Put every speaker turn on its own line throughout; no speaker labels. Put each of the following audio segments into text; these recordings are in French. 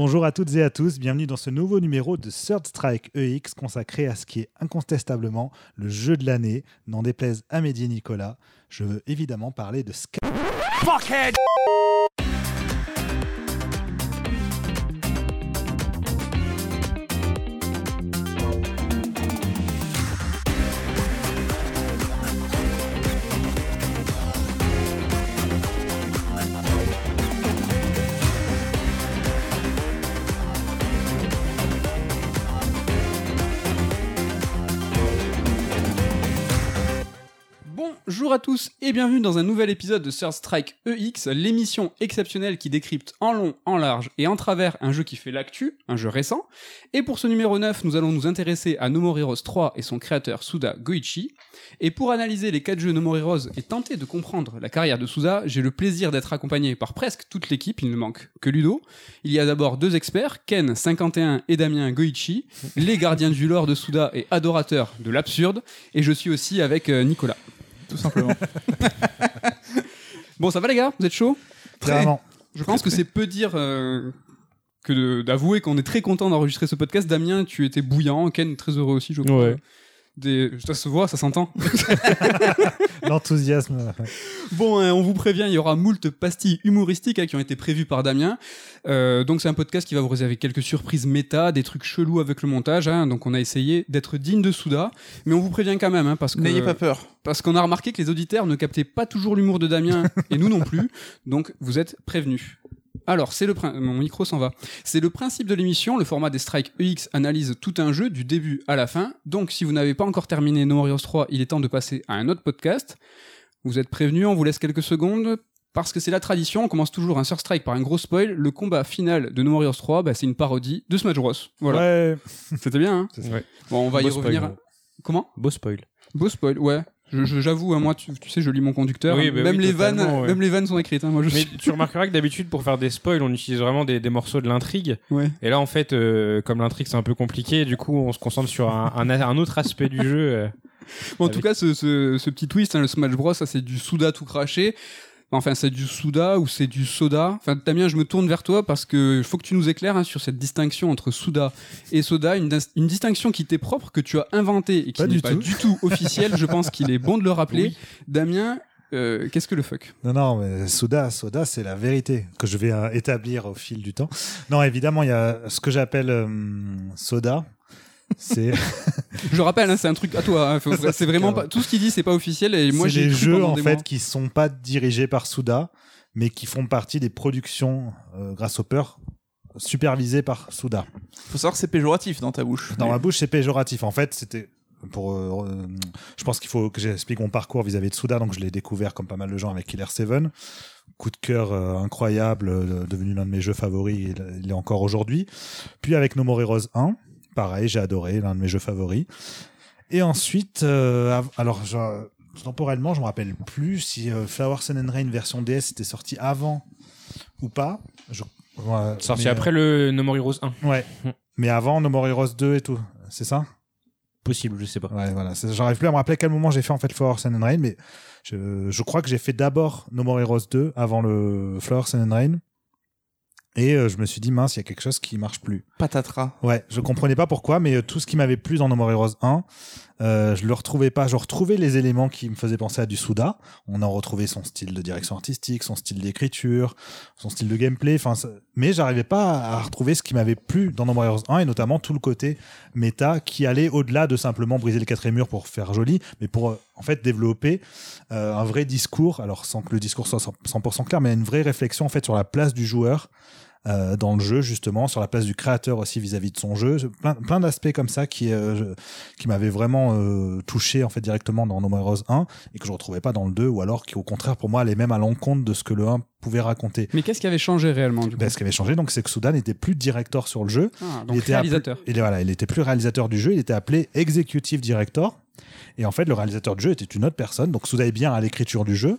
Bonjour à toutes et à tous, bienvenue dans ce nouveau numéro de Third Strike EX consacré à ce qui est incontestablement le jeu de l'année, n'en déplaise à Nicolas. Je veux évidemment parler de Sky.
Bonjour à tous et bienvenue dans un nouvel épisode de Third Strike EX, l'émission exceptionnelle qui décrypte en long, en large et en travers un jeu qui fait l'actu, un jeu récent. Et pour ce numéro 9, nous allons nous intéresser à No More Heroes 3 et son créateur Suda Goichi. Et pour analyser les 4 jeux No More et tenter de comprendre la carrière de Suda, j'ai le plaisir d'être accompagné par presque toute l'équipe, il ne manque que Ludo. Il y a d'abord deux experts, Ken 51 et Damien Goichi, les gardiens du lore de Suda et adorateurs de l'absurde. Et je suis aussi avec euh, Nicolas
tout simplement.
bon, ça va les gars? Vous êtes chaud?
Clairement.
Je pense que c'est peu dire euh, que d'avouer qu'on est très content d'enregistrer ce podcast. Damien, tu étais bouillant. Ken, très heureux aussi, je crois.
Ouais.
Des... Ça se voit, ça s'entend.
L'enthousiasme.
Bon, hein, on vous prévient, il y aura moult pastilles humoristiques hein, qui ont été prévues par Damien. Euh, donc c'est un podcast qui va vous réserver quelques surprises méta, des trucs chelous avec le montage. hein. donc on a essayé d'être digne de Souda, mais on vous prévient quand même hein, parce que
N'ayez pas peur.
parce qu'on a remarqué que les auditeurs ne captaient pas toujours l'humour de Damien et nous non plus. Donc vous êtes prévenus. Alors, c'est le prin- mon micro s'en va. C'est le principe de l'émission, le format des Strike EX analyse tout un jeu du début à la fin. Donc si vous n'avez pas encore terminé No More Heroes 3, il est temps de passer à un autre podcast. Vous êtes prévenus, on vous laisse quelques secondes parce que c'est la tradition, on commence toujours un Sur Strike par un gros spoil. Le combat final de No More Heroes 3, bah, c'est une parodie de Smash Bros. Voilà.
Ouais.
C'était bien, hein
Ouais.
Bon, on va
Beau
y
spoil,
revenir. Comment?
Beau spoil.
Beau spoil, ouais. J'avoue, hein, moi, tu, tu sais, je lis mon conducteur.
Oui,
hein.
bah
même,
oui,
les vannes,
ouais.
même les vannes sont écrites. hein. Moi, je
Mais
suis...
tu remarqueras que d'habitude, pour faire des spoils, on utilise vraiment des, des morceaux de l'intrigue.
Ouais.
Et là, en fait, euh, comme l'intrigue c'est un peu compliqué, du coup, on se concentre sur un, un, un autre aspect du jeu. euh.
Bon, en
Avec-
tout cas, ce, ce, ce petit twist, hein, le Smash Bros, ça c'est du Souda tout craché. Enfin, c'est du Souda ou c'est du soda. Enfin, Damien, je me tourne vers toi parce que faut que tu nous éclaires hein, sur cette distinction entre Souda et soda, une, dis- une distinction qui t'est propre, que tu as inventée et qui n'est pas du tout officielle. je pense qu'il est bon de le rappeler.
Oui.
Damien, euh, qu'est-ce que le fuck
Non, non, mais Soda, Soda, c'est la vérité que je vais euh, établir au fil du temps. Non, évidemment, il y a ce que j'appelle euh, Soda. C'est
Je rappelle, hein, c'est un truc à toi. hein, c'est vraiment pas tout ce qu'il dit, c'est pas officiel. Et moi,
c'est
j'ai
des jeux en
des
fait
mois.
qui sont pas dirigés par Souda, mais qui font partie des productions euh, grâce au peur supervisées par Souda.
Faut savoir que c'est péjoratif dans ta bouche.
Dans ma bouche, c'est péjoratif. En fait, c'était pour. euh, je pense qu'il faut que j'explique mon parcours vis-à-vis de Souda. Donc, je l'ai découvert comme pas mal de gens avec Killer 7. Coup de cœur euh, incroyable, euh, devenu l'un de mes jeux favoris. Il, il est encore aujourd'hui. Puis avec No More Heroes 1, pareil, j'ai adoré, l'un de mes jeux favoris. Et ensuite, euh, alors temporellement, je me rappelle plus si euh, Flower Sun and Rain version DS était sorti avant ou pas. Je,
Sorti
mais,
après le No More Heroes 1.
euh, ouais. Mais avant No More Heroes 2 et tout. C'est ça?
Possible, je sais pas.
Ouais, voilà. J'arrive plus à me rappeler à quel moment j'ai fait en fait Flower Sun and Rain, mais je, je crois que j'ai fait d'abord No More Heroes 2 avant le Flower Sun and Rain. Et euh, je me suis dit, mince, il y a quelque chose qui marche plus.
Patatras.
Ouais, je comprenais pas pourquoi, mais euh, tout ce qui m'avait plu dans No More Heroes 1, euh, je le retrouvais pas. Je retrouvais les éléments qui me faisaient penser à du Souda. On en retrouvait son style de direction artistique, son style d'écriture, son style de gameplay. Enfin, mais j'arrivais pas à retrouver ce qui m'avait plu dans No More Heroes 1 et notamment tout le côté méta qui allait au-delà de simplement briser le quatrième mur pour faire joli, mais pour euh, en fait développer euh, un vrai discours. Alors sans que le discours soit 100% clair, mais une vraie réflexion en fait sur la place du joueur euh, dans le jeu justement sur la place du créateur aussi vis-à-vis de son jeu plein, plein d'aspects comme ça qui euh, qui m'avaient vraiment euh, touché en fait directement dans No More Heroes 1 et que je retrouvais pas dans le 2 ou alors qui au contraire pour moi allait même à l'encontre de ce que le 1 pouvait raconter
Mais qu'est-ce qui avait changé réellement du coup?
Ben, ce qui avait changé donc c'est que Soudan n'était plus directeur sur le jeu
Ah,
il était
réalisateur.
appelé- il, voilà, il était plus réalisateur du jeu, il était appelé Executive Director. Et en fait, le réalisateur du jeu était une autre personne. Donc, Souda est bien à l'écriture du jeu.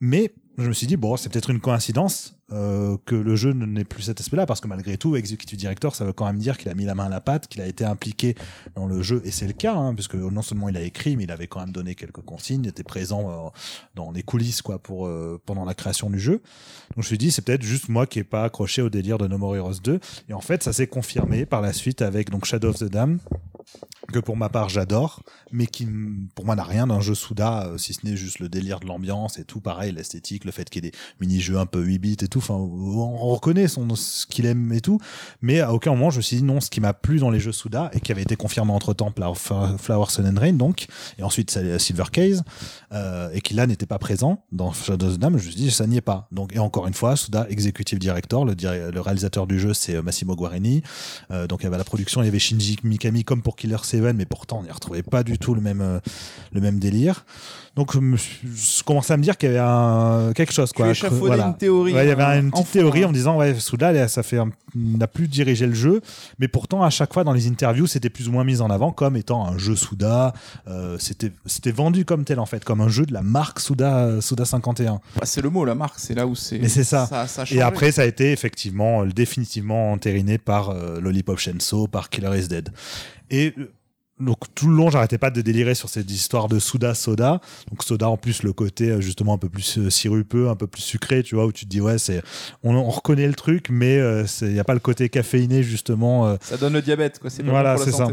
Mais je me suis dit, bon, c'est peut-être une coïncidence. Euh, que le jeu n'est plus cet aspect-là, parce que malgré tout, Executive Director, ça veut quand même dire qu'il a mis la main à la pâte, qu'il a été impliqué dans le jeu, et c'est le cas, hein, puisque non seulement il a écrit, mais il avait quand même donné quelques consignes, il était présent euh, dans les coulisses quoi pour euh, pendant la création du jeu. Donc je me suis dit, c'est peut-être juste moi qui ai pas accroché au délire de No More Heroes 2, et en fait, ça s'est confirmé par la suite avec donc Shadow of the Dam, que pour ma part j'adore, mais qui pour moi n'a rien d'un jeu Souda, si ce n'est juste le délire de l'ambiance et tout, pareil, l'esthétique, le fait qu'il y ait des mini-jeux un peu 8 bits et tout, enfin on on reconnaît son, ce qu'il aime et tout, mais à aucun moment je me suis dit non, ce qui m'a plu dans les jeux Souda, et qui avait été confirmé entre temps par Flower Sun and Rain donc, et ensuite c'est Silver Case, euh, et qui là n'était pas présent dans Shadow of the Dam, je me suis dit ça n'y est pas. Donc, et encore une fois, Souda, Executive Director, le, réalisateur du jeu c'est euh, Massimo Guarini, euh, donc il y avait la production, il y avait Shinji Mikami comme pour Killer 7, mais pourtant on n'y retrouvait pas du tout le même, euh, le même délire. Donc je, me suis- je commençais à me dire qu'il y avait un, quelque chose.
Tu
Quoi,
échafaudais
Voilà.
une théorie.
Ouais, il y avait
hein,
une petite théorie en me disant ouais Souda ça fait un- n'a plus dirigé le jeu mais pourtant à chaque fois dans les interviews c'était plus ou moins mis en avant comme étant un jeu Souda euh, c'était c'était vendu comme tel en fait comme un jeu de la marque Souda Souda 51
Bah, c'est le mot, la marque, c'est là où c'est.
Mais c'est ça.
ça, ça a
et après ça a été effectivement euh, définitivement entériné par euh, Lollipop Chainsaw par Killer is Dead et euh, donc tout le long j'arrêtais pas de délirer sur cette histoire de Souda Soda donc Soda en plus le côté euh, justement un peu plus euh, sirupeux un peu plus sucré tu vois où tu te dis ouais c'est on, on reconnaît le truc mais il n'y a pas le côté caféiné justement euh,
Ça donne le diabète, quoi. C'est
Voilà, c'est ça.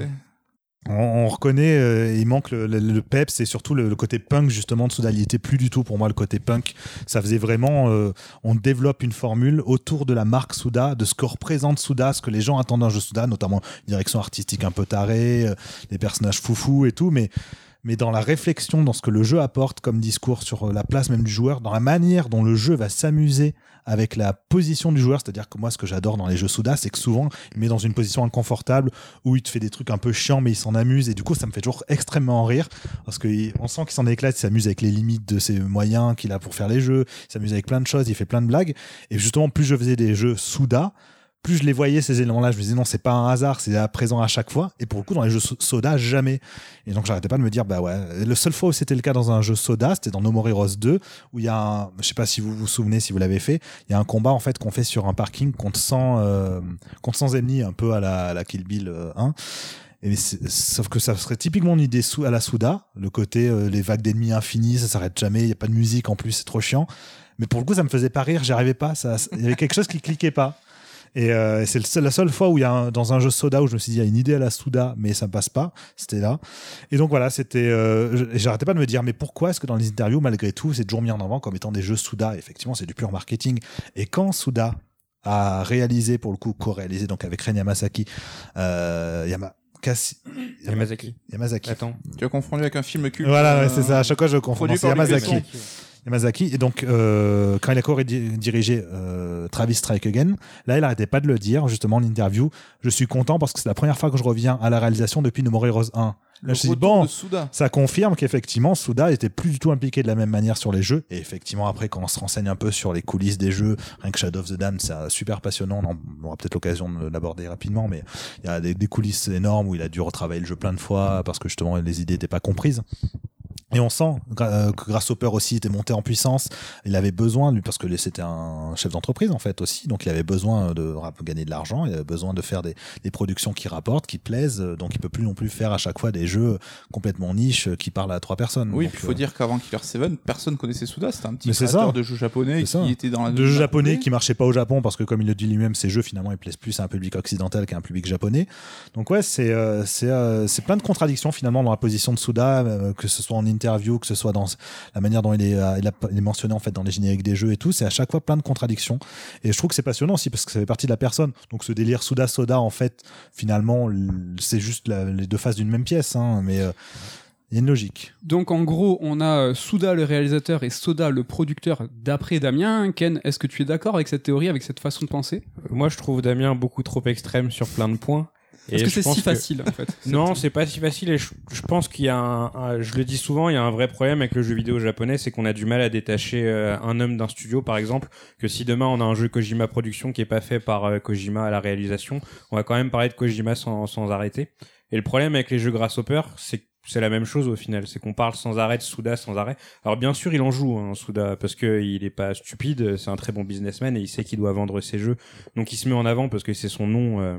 On, on reconnaît, euh, il manque le, le, le peps et surtout le, le côté punk justement de Souda. Il était plus du tout pour moi le côté punk. Ça faisait vraiment, euh, on développe une formule autour de la marque Souda, de ce que représente Souda, ce que les gens attendent d'un jeu Souda, notamment une direction artistique un peu tarée, euh, des personnages foufous et tout, mais mais dans la réflexion, dans ce que le jeu apporte comme discours sur euh, la place même du joueur, dans la manière dont le jeu va s'amuser avec la position du joueur, c'est-à-dire que moi ce que j'adore dans les jeux Souda, c'est que souvent il met dans une position inconfortable où il te fait des trucs un peu chiants mais il s'en amuse. Et du coup ça me fait toujours extrêmement rire parce que il- on sent qu'il s'en éclate, il s'amuse avec les limites de ses moyens qu'il a pour faire les jeux, il s'amuse avec plein de choses, il fait plein de blagues. Et justement plus je faisais des jeux Souda, plus je les voyais ces éléments-là, je me disais non, c'est pas un hasard, c'est à présent à chaque fois. Et pour le coup, dans les jeux so- soda, jamais. Et donc j'arrêtais pas de me dire bah ouais. Le seul fois où c'était le cas dans un jeu soda, c'était dans No More Heroes 2 où il y a un, je sais pas si vous vous souvenez, si vous l'avez fait, il y a un combat en fait qu'on fait sur un parking contre 100 euh, contre 100 ennemis, un peu à la, à la Kill Bill euh, 1. Et c'est- sauf que ça serait typiquement une idée à la Souda, le côté euh, les vagues d'ennemis infinies, ça s'arrête jamais, il y a pas de musique en plus, c'est trop chiant. Mais pour le coup, ça me faisait pas rire, j'y arrivais pas, ça, il y avait quelque chose qui cliquait pas. Et euh, c'est seul- la seule fois où il y a un- dans un jeu soda où je me suis dit il y a une idée à la Souda mais ça passe pas, c'était là. Et donc voilà, c'était euh, j'arrêtais pas de me dire mais pourquoi est-ce que dans les interviews malgré tout c'est toujours mis en avant comme étant des jeux Souda Effectivement, c'est du pur marketing. Et quand Souda a réalisé pour le coup co-réalisé donc avec Ren Yamasaki euh, Yama,
Yamazaki.
Yamazaki.
Attends.
Tu as confondu avec un film culte.
Voilà,
euh,
c'est ça. À chaque fois, je confonds. C'est Yamazaki. Yamazaki. Et donc, euh, quand il a co-dirigé euh, Travis Strike Again, là, il arrêtait pas de le dire, justement, en interview. Je suis content parce que c'est la première fois que je reviens à la réalisation depuis No More Heroes 1.
Le
Là, je
retour
bon, ça confirme qu'effectivement, Souda était plus du tout impliqué de la même manière sur les jeux. Et effectivement, après, quand on se renseigne un peu sur les coulisses des jeux, rien que Shadow of the Dam, c'est super passionnant. On aura peut-être l'occasion de l'aborder rapidement, mais il y a des, des coulisses énormes où il a dû retravailler le jeu plein de fois parce que justement, les idées n'étaient pas comprises. Et on sent euh, que Grasshopper aussi était monté en puissance. Il avait besoin, lui, parce que c'était un chef d'entreprise en fait aussi, donc il avait besoin de gagner de l'argent, il avait besoin de faire des, des productions qui rapportent, qui plaisent. Donc il peut plus non plus faire à chaque fois des jeux complètement niche qui parlent à trois personnes.
Oui, il faut
euh,
dire qu'avant Killer 7, personne connaissait Souda. C'était un petit créateur
ça.
de jeux japonais qui était dans la.
de jeux japonais qui marchaient pas au Japon parce que comme il le dit lui-même ces jeux finalement ils plaisent plus à un public occidental qu'à un public japonais donc ouais c'est euh, c'est euh, plein de contradictions finalement dans la position de Souda euh, que ce soit en interview que ce soit dans la manière dont il est euh, il, a- il est mentionné en fait dans les génériques des jeux et tout c'est à chaque fois plein de contradictions et je trouve que c'est passionnant aussi parce que ça fait partie de la personne donc ce délire Souda Soda en fait finalement c'est juste la- les deux faces d'une même pièce hein, mais euh, il y a une logique
Donc en gros, on a euh, Souda le réalisateur et Soda le producteur d'après Damien. Ken, est-ce que tu es d'accord avec cette théorie, avec cette façon de penser?
Moi, je trouve Damien beaucoup trop extrême sur plein de points.
Est-ce que c'est si facile en fait
Non, c'est pas si facile et je, je pense qu'il y a un, un- je le dis souvent, il y a un vrai problème avec le jeu vidéo japonais, c'est qu'on a du mal à détacher euh, un homme d'un studio, par exemple, que si demain on a un jeu Kojima Production qui est pas fait par euh, Kojima à la réalisation, on va quand même parler de Kojima sans, sans arrêter. Et le problème avec les jeux Grasshopper, c'est c'est la même chose au final. C'est qu'on parle sans arrêt de Souda sans arrêt. Alors bien sûr, il en joue, hein, Souda, parce que il est pas stupide. C'est un très bon businessman et il sait qu'il doit vendre ses jeux. Donc il se met en avant parce que c'est son nom euh,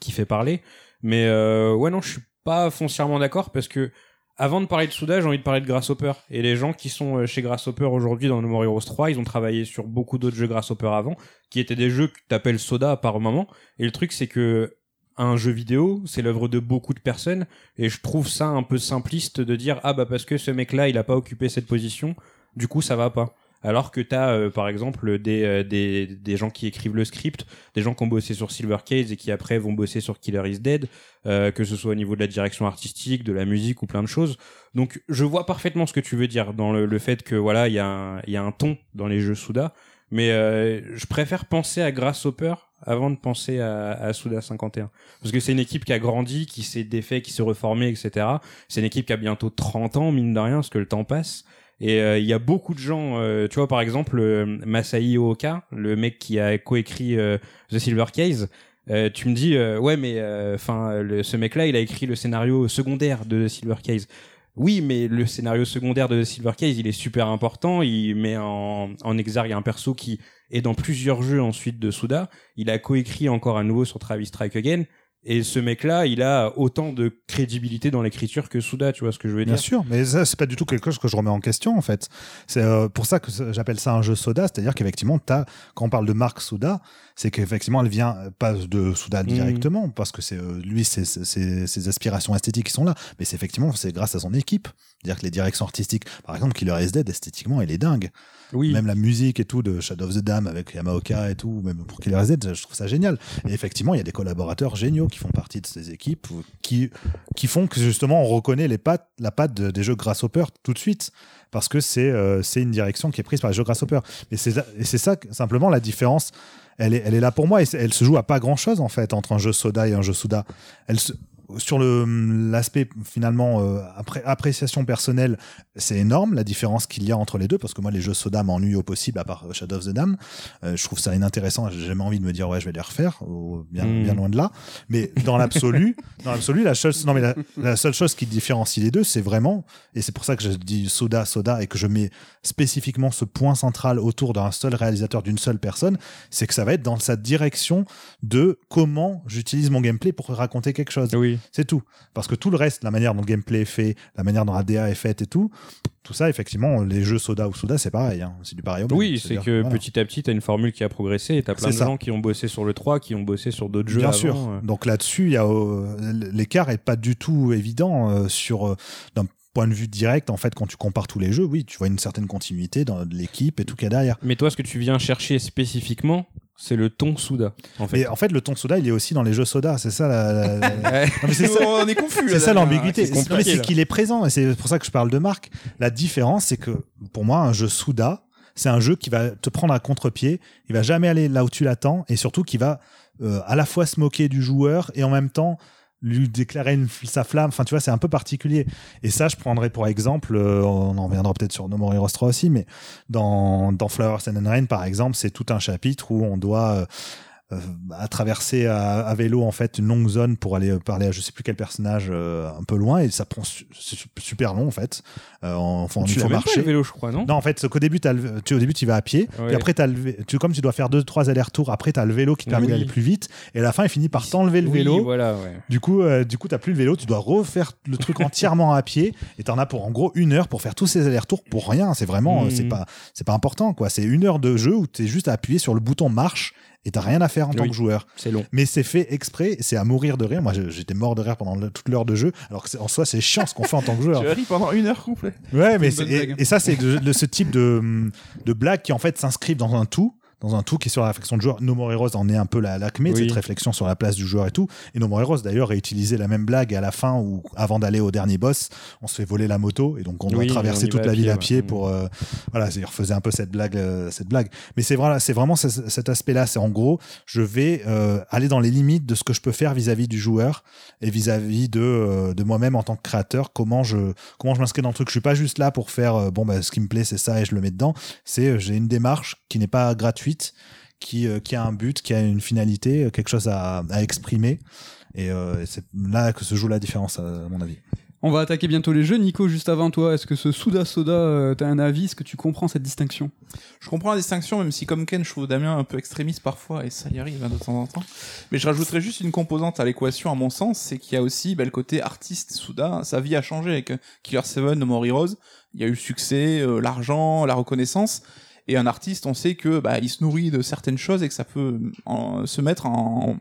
qui fait parler. Mais euh, ouais, non, je suis pas foncièrement d'accord parce que avant de parler de Souda, j'ai envie de parler de Grasshopper. Et les gens qui sont euh, chez Grasshopper aujourd'hui dans No More Heroes 3, ils ont travaillé sur beaucoup d'autres jeux Grasshopper avant, qui étaient des jeux que t'appelles Soda par moment. Et le truc, c'est que un jeu vidéo, c'est l'œuvre de beaucoup de personnes, et je trouve ça un peu simpliste de dire ah bah parce que ce mec-là, il a pas occupé cette position, du coup ça va pas. Alors que t'as euh, par exemple des, euh, des des gens qui écrivent le script, des gens qui ont bossé sur Silver Case et qui après vont bosser sur Killer is Dead, euh, que ce soit au niveau de la direction artistique, de la musique ou plein de choses. Donc je vois parfaitement ce que tu veux dire dans le, le fait que voilà il y a un, y a un ton dans les jeux Souda, mais euh, je préfère penser à Grasshopper avant de penser à, à Souda 51 parce que c'est une équipe qui a grandi, qui s'est défait, qui s'est reformée, etc. C'est une équipe qui a bientôt 30 ans mine de rien parce que le temps passe. Et euh, il y a beaucoup de gens, euh, tu vois par exemple euh, Ooka, le mec qui a coécrit euh, The Silver Case. euh, tu me dis ouais mais enfin ce mec-là il a écrit le scénario secondaire de The Silver Case. Oui, mais le scénario secondaire de The Silver Case, il est super important. Il met en, en exergue un perso qui est dans plusieurs jeux ensuite de Souda. Il a coécrit encore à nouveau sur Travis Strike Again. Et ce mec-là, il a autant de crédibilité dans l'écriture que Souda, tu vois ce que je veux dire
Bien sûr, mais ça, c'est pas du tout quelque chose que je remets en question, en fait. C'est euh, pour ça que j'appelle ça un jeu soda, c'est-à-dire qu'effectivement, quand on parle de marque Souda, c'est qu'effectivement, elle vient euh, pas de Souda
Mhm.
directement, parce que c'est euh, lui, c'est- ses aspirations esthétiques qui sont là, mais c'est effectivement, c'est grâce à son équipe. C'est-à-dire que les directions artistiques, par exemple, Killer is Dead, esthétiquement, il est dingue.
Oui.
Même la musique et tout de Shadow of the Dam avec Yamaoka et tout, même pour Killer is Dead, je trouve ça génial. Et effectivement, il y a des collaborateurs géniaux qui font partie de ces équipes, qui, qui font que justement on reconnaît les pattes, la patte de- des jeux Grasshopper tout de suite. Parce que c'est euh, c'est une direction qui est prise par les jeux Grasshopper. Et c'est ça- simplement, la différence. Elle est, là pour moi et elle se joue à pas grand chose en fait entre un jeu Soda et un jeu Souda. Elle se- sur le l'aspect finalement euh, après, appréciation personnelle, c'est énorme la différence qu'il y a entre les deux parce que moi les jeux Soda m'ennuient au possible à part euh, Shadow of the Dam. Euh, je trouve ça inintéressant. J'ai jamais envie de me dire ouais je vais les refaire. bien
Mm.
bien loin de là. Mais dans l'absolu, dans l'absolu la chose non mais la, la seule chose qui différencie les deux c'est vraiment et c'est pour ça que je dis Soda Soda et que je mets spécifiquement ce point central autour d'un seul réalisateur d'une seule personne, c'est que ça va être dans sa direction de comment j'utilise mon gameplay pour raconter quelque chose.
Oui.
C'est tout. Parce que tout le reste, la manière dont le gameplay est fait, la manière dont la DA est faite et tout, tout ça, effectivement, les jeux Soda ou Soda, c'est pareil. hein. C'est du pareil au.
Oui, c'est que
voilà.
petit à petit, t'as une formule qui a progressé et t'as plein
C'est
de
ça.
gens qui ont bossé sur le 3, qui ont bossé sur d'autres jeux
Bien
avant,
sûr.
euh.
Donc là-dessus, euh, l'écart est pas du tout évident euh, sur euh, d'un point de vue direct. En fait, quand tu compares tous les jeux, oui, tu vois une certaine continuité dans l'équipe et tout qu'il y a derrière.
Mais toi, ce que tu viens chercher spécifiquement, c'est le ton Souda. En fait.
Mais en fait, le ton Soda, il est aussi dans les jeux Soda. C'est ça. La, la- la-. Non, ça.
on est confus.
C'est ça l'ambiguïté.
c'est
qu'il est présent et c'est pour ça que je parle de marque. La différence, c'est que pour moi, un jeu Souda, c'est un jeu qui va te prendre à contre-pied. Il va jamais aller là où tu l'attends et surtout qui va euh, à la fois se moquer du joueur et en même temps lui déclarer une, sa flamme. Enfin, tu vois, c'est un peu particulier. Et ça, je prendrais pour exemple, euh, on en reviendra peut-être sur No More Heroes 3 aussi, mais dans, dans Flowers and Rain, par exemple, c'est tout un chapitre où on doit euh, à traverser à, à vélo en fait une longue zone pour aller euh, parler à je sais plus quel personnage euh, un peu loin et ça prend su- su- super long en fait. Euh, en, enfin,
tu
faut
pas
marcher.
le vélo, je crois, non?
Non, en fait, qu'au début, t'as le- tu, au début, tu vas à pied,
Ouais.
puis après, t'as le, tu, comme tu dois faire deux, trois allers-retours, après, tu as le vélo qui te permet d'aller plus vite, et à la fin, il finit par t'enlever le
Oui,
vélo.
voilà, ouais.
Du coup, euh, du coup, t'as plus le vélo, tu dois refaire le truc entièrement à pied, et t'en as pour en gros une heure pour faire tous ces allers-retours pour rien. C'est vraiment, euh, c'est pas, c'est pas important, quoi. C'est une heure de jeu où t'es juste à appuyer sur le bouton marche et t'as rien à faire en tant que joueur.
C'est long.
Mais c'est fait exprès, c'est à mourir de rire. Moi, j'étais mort de rire pendant le- toute l'heure de jeu, alors que c'est- en soi, c'est chiant ce qu'on fait en tant que joueur.
Tu as ri pendant une heure complète.
Ouais, mais et, et ça, c'est de, de ce type de, de blagues qui en fait s'inscrivent dans un tout. Dans un tout qui est sur la réflexion de joueur. No More Heroes en est un peu la l'acmé de
Oui.
cette réflexion sur la place du joueur et tout. Et No More Heroes d'ailleurs a utilisé la même blague à la fin où, avant d'aller au dernier boss, on se fait voler la moto et donc on doit
Oui,
traverser toute la ville à pied
Mm.
pour. euh, voilà, c'est- il refaisait un peu cette blague, euh, cette blague. Mais c'est voilà, c'est vraiment ce- cet aspect-là. C'est en gros, je vais euh, aller dans les limites de ce que je peux faire vis-à-vis du joueur et vis-à-vis de, euh, de moi-même en tant que créateur. Comment je comment je m'inscris dans le truc. Je suis pas juste là pour faire bon bah ce qui me plaît c'est ça et je le mets dedans. C'est j'ai une démarche qui n'est pas gratuite, qui euh, qui a un but, qui a une finalité, euh, quelque chose à, à exprimer. Et euh, c'est là que se joue la différence à mon avis.
On va attaquer bientôt les jeux. Nico, juste avant toi, est-ce que ce Suda Soda, euh, t'as un avis? Est-ce que tu comprends cette distinction?
Je comprends la distinction, même si comme Ken, je trouve Damien un peu extrémiste parfois, et ça y arrive hein, de temps en temps. Mais je rajouterais juste une composante à l'équation, à mon sens, c'est qu'il y a aussi bah, le côté artiste Souda. Sa vie a changé avec Killer 7, No More Heroes. Il y a eu le succès, euh, l'argent, la reconnaissance. Et un artiste, on sait que bah, il se nourrit de certaines choses et que ça peut en- se mettre en,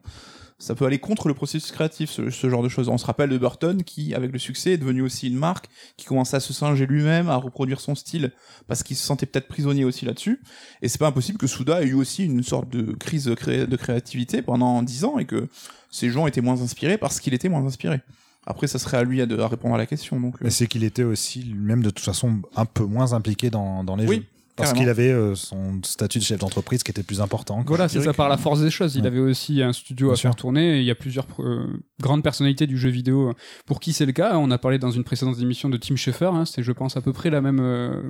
ça peut aller contre le processus créatif, ce, ce genre de choses. On se rappelle de Burton qui, avec le succès, est devenu aussi une marque, qui commençait à se singer lui-même, à reproduire son style, parce qu'il se sentait peut-être prisonnier aussi là-dessus. Et c'est pas impossible que Souda ait eu aussi une sorte de crise de, cré- de créativité pendant dix ans et que ces gens étaient moins inspirés parce qu'il était moins inspiré. Après, ça serait à lui à, de- à répondre à la question. Donc, euh,
Mais c'est qu'il était aussi lui-même de toute façon un peu moins impliqué dans, dans les
Oui,
jeux. Parce qu'il avait euh, son statut de chef d'entreprise qui était plus important.
Voilà, c'est ça par la force des choses. Il
Ouais.
avait aussi un studio
Bien
à
sûr.
faire tourner. et Il y a plusieurs euh, grandes personnalités du jeu vidéo pour qui c'est le cas. On a parlé dans une précédente émission de Tim Schafer. Hein, c'est, je pense, à peu près la même, euh,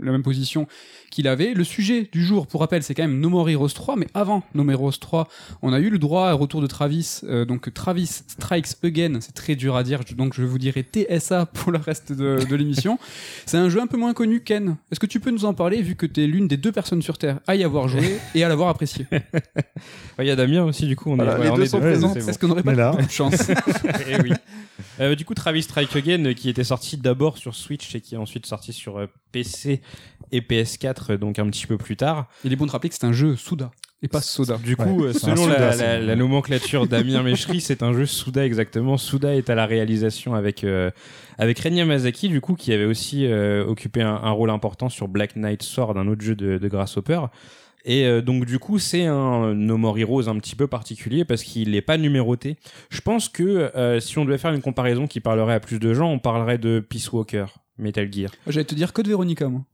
la même position qu'il avait. Le sujet du jour, pour rappel, c'est quand même No More Heroes 3. Mais avant No More Heroes 3, on a eu le droit au retour de Travis. euh, donc Travis Strikes Again. C'est très dur à dire. Donc je vous dirai TSA pour le reste de, de l'émission. c'est un jeu un peu moins connu, Ken. Est-ce que tu peux nous en parler, vu que tu es l'une des deux personnes sur Terre à y avoir joué et à l'avoir apprécié
Il y a Damien aussi, du coup. On
Voilà,
est,
les
on
deux
est
sont
deux,
présents.
c'est bon.
Est-ce qu'on n'aurait pas
là-
de chance
Eh oui. Euh, du coup, Travis Strike Again, qui était sorti d'abord sur Switch et qui est ensuite sorti sur euh, PC et PS4, euh, donc un petit peu plus tard.
Il est bon de rappeler que c'est un jeu Souda et pas Soda.
Du coup,
Ouais,
euh, selon la, nomenclature d'Amir Meshri, c'est un jeu Suda exactement. Suda est à la réalisation avec euh, avec Renya Masaki, du coup, qui avait aussi euh, occupé un, un rôle important sur Black Knight Sword, un autre jeu de, de Grasshopper. Et euh, donc du coup, c'est un No More Heroes un petit peu particulier parce qu'il n'est pas numéroté. Je pense que euh, si on devait faire une comparaison qui parlerait à plus de gens, on parlerait de Peace Walker, Metal Gear.
J'allais te dire Code Veronica, moi.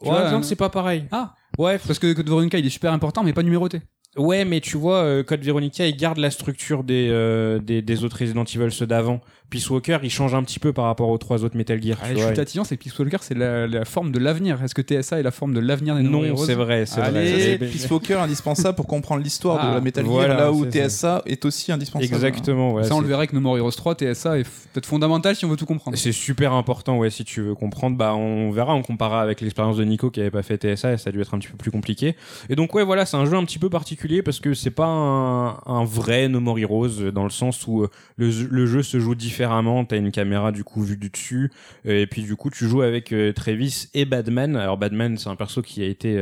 Tu
Ouais, c'est pas pareil.
Ah,
Ouais,
parce que Code Veronica, il est super important, mais pas numéroté.
Ouais, mais tu vois, euh, Code Veronica, il garde la structure des, euh, des, des autres Resident Evil, ceux d'avant. Peace Walker, il change un petit peu par rapport aux trois autres Metal Gear.
Ah,
tu
je
vois.
suis tatillon, c'est que Peace Walker, c'est la, la forme de l'avenir. Est-ce que TSA est la forme de l'avenir des
Non, c'est vrai, c'est vrai.
Allez,
Peace Walker indispensable pour comprendre l'histoire
Ah,
de la Metal Gear,
voilà,
là où TSA est aussi indispensable.
Exactement, ouais.
Ça, on
c'est-
le verrait que No More Heroes 3, TSA est peut-être fondamental si on veut tout comprendre.
C'est super important, ouais, si tu veux comprendre. Bah, on verra, on comparera avec l'expérience de Nico qui avait pas fait TSA et ça a dû être un petit peu plus compliqué. Et donc, ouais, voilà, c'est un jeu un petit peu particulier parce que c'est pas un, un vrai No More Heroes euh, dans le sens où euh, le jeu se joue différemment. T'as une caméra, du coup, vue du dessus. euh, Et puis, du coup, tu joues avec euh, Travis et Badman. Alors, Badman, c'est un perso qui a été,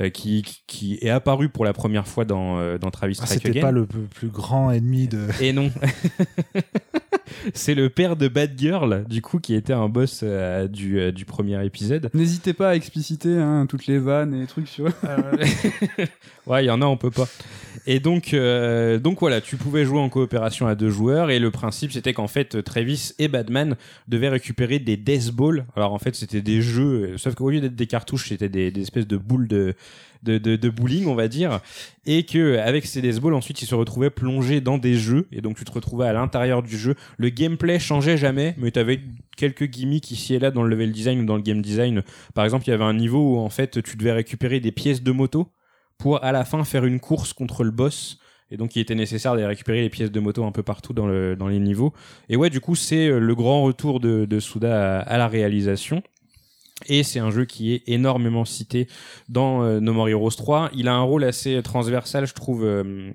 euh, qui, qui- est apparu pour la première fois dans, euh, dans Travis
Ah, C'était pas le plus grand ennemi de.
Et non. c'est le père de Bad Girl, du coup, qui était un boss euh, du, du premier épisode.
N'hésitez pas à expliciter hein, toutes les vannes et les trucs sur
ouais, il y en a, on peut pas. Et donc, euh, donc voilà, tu pouvais jouer en coopération à deux joueurs et le principe c'était qu'en fait Travis et Batman devaient récupérer des Death Balls. Alors en fait c'était des jeux, euh, sauf qu'au lieu d'être des cartouches c'était des, espèces de boules de, de, de, de bowling on va dire et que avec ces Death Balls ensuite ils se retrouvaient plongés dans des jeux et donc tu te retrouvais à l'intérieur du jeu. Le gameplay changeait jamais mais tu avais quelques gimmicks ici et là dans le level design ou dans le game design. Par exemple il y avait un niveau où en fait tu devais récupérer des pièces de moto pour à la fin faire une course contre le boss. Et donc il était nécessaire de récupérer les pièces de moto un peu partout dans, le, dans les niveaux. Et ouais, du coup, c'est euh, le grand retour de, Suda à, à la réalisation. Et c'est un jeu qui est énormément cité dans euh, No More Heroes 3. Il a un rôle assez transversal, je trouve, euh,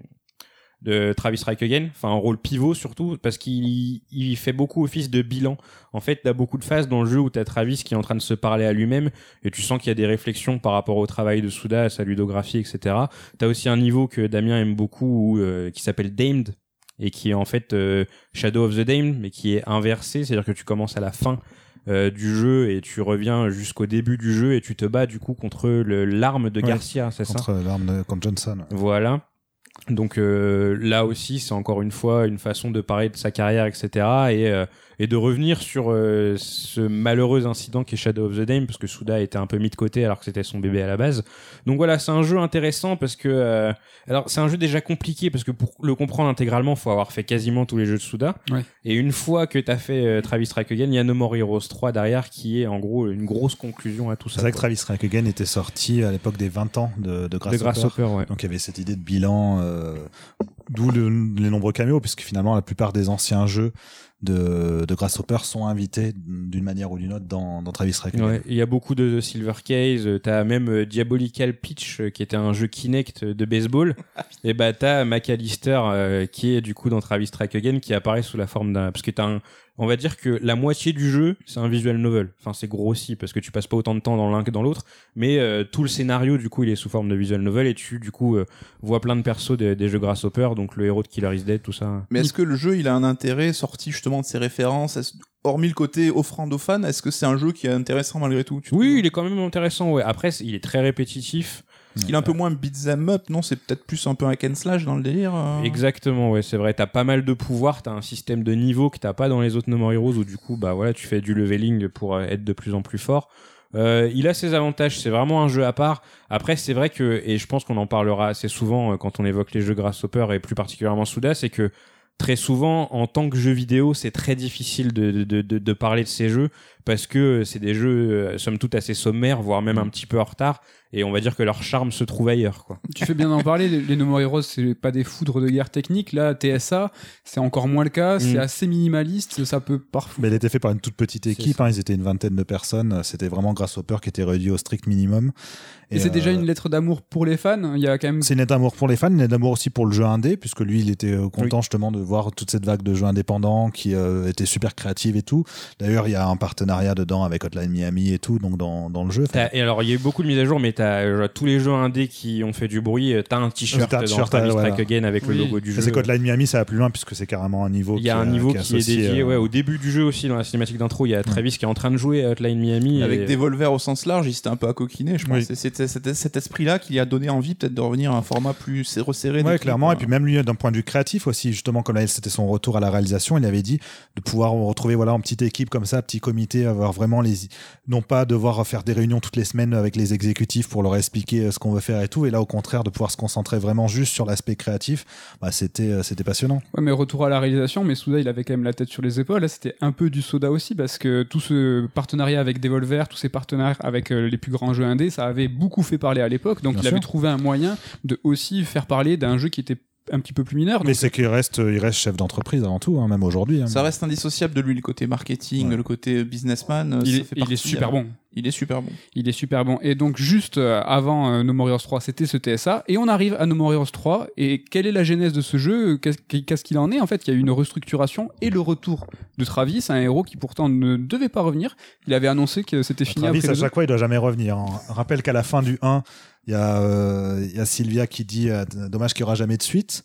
de Travis Again. Enfin, un rôle pivot surtout, parce qu'il il fait beaucoup office de bilan. En fait, t'as beaucoup de phases dans le jeu où t'as Travis qui est en train de se parler à lui-même, et tu sens qu'il y a des réflexions par rapport au travail de Suda, à sa ludographie, etc. T'as aussi un niveau que Damien aime beaucoup, où, euh, qui s'appelle Damned, et qui est en fait euh, Shadow of the Damned, mais qui est inversé, c'est-à-dire que tu commences à la fin euh, du jeu et tu reviens jusqu'au début du jeu et tu te bats du coup contre le- l'arme de
Ouais,
Garcia, c'est ça?
Contre l'arme de contre Johnson.
voilà. Donc euh, là aussi, c'est encore une fois une façon de parler de sa carrière, etc. Et, euh, et de revenir sur euh, ce malheureux incident qui est Shadow of the Dame, parce que Suda était un peu mis de côté alors que c'était son bébé à la base. Donc voilà, c'est un jeu intéressant parce que... euh, alors c'est un jeu déjà compliqué parce que pour le comprendre intégralement, faut avoir fait quasiment tous les jeux de Suda.
Ouais.
Et une fois que t'as fait euh, Travis Strike Again, il y a No More Heroes 3 derrière qui est en gros une grosse conclusion à tout ça.
C'est vrai que. Travis Strike Again était sorti à l'époque des 20 ans de, de
de
Grasshopper.
Grasshopper, ouais.
Donc il y avait cette idée de bilan, euh, d'où le- les nombreux caméos, puisque finalement la plupart des anciens jeux de, de Grasshopper sont invités d'une manière ou d'une autre dans, dans Travis. Again.
Ouais, il y a beaucoup de Silver Case, euh, t'as même euh, Diabolical Pitch euh, qui était un jeu Kinect de baseball, et bah t'as McAllister euh, qui est du coup dans Travis Strike Again qui apparaît sous la forme d'un parce que t'as un on va dire que la moitié du jeu c'est un visual novel. Enfin c'est grossi parce que tu passes pas autant de temps dans l'un que dans l'autre, mais euh, tout le scénario du coup il est sous forme de visual novel et tu du coup euh, vois plein de persos des, des jeux Grasshopper, donc le héros de Killer is Dead, tout ça.
Mais est-ce que le jeu, il a un intérêt sorti justement de ses références? Hormis le côté offrande aux fans, est-ce que c'est un jeu qui est intéressant malgré tout?
Oui, il est quand même intéressant. Ouais. Après, il est très répétitif.
Il est un peu moins beat'em up, non? C'est peut-être plus un peu un Ken slash dans le délire. euh
Exactement, ouais, c'est vrai. T'as pas mal de pouvoirs, t'as un système de niveau que t'as pas dans les autres No More Heroes où du coup, bah voilà, tu fais du leveling pour euh, être de plus en plus fort. Euh, il a ses avantages, c'est vraiment un jeu à part. Après, c'est vrai que, et je pense qu'on en parlera assez souvent quand on évoque les jeux Grasshopper et plus particulièrement Souda, c'est que très souvent, en tant que jeu vidéo, c'est très difficile de, de, de parler de ces jeux parce que c'est des jeux, euh, somme toute, assez sommaires, voire même un petit peu en retard. Et on va dire que leur charme se trouve ailleurs, quoi.
Tu fais bien d'en parler, les, les No More Heroes, c'est pas des foudres de guerre technique. Là, TSA, c'est encore moins le cas, c'est
Mm.
assez minimaliste, ça peut parfois.
Mais il était fait par une toute petite équipe, hein, ils étaient une vingtaine de personnes, c'était vraiment Grasshopper qui était réduit au strict minimum.
Et, c'est déjà
euh,
une lettre d'amour pour les fans. Il y a quand même.
C'est une lettre d'amour pour les fans, une lettre d'amour aussi pour le jeu indé, puisque lui, il était euh, content justement de voir toute cette vague de jeux indépendants qui euh, était super créative et tout. D'ailleurs, il y a un partenariat dedans avec Hotline Miami et tout, donc dans, dans le jeu. Enfin,
et alors, il y a eu beaucoup de mises à jour, mais t'as euh, tous les jeux indés qui ont fait du bruit. euh, T'as un t-shirt dans
t-shirt,
Travis
voilà.
Again avec
Oui.
le logo du jeu.
c'est qu'Hotline Miami, ça va plus loin puisque c'est carrément un niveau
Il y a
qui,
un niveau
qui
qui est dédié,
euh,
ouais, au début du jeu aussi, dans la cinématique d'intro, il y a Travis qui est en train de jouer à Hotline Miami.
Avec
et-
des volvers au sens large, il s'était un peu à coquiner, je pense.
Oui.
C'était cet, esprit-là qui lui a donné envie peut-être de revenir à un format plus serré- resserré.
Ouais, clairement. Et puis même lui, d'un point de vue créatif aussi, justement, comme là, c'était son retour à la réalisation, il avait dit de pouvoir retrouver, voilà, en petite équipe comme ça, petit comité, avoir vraiment les, non pas devoir faire des réunions toutes les semaines avec les exécutifs pour leur expliquer euh, ce qu'on veut faire et tout. Et là, au contraire, de pouvoir se concentrer vraiment juste sur l'aspect créatif, bah, c'était, euh, c'était passionnant.
Ouais, mais retour à la réalisation, mais Souda, il avait quand même la tête sur les épaules. Là, c'était un peu du soda aussi, parce que tout ce partenariat avec Devolver, tous ces partenaires avec euh, les plus grands jeux indés, ça avait beaucoup fait parler à l'époque. Donc,
Bien
il avait
sûr.
trouvé un moyen de aussi faire parler d'un jeu qui était un petit peu plus mineur.
Mais c'est qu'il reste, il reste chef d'entreprise avant tout, hein, même aujourd'hui. hein.
Ça reste indissociable de lui, le côté marketing,
Ouais.
le côté businessman. euh,
il,
ça
est,
fait
il est
partie,
super
euh,
bon.
Il est super bon.
Il est super bon. Et donc, juste euh, avant euh, No More Heroes 3, c'était ce TSA. Et on arrive à No More Heroes 3. Et quelle est la genèse de ce jeu? Qu'est-ce qu'il en est? En fait, il y a eu une restructuration et le retour de Travis, un héros qui pourtant ne devait pas revenir. Il avait annoncé que c'était fini
Travis,
après
à chaque fois, il doit jamais revenir. hein. Rappelle qu'à la fin du 1, il y, a, euh, il y a Sylvia qui dit euh, dommage qu'il n'y aura jamais de suite.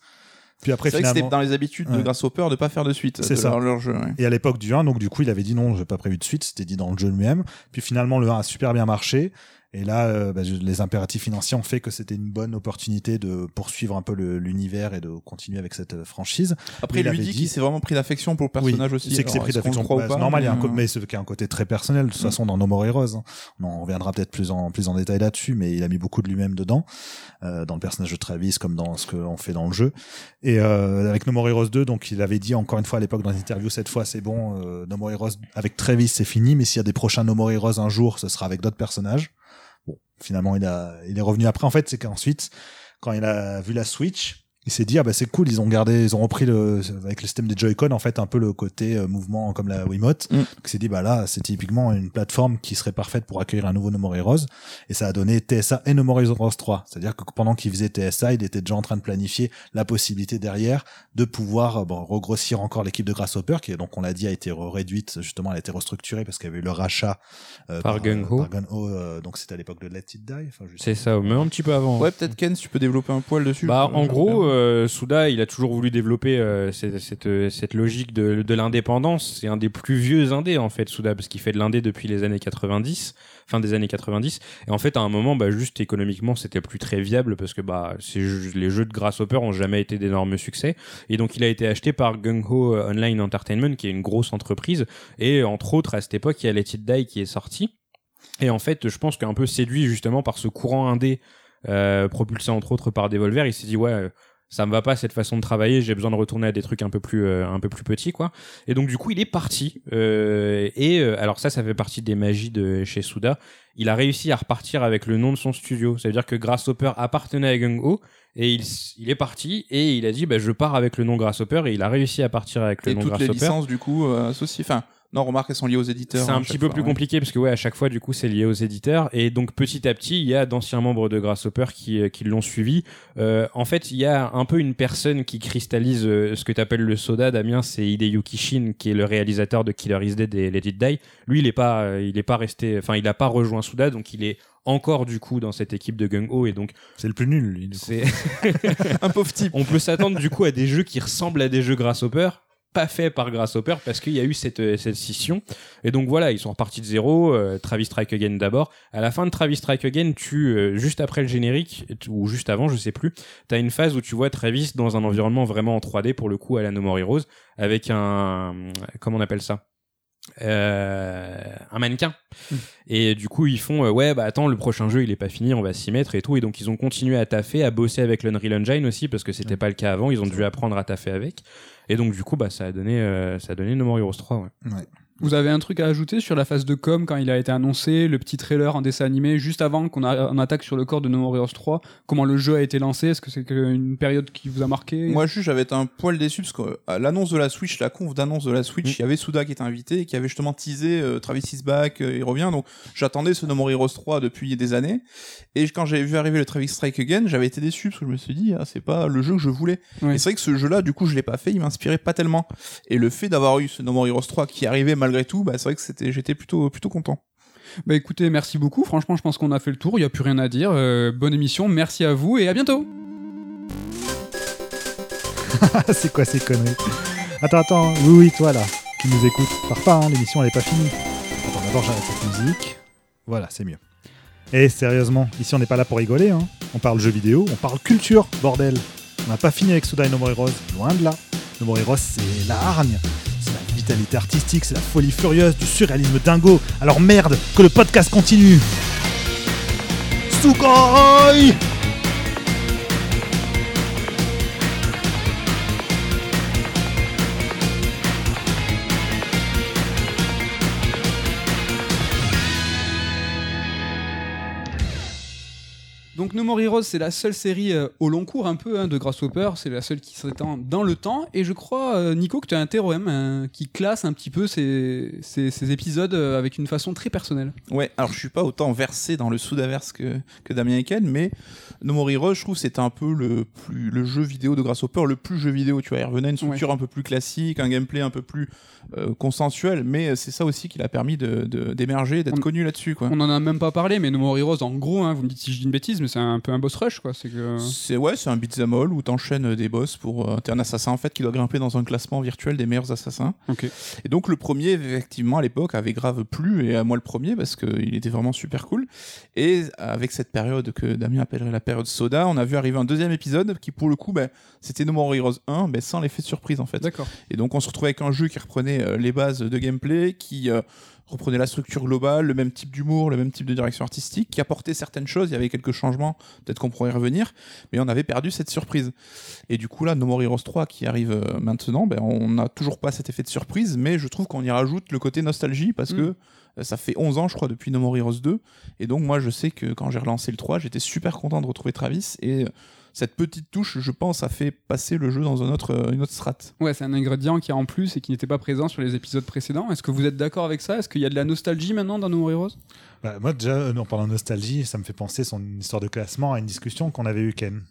Puis après,
C'est vrai que c'était
finalement.
dans les habitudes de
Ouais.
Grasshopper de pas faire de suite
C'est
de
ça.
leur, leur jeu. ouais.
Et à l'époque du 1, donc du coup, il avait dit non, j'ai pas prévu de suite, c'était dit dans le jeu lui-même. Puis finalement, le 1 a super bien marché. Et là, euh, bah, les impératifs financiers ont fait que c'était une bonne opportunité de poursuivre un peu l'univers et de continuer avec cette euh, franchise.
Après,
Il
lui
avait
dit
dit-
qu'il s'est vraiment pris d'affection pour le personnage aussi.
C'est que c'est pris d'affection. Bah, c'est normal, il y a un
euh,
mais c'est a un côté très personnel. De toute façon, dans No More Heroes, hein. on en reviendra peut-être plus en, plus en détail là-dessus, mais il a mis beaucoup de lui-même dedans, euh, dans le personnage de Travis, comme dans ce qu'on fait dans le jeu. Et euh, avec No More Heroes 2, donc il avait dit encore une fois à l'époque dans l'interview, cette fois c'est bon, euh, No More Heroes avec Travis c'est fini, mais s'il y a des prochains No More Heroes un jour, ce sera avec d'autres personnages. Finalement il a, il est revenu après. En fait, c'est qu'ensuite, quand il a vu la Switch, il s'est dit ah bah c'est cool ils ont gardé ils ont repris le avec le système des Joy-Con en fait un peu le côté euh, mouvement comme la Wiimote
Mm.
donc il s'est dit bah là c'est typiquement une plateforme qui serait parfaite pour accueillir un nouveau No More Heroes et ça a donné TSA et No More Heroes 3 c'est-à-dire que pendant qu'il faisait TSA il était déjà en train de planifier la possibilité derrière de pouvoir euh, bon, regrossir encore l'équipe de Grasshopper qui donc on l'a dit a été réduite justement elle a été restructurée parce qu'il y avait eu le rachat euh,
Par
par Gung-Ho, euh, donc c'était à l'époque de Let It Die enfin,
C'est ça, mais un petit peu avant.
Ouais, peut-être Ken, si tu peux développer un poil dessus.
Bah, en
je-
gros, euh, Souda, il a toujours voulu développer euh, euh, cette logique de, l'indépendance. C'est un des plus vieux indés, en fait, Souda, parce qu'il fait de l'indé depuis les années 90, fin des années 90. Et en fait, à un moment, bah, juste économiquement, c'était plus très viable parce que bah, les jeux de Grasshopper ont jamais été d'énormes succès. Et donc, il a été acheté par Gung-Ho Online Entertainment, qui est une grosse entreprise. Et entre autres, à cette époque, il y a Let It Die qui est sorti. Et en fait, je pense qu'un peu séduit justement par ce courant indé, euh, propulsé entre autres par Devolver, il s'est dit ouais, ça me va pas cette façon de travailler, j'ai besoin de retourner à des trucs un peu plus euh, un peu plus petits quoi. Et donc du coup, il est parti euh, et euh, alors ça ça fait partie des magies de chez Suda. Il a réussi à repartir avec le nom de son studio. Ça veut dire que Grasshopper appartenait à Gung-Ho et il, il est parti et il a dit bah, je pars avec le nom Grasshopper et il a réussi à partir avec le
Et
nom
toutes les
Grasshopper.
licences, du coup, euh, associées. Enfin, non, remarque, elles sont liées aux éditeurs.
C'est
hein,
un
à
petit peu
fois,
plus
ouais.
compliqué parce que ouais, à chaque fois du coup c'est lié aux éditeurs et donc petit à petit il y a d'anciens membres de Grasshopper qui, euh, qui l'ont suivi. Euh, en fait il y a un peu une personne qui cristallise euh, ce que tu appelles le soda Damien, c'est Hideyuki Shin qui est le réalisateur de Killer Is Dead et Let It Die. Lui il est pas euh, il est pas resté enfin il a pas rejoint Suda donc il est encore du coup dans cette équipe de Gung Ho et donc
C'est le plus nul, lui. du coup.
c'est
Un pauvre type.
on peut s'attendre du coup à des jeux qui ressemblent à des jeux Grasshopper pas faits par Grasshopper parce qu'il y a eu cette, euh, cette scission. Et donc voilà ils sont repartis de zéro euh, Travis Strike Again d'abord. À la fin de Travis Strike Again tu euh, juste après le générique ou juste avant je sais plus t'as une phase où tu vois Travis dans un environnement vraiment en 3D pour le coup à la No More Heroes avec un comment on appelle ça? Euh, un mannequin. Et du coup ils font euh, ouais bah attends le prochain jeu il est pas fini on va s'y mettre et tout. Et donc ils ont continué à taffer à bosser avec l'Unreal Engine aussi parce que c'était pas le cas avant. Ils ont dû apprendre à taffer avec. Et donc du coup bah ça a donné euh, ça a donné No More Heroes 3 ouais.
Vous avez un truc à ajouter sur la phase de com quand il a été annoncé, le petit trailer en dessin animé, juste avant qu'on a- on attaque sur le corps de No More Heroes 3, comment le jeu a été lancé? Est-ce que c'est que une période qui vous a marqué?
Moi, juste, j'avais été un poil déçu parce qu'à l'annonce de la Switch, la conf d'annonce de la Switch,
Mm.
il y avait Suda qui était invité et qui avait justement teasé euh, Travis is back, euh, il revient. Donc, j'attendais ce No More Heroes 3 depuis des années. Et quand j'avais vu arriver le Travis Strike Again, j'avais été déçu parce que je me suis dit, ah, c'est pas le jeu que je voulais. Et c'est vrai que ce jeu-là, du coup, je l'ai pas fait, il m'inspirait pas tellement. Et le fait d'avoir eu ce No More Heroes 3 qui arrivait malgré tout, bah, c'est vrai que c'était, j'étais plutôt, plutôt content.
Bah écoutez, merci beaucoup. Franchement, je pense qu'on a fait le tour. Il n'y a plus rien à dire. Euh, bonne émission. Merci à vous et à bientôt.
c'est quoi ces conneries? Attends, attends, oui, oui, toi là, qui nous écoute. Pars pas, hein, l'émission elle est pas finie. Attends, d'abord j'arrête cette musique. Voilà, c'est mieux. Et sérieusement, ici on n'est pas là pour rigoler, hein. On parle jeux vidéo, on parle culture, bordel. On n'a pas fini avec Suda et No More Heroes, loin de là. C'est la hargne, c'est la vitalité artistique, c'est la folie furieuse, du surréalisme dingo. Alors merde, que le podcast continue Sugoi
Donc No More Heroes, c'est la seule série euh, au long cours un peu hein, de Grasshopper. C'est la seule qui s'étend dans le temps. Et je crois, euh, Nico, que tu as un théorème hein, qui classe un petit peu ces, ces- ces épisodes euh, avec une façon très personnelle.
Ouais, alors je suis pas autant versé dans le Sudaverse que, que Damien Eken, mais No More Heroes, je trouve, c'était un peu le, plus, le jeu vidéo de Grasshopper, le plus jeu vidéo, tu vois. Il revenait à une structure un peu plus classique, un gameplay un peu plus consensuel, mais c'est ça aussi qui l'a permis de- de- d'émerger, d'être
On-
connu là-dessus.
On en a même pas parlé, mais No More Heroes, en gros, hein, vous me dites si je dis une bêtise, mais c'est un peu un boss rush, quoi. C'est que.
C'est ouais, c'est un beat'em all où t'enchaînes des boss pour euh, t'es un assassin en fait qui doit grimper dans un classement virtuel des meilleurs assassins.
Ok.
Et donc le premier effectivement à l'époque avait grave plu et à moi le premier parce qu'il était vraiment super cool. Et avec cette période que Damien appellerait la période soda, on a vu arriver un deuxième épisode qui pour le coup ben, c'était No More Heroes 1 mais sans l'effet de surprise en fait.
D'accord.
Et donc on se retrouvait avec un jeu qui reprenait euh, les bases de gameplay, qui euh, reprenait la structure globale, le même type d'humour, le même type de direction artistique, qui apportait certaines choses, il y avait quelques changements, peut-être qu'on pourrait y revenir, mais on avait perdu cette surprise. Et du coup là, No More Heroes 3 qui arrive euh, maintenant, ben, on n'a toujours pas cet effet de surprise, mais je trouve qu'on y rajoute le côté nostalgie, parce
Mm.
que euh, ça fait 11 ans, je crois, depuis No More Heroes 2, et donc moi je sais que quand j'ai relancé le 3, j'étais super content de retrouver Travis, et... euh, cette petite touche, je pense, a fait passer le jeu dans un autre, euh, une autre strate.
Ouais, c'est un ingrédient qui est en plus et qui n'était pas présent sur les épisodes précédents. Est-ce que vous êtes d'accord avec ça? Est-ce qu'il y a de la nostalgie maintenant dans No More Heroes?
Bah, moi, déjà, euh, en parlant de nostalgie, ça me fait penser son histoire de classement à une discussion qu'on avait eu Ken.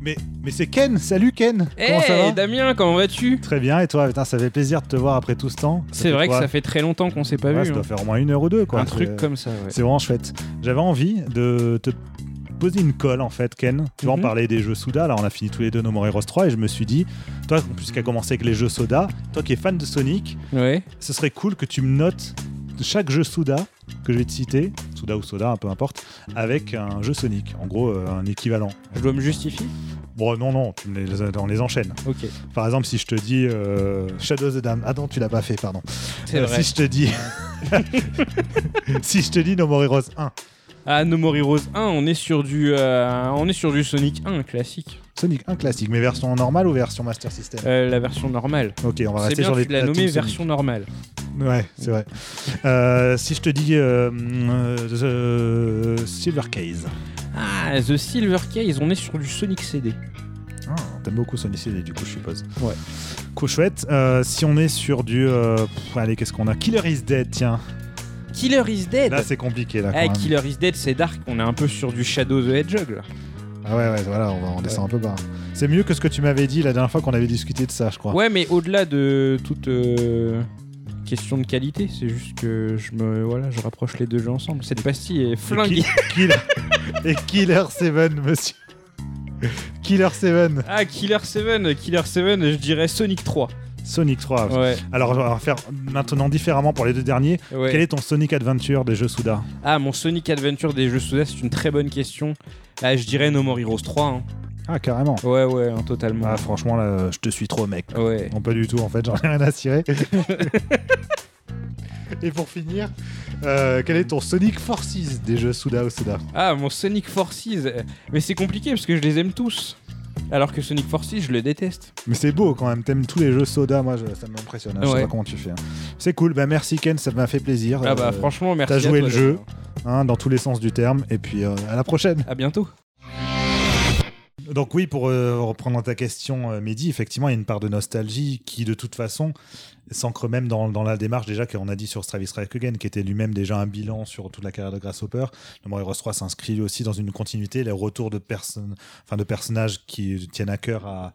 Mais, mais c'est Ken Salut Ken Comment ça va?
Damien, comment vas-tu?
Très bien, et toi Putain, ça fait plaisir de te voir après tout ce temps.
C'est vrai que ça fait très longtemps qu'on s'est pas
Ouais,
vu.
Ça doit
hein.
faire au moins une heure ou deux, quoi.
Un truc comme ça, ouais.
C'est vraiment chouette. J'avais envie de te poser une colle, en fait, Ken. Tu vois, on
Mhm.
parlait des jeux Souda, là, on a fini tous les deux No More Heroes 3, et je me suis dit, toi, puisqu'à commencé avec les jeux Soda, toi qui es fan de Sonic, ce serait cool que tu me notes chaque jeu Souda que je vais te citer, Souda ou Soda, peu importe, avec un jeu Sonic. En gros, euh, un équivalent.
Je dois me justifier
Bon, non, non, tu les, on les enchaîne.
Ok.
Par exemple, si je te dis euh, Shadow of the Dam. Ah non, tu l'as pas fait, pardon.
C'est
Euh,
vrai.
Si je te dis. si je te dis No More Heroes 1.
Ah, No More Heroes 1, on est sur du, euh, on est sur du Sonic 1 classique.
Sonic 1 classique, mais version normale ou version Master System
Euh, la version normale.
Ok, on va rester
bien,
sur les
tu l'as
la
nommé
team Sonic.
version normale.
Ouais, c'est vrai. Euh, si je te dis The Silver Case.
Ah, The Silver Case, on est sur du Sonic CD.
Ah, T'aimes beaucoup Sonic CD, du coup, je suppose.
Ouais.
Cool, chouette. Si on est sur du. allez, qu'est-ce qu'on a? Killer is Dead, tiens.
Killer is Dead.
Là, c'est compliqué, là. Quand
Ah,
même.
Killer is Dead, c'est dark. On est un peu sur du Shadow the Hedgehog là.
Ah ouais, ouais, voilà, on, va, on descend un peu bas. C'est mieux que ce que tu m'avais dit la dernière fois qu'on avait discuté de ça, je crois.
Ouais, mais au-delà de toute euh, question de qualité, c'est juste que je me voilà, je rapproche les deux jeux ensemble. Cette pastille est
Et
flinguée.
Killer... Et Killer 7, monsieur. Killer 7.
Ah, Killer 7, Killer 7, je dirais Sonic 3.
Sonic 3.
Ouais,
Alors, on va faire maintenant différemment pour les deux derniers.
ouais.
Quel est ton Sonic Adventure des jeux Souda
Ah, mon Sonic Adventure des jeux Souda, c'est une très bonne question. Là, je dirais No More Heroes 3. hein.
Ah, carrément.
Ouais, ouais, hein, totalement.
Ah, franchement, là, je te suis trop, mec.
Ouais.
Non, pas du tout, en fait, j'en ai rien à cirer. Et pour finir, euh, quel est ton Sonic Forces des jeux Souda ou Souda
Ah, mon Sonic Forces. Mais c'est compliqué parce que je les aime tous. Alors que Sonic Forces, je le déteste.
Mais c'est beau quand même, t'aimes tous les jeux Soda, moi je- ça m'impressionne, hein, je sais
Ouais.
pas comment tu fais. hein. C'est cool, bah merci Ken, ça m'a fait plaisir.
Ah bah
Euh,
franchement, merci.
t'as
à
joué
toi,
le jeu. hein, dans tous les sens du terme, et puis euh, à la prochaine.
À bientôt.
Donc oui, pour euh, reprendre ta question, euh, Mehdi, effectivement, il y a une part de nostalgie qui, de toute façon, s'ancre même dans, la démarche déjà qu'on a dit sur Travis Strike Again, qui était lui-même déjà un bilan sur toute la carrière de Grasshopper. Le Heroes 3 s'inscrit aussi dans une continuité, les retours de, de personnages qui tiennent à cœur à,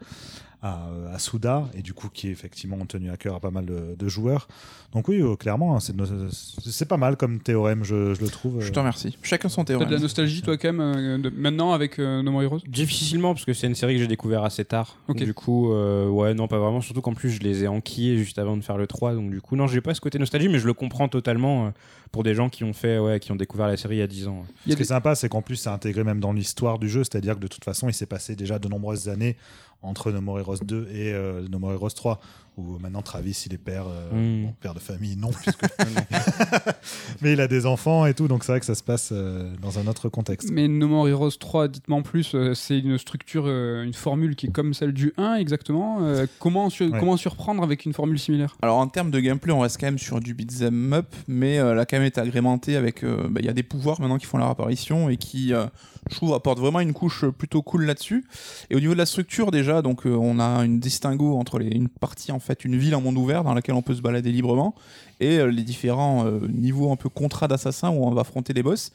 à, à Souda, et du coup qui effectivement ont tenu à cœur à pas mal de, de joueurs. Donc oui, euh, clairement, hein, c'est pas mal comme théorème, je, je le trouve.
Je
euh.
te remercie. Chacun son
T'as de la
théorème.
nostalgie, toi, quand même, euh, de- maintenant avec euh, No More Heroes?
Difficilement parce que c'est une série que j'ai découvert assez tard.
Ok.
Du coup, euh, ouais, non, pas vraiment. Surtout qu'en plus, je les ai enquillés juste avant de faire le 3. Donc, du coup, non, j'ai pas ce côté nostalgie, mais je le comprends totalement pour des gens qui ont fait, ouais, qui ont découvert la série il y a 10 ans.
Ce qui est sympa, c'est qu'en plus, c'est intégré même dans l'histoire du jeu, c'est-à-dire que de toute façon, il s'est passé déjà de nombreuses années entre No More Heroes 2 et euh, No More Heroes 3, où maintenant Travis, il est père, euh,
Mm.
bon, père de famille, non, puisque... mais il a des enfants et tout, donc c'est vrai que ça se passe euh, dans un autre contexte.
Mais No More Heroes 3, dites-moi en plus, euh, c'est une structure, euh, une formule qui est comme celle du 1 exactement. Euh, comment, sur-
Ouais.
comment surprendre avec une formule similaire?
Alors en termes de gameplay, on reste quand même sur du beat'em up, mais euh, la cam est agrémentée avec, euh, bah, il y a des pouvoirs maintenant qui font leur apparition et qui, euh, je trouve, apportent vraiment une couche plutôt cool là-dessus. Et au niveau de la structure déjà, donc euh, on a une distinguo entre les, une partie en fait, une ville en monde ouvert dans laquelle on peut se balader librement et euh, les différents euh, niveaux un peu contrats d'assassins où on va affronter les boss.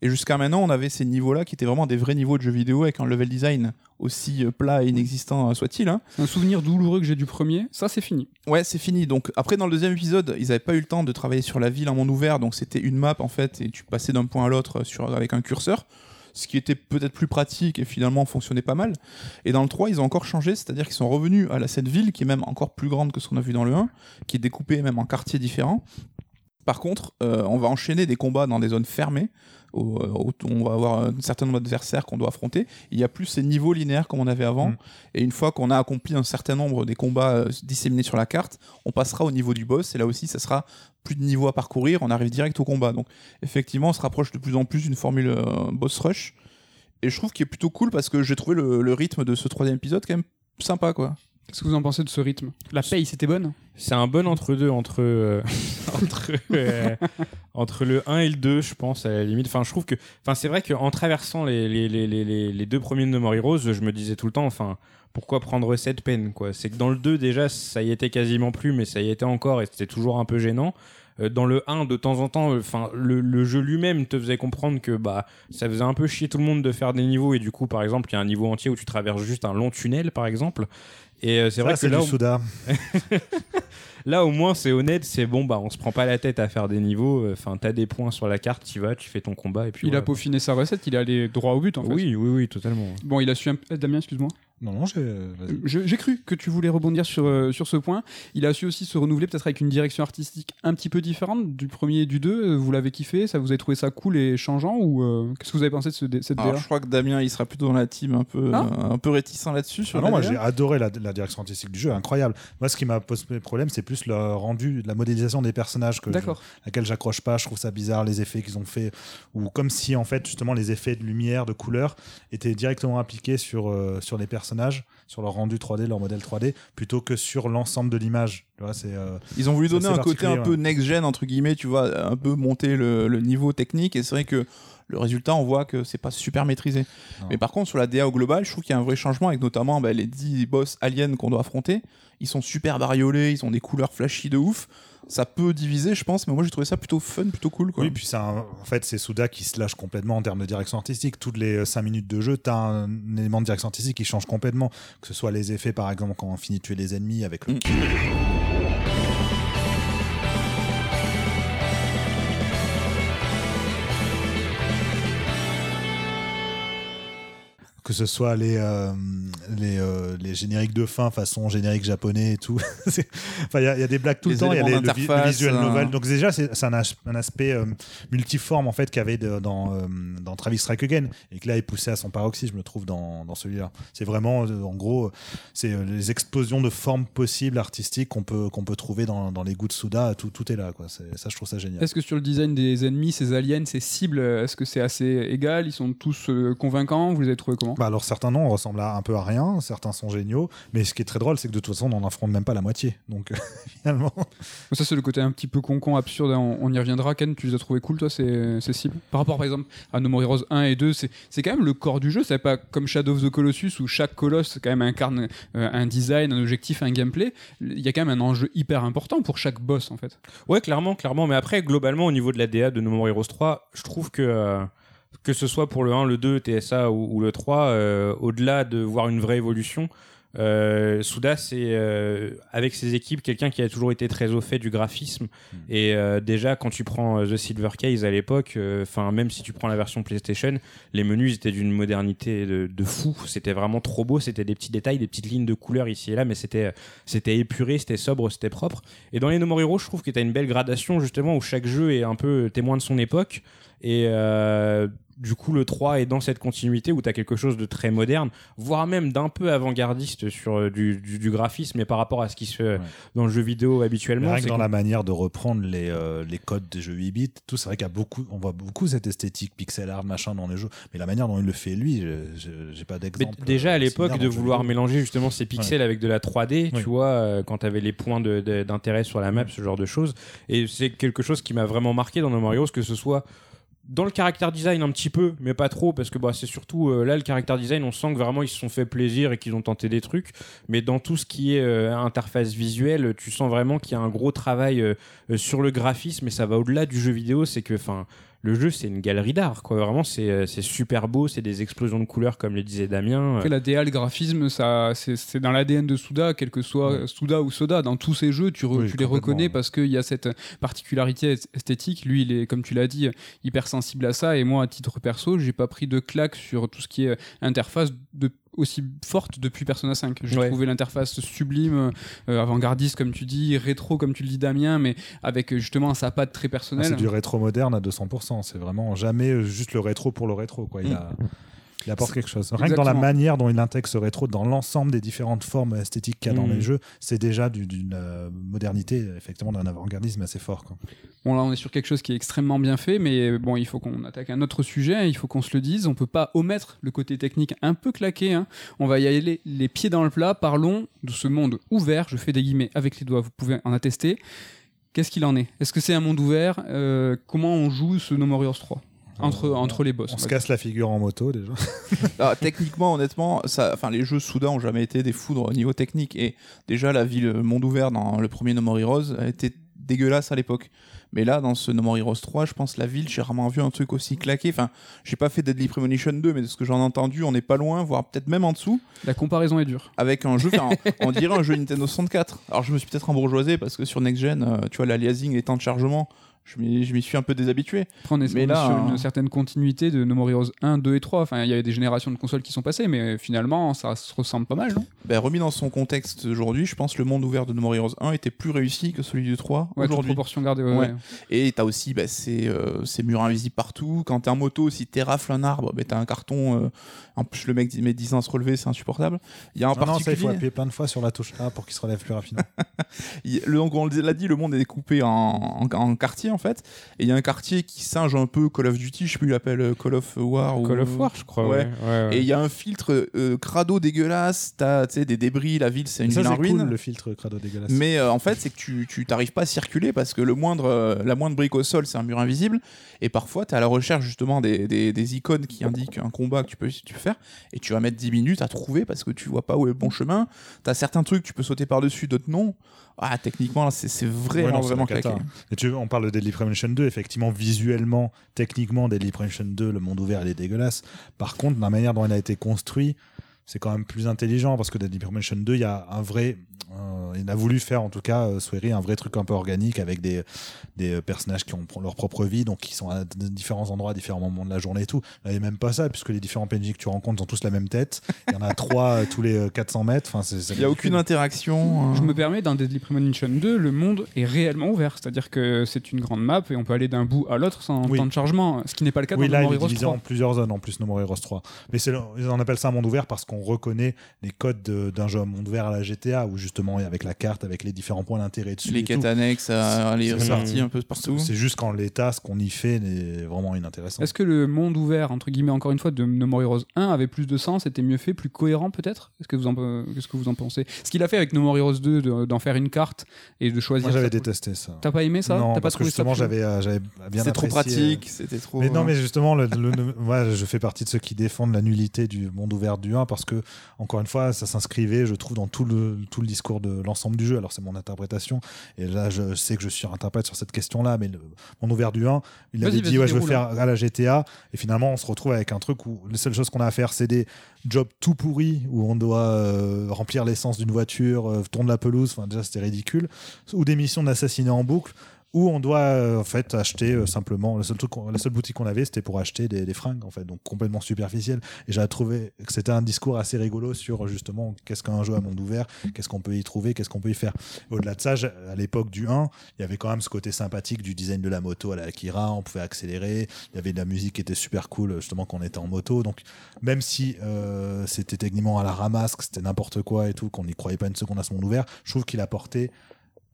Et jusqu'à maintenant, on avait ces niveaux-là qui étaient vraiment des vrais niveaux de jeux vidéo avec un level design aussi euh, plat et inexistant soit-il. hein.
Un souvenir douloureux que j'ai du premier. Ça, c'est fini.
Ouais, c'est fini. Donc après, dans le deuxième épisode, ils n'avaient pas eu le temps de travailler sur la ville en monde ouvert, donc c'était une map en fait, et tu passais d'un point à l'autre sur avec un curseur, ce qui était peut-être plus pratique et finalement fonctionnait pas mal. Et dans le 3, ils ont encore changé, c'est-à-dire qu'ils sont revenus à la, cette ville qui est même encore plus grande que ce qu'on a vu dans le 1, qui est découpée même en quartiers différents. Par contre, euh, on va enchaîner des combats dans des zones fermées. Où, euh, où on va avoir un certain nombre d'adversaires qu'on doit affronter. Il n'y a plus ces niveaux linéaires comme on avait avant.
Mm.
Et une fois qu'on a accompli un certain nombre des combats euh, disséminés sur la carte, on passera au niveau du boss. Et là aussi, ça sera plus de niveaux à parcourir. On arrive direct au combat. Donc, effectivement, on se rapproche de plus en plus d'une formule boss rush. Et je trouve qu'il est plutôt cool parce que j'ai trouvé le, le rythme de ce troisième épisode quand même sympa, quoi.
Qu'est-ce que vous en pensez de ce rythme? La paye, c'était bonne?
C'est un bon entre-deux entre, euh, entre, euh, entre le 1 et le 2, je pense, à la limite. Enfin, je trouve que. Enfin, c'est vrai qu'en traversant les, les, les, les, deux premiers de No More Heroes, je me disais tout le temps, enfin, pourquoi prendre cette peine, C'est que dans le 2, déjà, ça y était quasiment plus, mais ça y était encore et c'était toujours un peu gênant. Euh, Dans le 1, de temps en temps, enfin, le, le jeu lui-même te faisait comprendre que bah ça faisait un peu chier tout le monde de faire des niveaux et du coup, par exemple, il y a un niveau entier où tu traverses juste un long tunnel, par exemple. Et euh, c'est vrai que
c'est
là,
du
au-
Souda.
Là, au moins, c'est honnête, c'est bon, bah, on se prend pas la tête à faire des niveaux. Enfin, t'as des points sur la carte, tu vas, tu fais ton combat et puis.
Il a peaufiné sa recette, il est allé droit au but en fait.
Oui, oui, oui, totalement.
Bon, il a su un... Damien, excuse-moi.
Non, non, j'ai. vas-y.
Je- J'ai cru que tu voulais rebondir sur, euh, sur ce point. Il a su aussi se renouveler, peut-être avec une direction artistique un petit peu différente du premier et du 2. Euh, Vous l'avez kiffé ça Vous avez trouvé ça cool et changeant Ou euh, qu'est-ce que vous avez pensé de ce, cette
Alors,
DA
je crois que Damien, il sera plutôt dans la team un peu,
Ah.
euh, un peu réticent là-dessus.
Ah non, moi j'ai adoré la, la direction artistique du jeu, incroyable. Moi, ce qui m'a posé problème, c'est plus le rendu, la modélisation des personnages que je-
D'accord.
laquelle j'accroche pas. Je trouve ça bizarre les effets qu'ils ont fait, ou comme si en fait justement les effets de lumière, de couleur étaient directement appliqués sur euh, sur les personnages, sur leur rendu 3D, leur modèle 3D, plutôt que sur l'ensemble de l'image. Euh,
Ils ont voulu donner un côté un peu next-gen, entre guillemets, tu vois, un peu monter le, le niveau technique. Et c'est vrai que le résultat, on voit que c'est pas super maîtrisé.
Non.
Mais par contre, sur la DA au global, je trouve qu'il y a un vrai changement avec notamment bah, les 10 boss aliens qu'on doit affronter. Ils sont super bariolés, ils ont des couleurs flashy de ouf. Ça peut diviser, je pense, mais moi j'ai trouvé ça plutôt fun, plutôt cool. Quoi.
Oui, puis c'est un- en fait, c'est Souda qui se lâche complètement en termes de direction artistique. Toutes les 5 minutes de jeu, tu as un élément de direction artistique qui change complètement. Que ce soit les effets, par exemple, quand on finit de tuer les ennemis avec le que ce soit les, euh, les, euh, les génériques de fin façon générique japonais et tout. Enfin, il y, a- il y a des blagues tout
Les
le temps. Il y a les, le, vi- le
d'interface,
visual
euh,
novel. Donc déjà, c'est un, as- un aspect euh, multiforme en fait qu'il y avait de- dans, euh, dans Travis Strike Again et que là est poussé à son paroxysme, je trouve, dans, dans celui-là. C'est vraiment, en gros, c'est euh, les explosions de formes possibles artistiques qu'on peut qu'on peut trouver dans, dans les goûts de Souda. Tout, tout est là, quoi. Ça, je trouve ça génial.
Est-ce que sur le design des ennemis, ces aliens, ces cibles, est-ce que c'est assez égal? Ils sont tous euh, convaincants? Vous les avez trouvés comment?
Bah alors certains noms ressemblent à, un peu à rien, certains sont géniaux, mais ce qui est très drôle, c'est que de toute façon on n'en affronte même pas la moitié. Donc finalement,
Ça, c'est le côté un petit peu con-con, absurde. hein, On, on y reviendra. Ken, tu les as trouvés cool, toi, ces, ces cibles? Par rapport, par exemple, à No More Heroes 1 et 2, c'est c'est quand même le corps du jeu. C'est pas comme Shadow of the Colossus où chaque colosse, quand même, incarne euh, un design, un objectif, un gameplay. Il y a quand même un enjeu hyper important pour chaque boss, en fait.
Ouais, clairement, clairement. Mais après, globalement, au niveau de la DA de No More Heroes 3, je trouve que euh, que ce soit pour le 1, le 2, TSA ou, le 3, euh, au-delà de voir une vraie évolution, euh, Souda, c'est euh, avec ses équipes quelqu'un qui a toujours été très au fait du graphisme. Et euh, déjà, quand tu prends The Silver Case à l'époque, enfin même si tu prends la version PlayStation, les menus étaient d'une modernité de, de fou. C'était vraiment trop beau. C'était des petits détails, des petites lignes de couleurs ici et là, mais c'était c'était épuré, c'était sobre, c'était propre. Et dans les No More Heroes, je trouve que tu as une belle gradation justement où chaque jeu est un peu témoin de son époque. Et du coup, le 3 est dans cette continuité où tu as quelque chose de très moderne, voire même d'un peu avant-gardiste sur euh, du, du, du graphisme, mais par rapport à ce qui se fait
Ouais.
dans le jeu vidéo habituellement.
rien que dans
que-
la manière de reprendre les, euh, les codes des jeux 8 bits, tout, c'est vrai qu'il y a beaucoup, on voit beaucoup cette esthétique pixel art machin dans les jeux, mais la manière dont il le fait lui, j'ai pas d'exemple.
déjà à
euh,
l'époque de vouloir mélanger justement ces pixels avec de la 3D,
Oui.
tu vois, euh, quand t'avais les points d'intérêt sur la map, ce genre de choses. Et c'est quelque chose qui m'a vraiment marqué dans No Heroes, que ce soit dans le caractère design un petit peu, mais pas trop, parce que bah, c'est surtout euh, là le caractère design, on sent que vraiment ils se sont fait plaisir et qu'ils ont tenté des trucs. Mais dans tout ce qui est euh, interface visuelle, tu sens vraiment qu'il y a un gros travail euh, sur le graphisme, et ça va au-delà du jeu vidéo. C'est que, enfin, le jeu c'est une galerie d'art, quoi. Vraiment, c'est euh, c'est super beau, c'est des explosions de couleurs, comme le disait Damien.
Après, la DA, le graphisme, ça, c'est dans l'ADN de Souda, quel que soit Souda ou Soda. Dans tous ces jeux, tu, re-
Oui,
tu les reconnais
ouais.
parce qu'il y a cette particularité est- esthétique. Lui, il est, comme tu l'as dit, hyper sensible à ça. Et moi, à titre perso, j'ai pas pris de claque sur tout ce qui est interface de aussi forte depuis Persona 5. J'ai
Ouais.
trouvé l'interface sublime, euh, avant-gardiste comme tu dis, rétro comme tu le dis Damien, mais avec euh, justement sa patte très
Ah,
personnelle.
c'est du rétro moderne à 200%. C'est vraiment jamais euh, juste le rétro pour le rétro. Quoi. Il,
Mm.
a- il apporte quelque chose. Rien que dans la manière dont il intègre ce rétro dans l'ensemble des différentes formes esthétiques qu'il y a dans
Mm.
les jeux, c'est déjà du- d'une euh, modernité, effectivement, d'un avant-gardisme assez fort. Quoi.
Bon là on est sur quelque chose qui est extrêmement bien fait, mais bon il faut qu'on attaque un autre sujet, hein, il faut qu'on se le dise, on peut pas omettre le côté technique un peu claqué, hein. on va y aller les pieds dans le plat, parlons de ce monde ouvert, je fais des guillemets avec les doigts, vous pouvez en attester. Qu'est-ce qu'il en est? Est-ce que c'est un monde ouvert? Euh, Comment on joue ce No More Heroes 3 entre,
Euh,
entre les boss
On se casse la figure en moto déjà.
Ah, techniquement, honnêtement, ça, enfin, les jeux Souda ont jamais été des foudres au niveau technique. Et déjà, la ville monde ouvert dans le premier No More Heroes a été dégueulasse à l'époque. Mais là, dans ce No More Heroes 3, je pense la ville, j'ai rarement vu un truc aussi claqué. Enfin, j'ai pas fait Deadly Premonition 2, mais de ce que j'en ai entendu, on n'est pas loin, voire peut-être même en dessous,
La comparaison est dure.
avec un jeu, enfin, on dirait un jeu Nintendo 64. Alors, je me suis peut-être embourgeoisé parce que sur Next Gen, euh, tu vois, l'aliasing, les temps de chargement, je m'y suis un peu déshabitué.
Après, on est,
Mais là,
sur
hein.
une certaine continuité de No More Heroes 1, 2 et 3. Enfin, il y avait des générations de consoles qui sont passées, mais finalement, ça se ressemble pas mal, non?
Ben, remis dans son contexte aujourd'hui, je pense que le monde ouvert de No More Heroes 1 était plus réussi que celui du 3
Ouais,
aujourd'hui.
proportion gardée. ouais,
Ouais.
ouais.
Et t'as aussi bah, ces, euh, ces murs invisibles partout. Quand t'es en moto, si t'es rafle un arbre, bah, t'as un carton. euh, en plus, le mec met 10 ans à se relever, c'est insupportable. Il y a un
Non, non, ça, il faut appuyer plein de fois sur la touche A pour qu'il se relève plus rapidement.
le, donc, on l'a dit, le monde est découpé en, en, en quartiers en fait. Et il y a un quartier qui singe un peu Call of Duty, je sais plus, il l'appelle euh, Call of War.
Call
ou...
of War, je crois.
Ouais.
Ouais. ouais, ouais.
Et il y a un filtre euh, crado dégueulasse, t'as tu sais, des débris, la ville c'est une
ça,
ville en
c'est
ruine.
cool, le filtre crado dégueulasse.
Mais euh, en fait, c'est que tu tu t'arrives pas à circuler parce que le moindre, euh, la moindre brique au sol, c'est un mur invisible. Et parfois, tu es à la recherche justement des, des, des icônes qui indiquent un combat que tu peux, tu peux faire. Et tu vas mettre 10 minutes à trouver parce que tu vois pas où est le bon chemin. Tu as certains trucs, tu peux sauter par-dessus, d'autres non. Ah, techniquement, c'est vraiment,
Ouais, non, c'est
vraiment claqué.
Et tu, on parle de Deadly Premonition 2, effectivement, visuellement, techniquement, Deadly Premonition 2, le monde ouvert, il est dégueulasse. Par contre, la manière dont il a été construit, c'est quand même plus intelligent parce que Deadly Premonition 2, il y a un vrai. euh, il a voulu faire, en tout cas, euh, Swery, un vrai truc un peu organique avec des, des euh, personnages qui ont leur propre vie, donc qui sont à différents endroits, à différents moments de la journée et tout. Là, il n'y a même pas ça, puisque les différents PNJ que tu rencontres ont tous la même tête. Il y en a trois euh, tous les euh, 400 mètres. Enfin, c'est- c'est
Il n'y a aucune interaction.
Je
euh,
me permets, dans Deadly Premonition 2, le monde est réellement ouvert. C'est-à-dire que c'est une grande map et on peut aller d'un bout à l'autre sans
Oui.
temps de chargement, ce qui n'est pas le cas
Oui,
dans
là,
No
il
More
est
Heroes
divisé
3.
en plusieurs zones en plus, No More Heroes 3. Mais c'est on appelle ça un monde ouvert parce qu'on reconnaît les codes de- d'un jeu monde ouvert à la GTA où justement, avec la carte, avec les différents points d'intérêt dessus.
les
et
quêtes
tout.
annexes, euh, les réparties un peu partout.
C'est juste qu'en l'état, ce qu'on y fait est vraiment inintéressant.
Est-ce que le monde ouvert, entre guillemets, encore une fois, de No More Heroes 1 avait plus de sens, était mieux fait, plus cohérent peut-être? Est-ce que vous en, qu'est-ce que vous en pensez? Ce qu'il a fait avec No More Heroes 2, de- d'en faire une carte et de choisir.
Moi, j'avais détesté ça.
T'as pas aimé ça?
Non,
T'as pas
parce que justement, j'avais euh, j'avais bien
C'était trop pratique, c'était trop.
Mais non, mais justement, le, le- le- moi, je fais partie de ceux qui défendent la nullité du monde ouvert du 1 parce que, encore une fois, ça s'inscrivait, je trouve, dans tout le, tout le discours de l'ensemble du jeu. Alors, c'est mon interprétation. Et là, je sais que je suis interprète sur cette question-là, mais le monde ouvert du 1, il avait dit, ouais, je veux faire à la GTA. Et finalement, on se retrouve avec un truc où les seules choses qu'on a à faire, c'est des jobs tout pourris où on doit euh, remplir l'essence d'une voiture, euh, tourner la pelouse. Enfin, déjà, c'était ridicule. Ou des missions d'assassiner en boucle où on doit euh, en fait acheter euh, simplement le seul truc la seule boutique qu'on avait c'était pour acheter des, des fringues en fait donc complètement superficiel. Et j'avais trouvé que c'était un discours assez rigolo sur justement qu'est-ce qu'un jeu à monde ouvert qu'est-ce qu'on peut y trouver qu'est-ce qu'on peut y faire. Au-delà de ça j'ai- à l'époque du 1 il y avait quand même ce côté sympathique du design de la moto à la Akira on pouvait accélérer il y avait de la musique qui était super cool justement quand on était en moto. Donc même si euh, c'était techniquement à la ramasse que c'était n'importe quoi et tout qu'on n'y croyait pas une seconde à ce monde ouvert je trouve qu'il apportait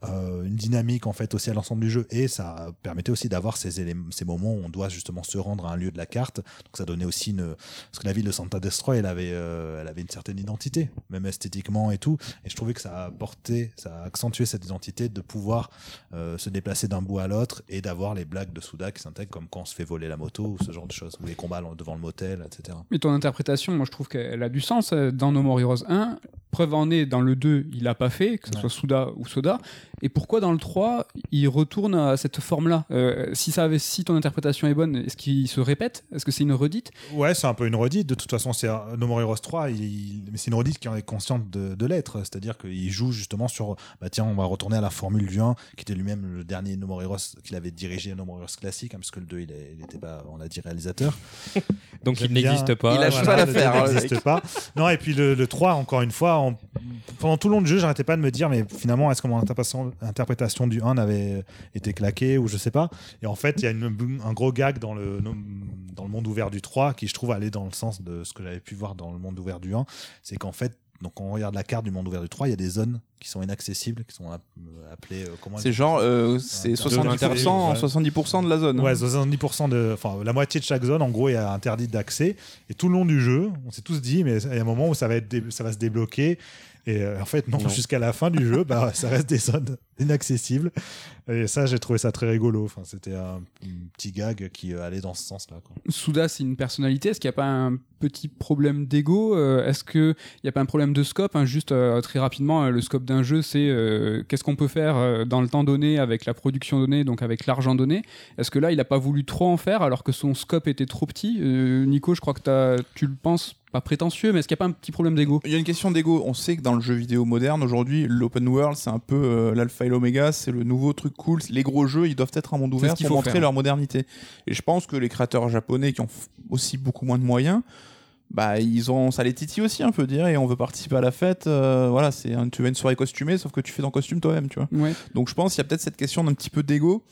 euh, une dynamique en fait aussi à l'ensemble du jeu et ça permettait aussi d'avoir ces éléments ces moments où on doit justement se rendre à un lieu de la carte donc ça donnait aussi une parce que la ville de Santa Destroy elle avait euh, elle avait une certaine identité même esthétiquement et tout et je trouvais que ça a apporté ça a accentué cette identité de pouvoir euh, se déplacer d'un bout à l'autre et d'avoir les blagues de Souda qui s'intègrent comme quand on se fait voler la moto ou ce genre de choses ou les combats devant le motel etc
Mais ton interprétation, moi je trouve qu'elle a du sens. Dans No More Heroes 1, preuve en est, dans le 2, il l'a pas fait, que ce
Ouais.
soit Souda ou Soda. Et pourquoi dans le 3, il retourne à cette forme-là? Euh, si, ça avait, si ton interprétation est bonne, est-ce qu'il se répète? Est-ce que c'est une redite?
Ouais, c'est un peu une redite. De toute façon, c'est un- No More Heroes 3, il- mais c'est une redite qui en est consciente de, de l'être. C'est-à-dire qu'il joue justement sur, bah tiens, on va retourner à la formule du 1, qui était lui-même le dernier No More Heroes qu'il avait dirigé, No More Heroes classique, hein, parce que le 2, il n'était pas, on l'a dit, réalisateur.
Donc il n'existe pas.
Il lâche
Voilà,
pas l'affaire,
deux
hein,
n'existe pas. Non, et puis le, le 3, encore une fois, en- pendant tout le long du jeu, j'arrêtais pas de me dire, mais finalement, est-ce que mon interprétation, du 1 avait été claquée ou je sais pas. Et en fait, il y a une- un gros gag dans le, dans le monde ouvert du 3 qui, je trouve, allait dans le sens de ce que j'avais pu voir dans le monde ouvert du 1. C'est qu'en fait, donc quand on regarde la carte du monde ouvert du 3, il y a des zones qui sont inaccessibles, qui sont app- appelées. euh, comment
C'est genre, euh, c'est
Un
70%,
ouais.
70% de la zone. hein.
Ouais, 70% de, enfin, la moitié de chaque zone, en gros, est interdite d'accès. Et tout le long du jeu, on s'est tous dit, mais il y a un moment où ça va être, ça va se débloquer. Et euh, en fait, non,
Non.
jusqu'à la fin du jeu, bah, ça reste des zones inaccessibles. Et ça, j'ai trouvé ça très rigolo. Enfin, c'était un, un petit gag qui euh, allait dans ce sens-là.
Souda, c'est une personnalité. Est-ce qu'il n'y a pas un petit problème d'ego Euh, Est-ce qu'il n'y a pas un problème de scope hein Juste euh, très rapidement, le scope d'un jeu, c'est euh, qu'est-ce qu'on peut faire dans le temps donné, avec la production donnée, donc avec l'argent donné? Est-ce que là, il n'a pas voulu trop en faire alors que son scope était trop petit? Euh, Nico, je crois que t'as- tu le penses pas prétentieux, mais est-ce qu'il n'y a pas un petit problème d'ego?
Il y a une question d'ego. On sait que dans le jeu vidéo moderne, aujourd'hui, l'open world, c'est un peu euh, l'alpha Alpha et l'Omega, c'est le nouveau truc cool. Les gros jeux, ils doivent être un monde ouvert pour montrer
faire.
leur modernité. Et je pense que les créateurs japonais qui ont aussi beaucoup moins de moyens, bah ils ont ça les titille aussi un peu dire et on veut participer à la fête. euh, voilà, c'est tu veux une soirée costumée, sauf que tu fais ton costume toi-même, tu vois.
Ouais.
Donc je pense qu'il y a peut-être cette question d'un petit peu d'ego.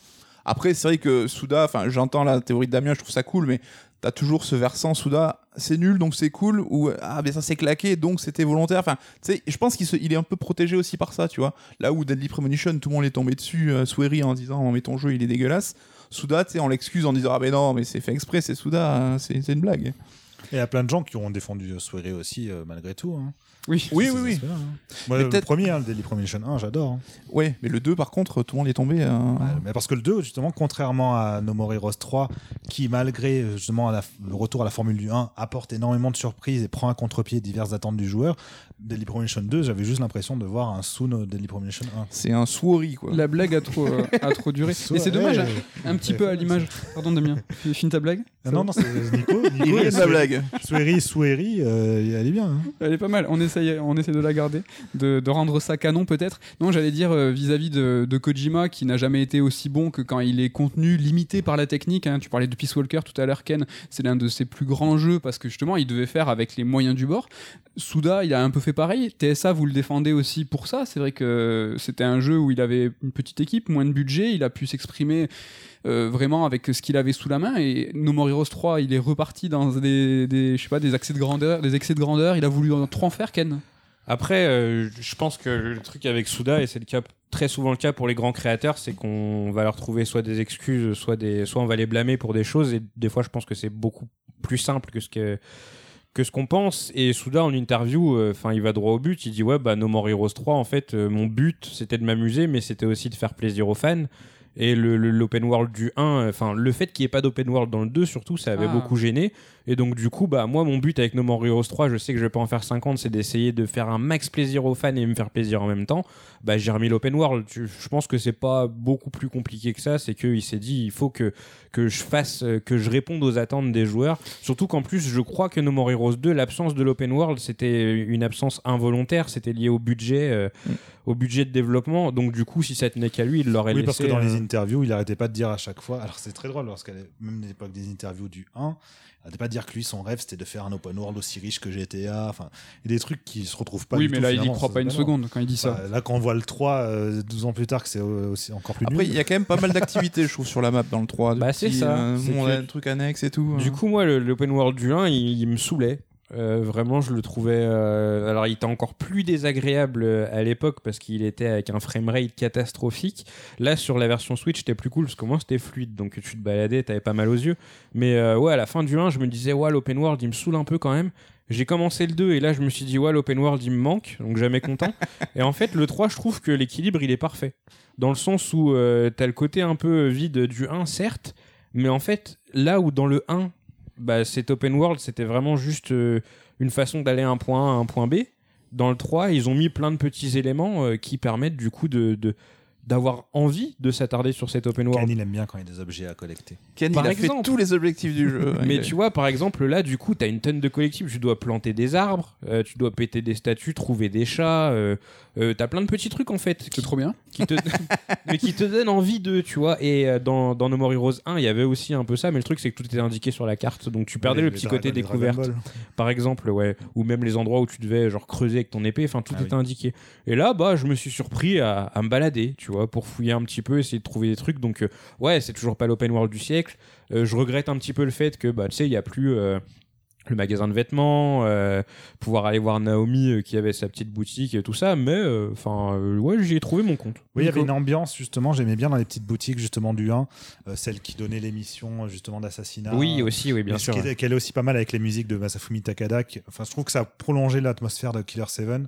Après, c'est vrai que Souda, enfin, j'entends la théorie de Damien, je trouve ça cool, mais t'as toujours ce versant Souda, c'est nul donc c'est cool, ou ah, mais ça s'est claqué donc c'était volontaire. Enfin, tu sais, je pense qu'il il est un peu protégé aussi par ça, tu vois. Là où Deadly Premonition, tout le monde est tombé dessus, euh, Swery en disant, mais ton jeu il est dégueulasse. Souda, tu sais, on l'excuse en disant, ah, mais non, mais c'est fait exprès, c'est Souda, hein, c'est c'est une blague.
Et il y a plein de gens qui ont défendu euh, Soirée aussi, euh, malgré tout. hein.
Oui.
Oui, oui, oui.
hein. Moi,
Mais
le premier, hein, le Daily Premonition 1, j'adore. hein.
Ouais, mais le 2, par contre, tout le monde est tombé. euh,
Ouais, mais parce que le 2, justement, contrairement à No More Heroes 3, qui, malgré justement la- le retour à la formule du 1, apporte énormément de surprises et prend à contre-pied diverses attentes du joueur, Daily Premonition 2, j'avais juste l'impression de voir un Soon Daily Premonition 1.
C'est un Swery, quoi.
La blague a trop, euh, a trop duré. Et c'est dommage, un petit peu à l'image. Pardon Damien, finis ta blague.
Ah non, non, c'est Nico. Nico
Il de la blague.
Soueri, Soueri, euh, elle est bien. hein.
Elle est pas mal. On on essaie de la garder, de, rendre ça canon peut-être. Non, j'allais dire euh, vis-à-vis de, de Kojima, qui n'a jamais été aussi bon que quand il est contenu limité par la technique. hein. Tu parlais de Peace Walker tout à l'heure, Ken. C'est l'un de ses plus grands jeux parce que justement, il devait faire avec les moyens du bord. Souda, il a un peu fait pareil. TSA, vous le défendez aussi pour ça. C'est vrai que c'était un jeu où il avait une petite équipe, moins de budget. Il a pu s'exprimer euh, vraiment avec ce qu'il avait sous la main. Et No More Heroes 3, il est reparti dans des, je sais pas, des accès de grandeur, des excès de grandeur. Il a voulu en- trop en faire, Ken.
Après, euh, je pense que le truc avec Souda, et c'est le cas très souvent le cas pour les grands créateurs, c'est qu'on va leur trouver soit des excuses, soit des, soit on va les blâmer pour des choses. Et des fois, je pense que c'est beaucoup plus simple que ce que que ce qu'on pense. Et Souda, en interview, euh, enfin, il va droit au but. Il dit ouais, bah No More Heroes 3, en fait, mon but, c'était de m'amuser, mais c'était aussi de faire plaisir aux fans. Et le- le- l'open world du 1, enfin, le fait qu'il n'y ait pas d'open world dans le 2, surtout, ça avait
Ah.
beaucoup gêné. Et donc, du coup, bah, moi, mon but avec No More Heroes 3, je sais que je vais pas en faire 50, c'est d'essayer de faire un max plaisir aux fans et me faire plaisir en même temps. Bah, j'ai remis l'open world. Je pense que c'est pas beaucoup plus compliqué que ça. C'est qu'il s'est dit, il faut que, que je fasse, euh, que je réponde aux attentes des joueurs. Surtout qu'en plus, je crois que No More Heroes 2, l'absence de l'open world, c'était une absence involontaire. C'était lié au budget, euh, au budget de développement. Donc, du coup, si ça tenait qu'à lui, il l'aurait
Oui,
laissé.
parce que dans les
euh,
interviews, il arrêtait pas de dire à chaque fois. Alors c'est très drôle, lorsqu'à même à l'époque des interviews du 1, il arrêtait pas dire que lui, son rêve, c'était de faire un open world aussi riche que GTA. Enfin, et des trucs qui se retrouvent pas
oui,
du
mais
tout,
là, il y
finalement,
croit pas une seconde quand il dit ça.
Bah, là, quand on voit le 3, euh, 12 ans plus tard, que c'est euh, aussi encore plus
Après, il y a quand même pas mal d'activités, je trouve, sur la map dans le 3. de
Bah, c'est ça.
euh, on a un truc annexe et tout.
Du
hein.
coup, moi, le- l'open world du 1, il, il me saoulait. Euh, vraiment, je le trouvais. euh, alors, il était encore plus désagréable euh, à l'époque parce qu'il était avec un framerate catastrophique. Là, sur la version Switch, c'était plus cool parce que moi, c'était fluide. Donc, tu te baladais, t'avais pas mal aux yeux. Mais euh, ouais, à la fin du 1, je me disais, ouais, l'open world, il me saoule un peu quand même. J'ai commencé le 2 et là, je me suis dit, ouais, l'open world, il me manque. Donc, jamais content. et en fait, le 3, je trouve que l'équilibre, il est parfait. Dans le sens où t'as le côté un peu vide du 1, certes. Mais en fait, là où dans le 1, bah, cet open world, c'était vraiment juste euh, une façon d'aller à un point A à un point B. Dans le 3, ils ont mis plein de petits éléments euh, qui permettent du coup de, de- d'avoir envie de s'attarder sur cet open world.
Ken, il aime bien quand il y a des objets à collecter.
Ken,
par
il a
exemple.
fait tous les objectifs du jeu.
Mais
Il a-
tu vois, par exemple, là, du coup, t'as une tonne de collectifs. Tu dois planter des arbres, euh, tu dois péter des statues, trouver des chats. euh, euh, t'as plein de petits trucs en fait
C'est
qui,
trop bien.
qui te, mais qui te donnent envie de, tu vois. Et euh, dans, dans No More Heroes 1, il y avait aussi un peu ça, mais le truc c'est que tout était indiqué sur la carte, donc tu perdais le petit côté découverte. Par exemple, ouais, ou même les endroits où tu devais genre creuser avec ton épée, enfin tout
Ah
était
oui.
indiqué. Et là, bah, je me suis surpris à, à me balader, tu vois, pour fouiller un petit peu, essayer de trouver des trucs. Donc, euh, ouais, c'est toujours pas l'open world du siècle. Euh, je regrette un petit peu le fait que, bah, tu sais, il y a plus euh, le magasin de vêtements, euh, pouvoir aller voir Naomi euh, qui avait sa petite boutique et tout ça, mais euh, enfin, euh, ouais, j'y ai trouvé mon compte.
Oui, il y avait une ambiance, justement, j'aimais bien dans les petites boutiques, justement, du 1, euh, celle qui donnait l'émission, justement, d'assassinat.
Oui, aussi, oui, bien sûr.
qui est- Qu'elle est aussi pas mal avec les musiques de Masafumi Takada. qui- Enfin, je trouve que ça a prolongé l'atmosphère de Killer 7.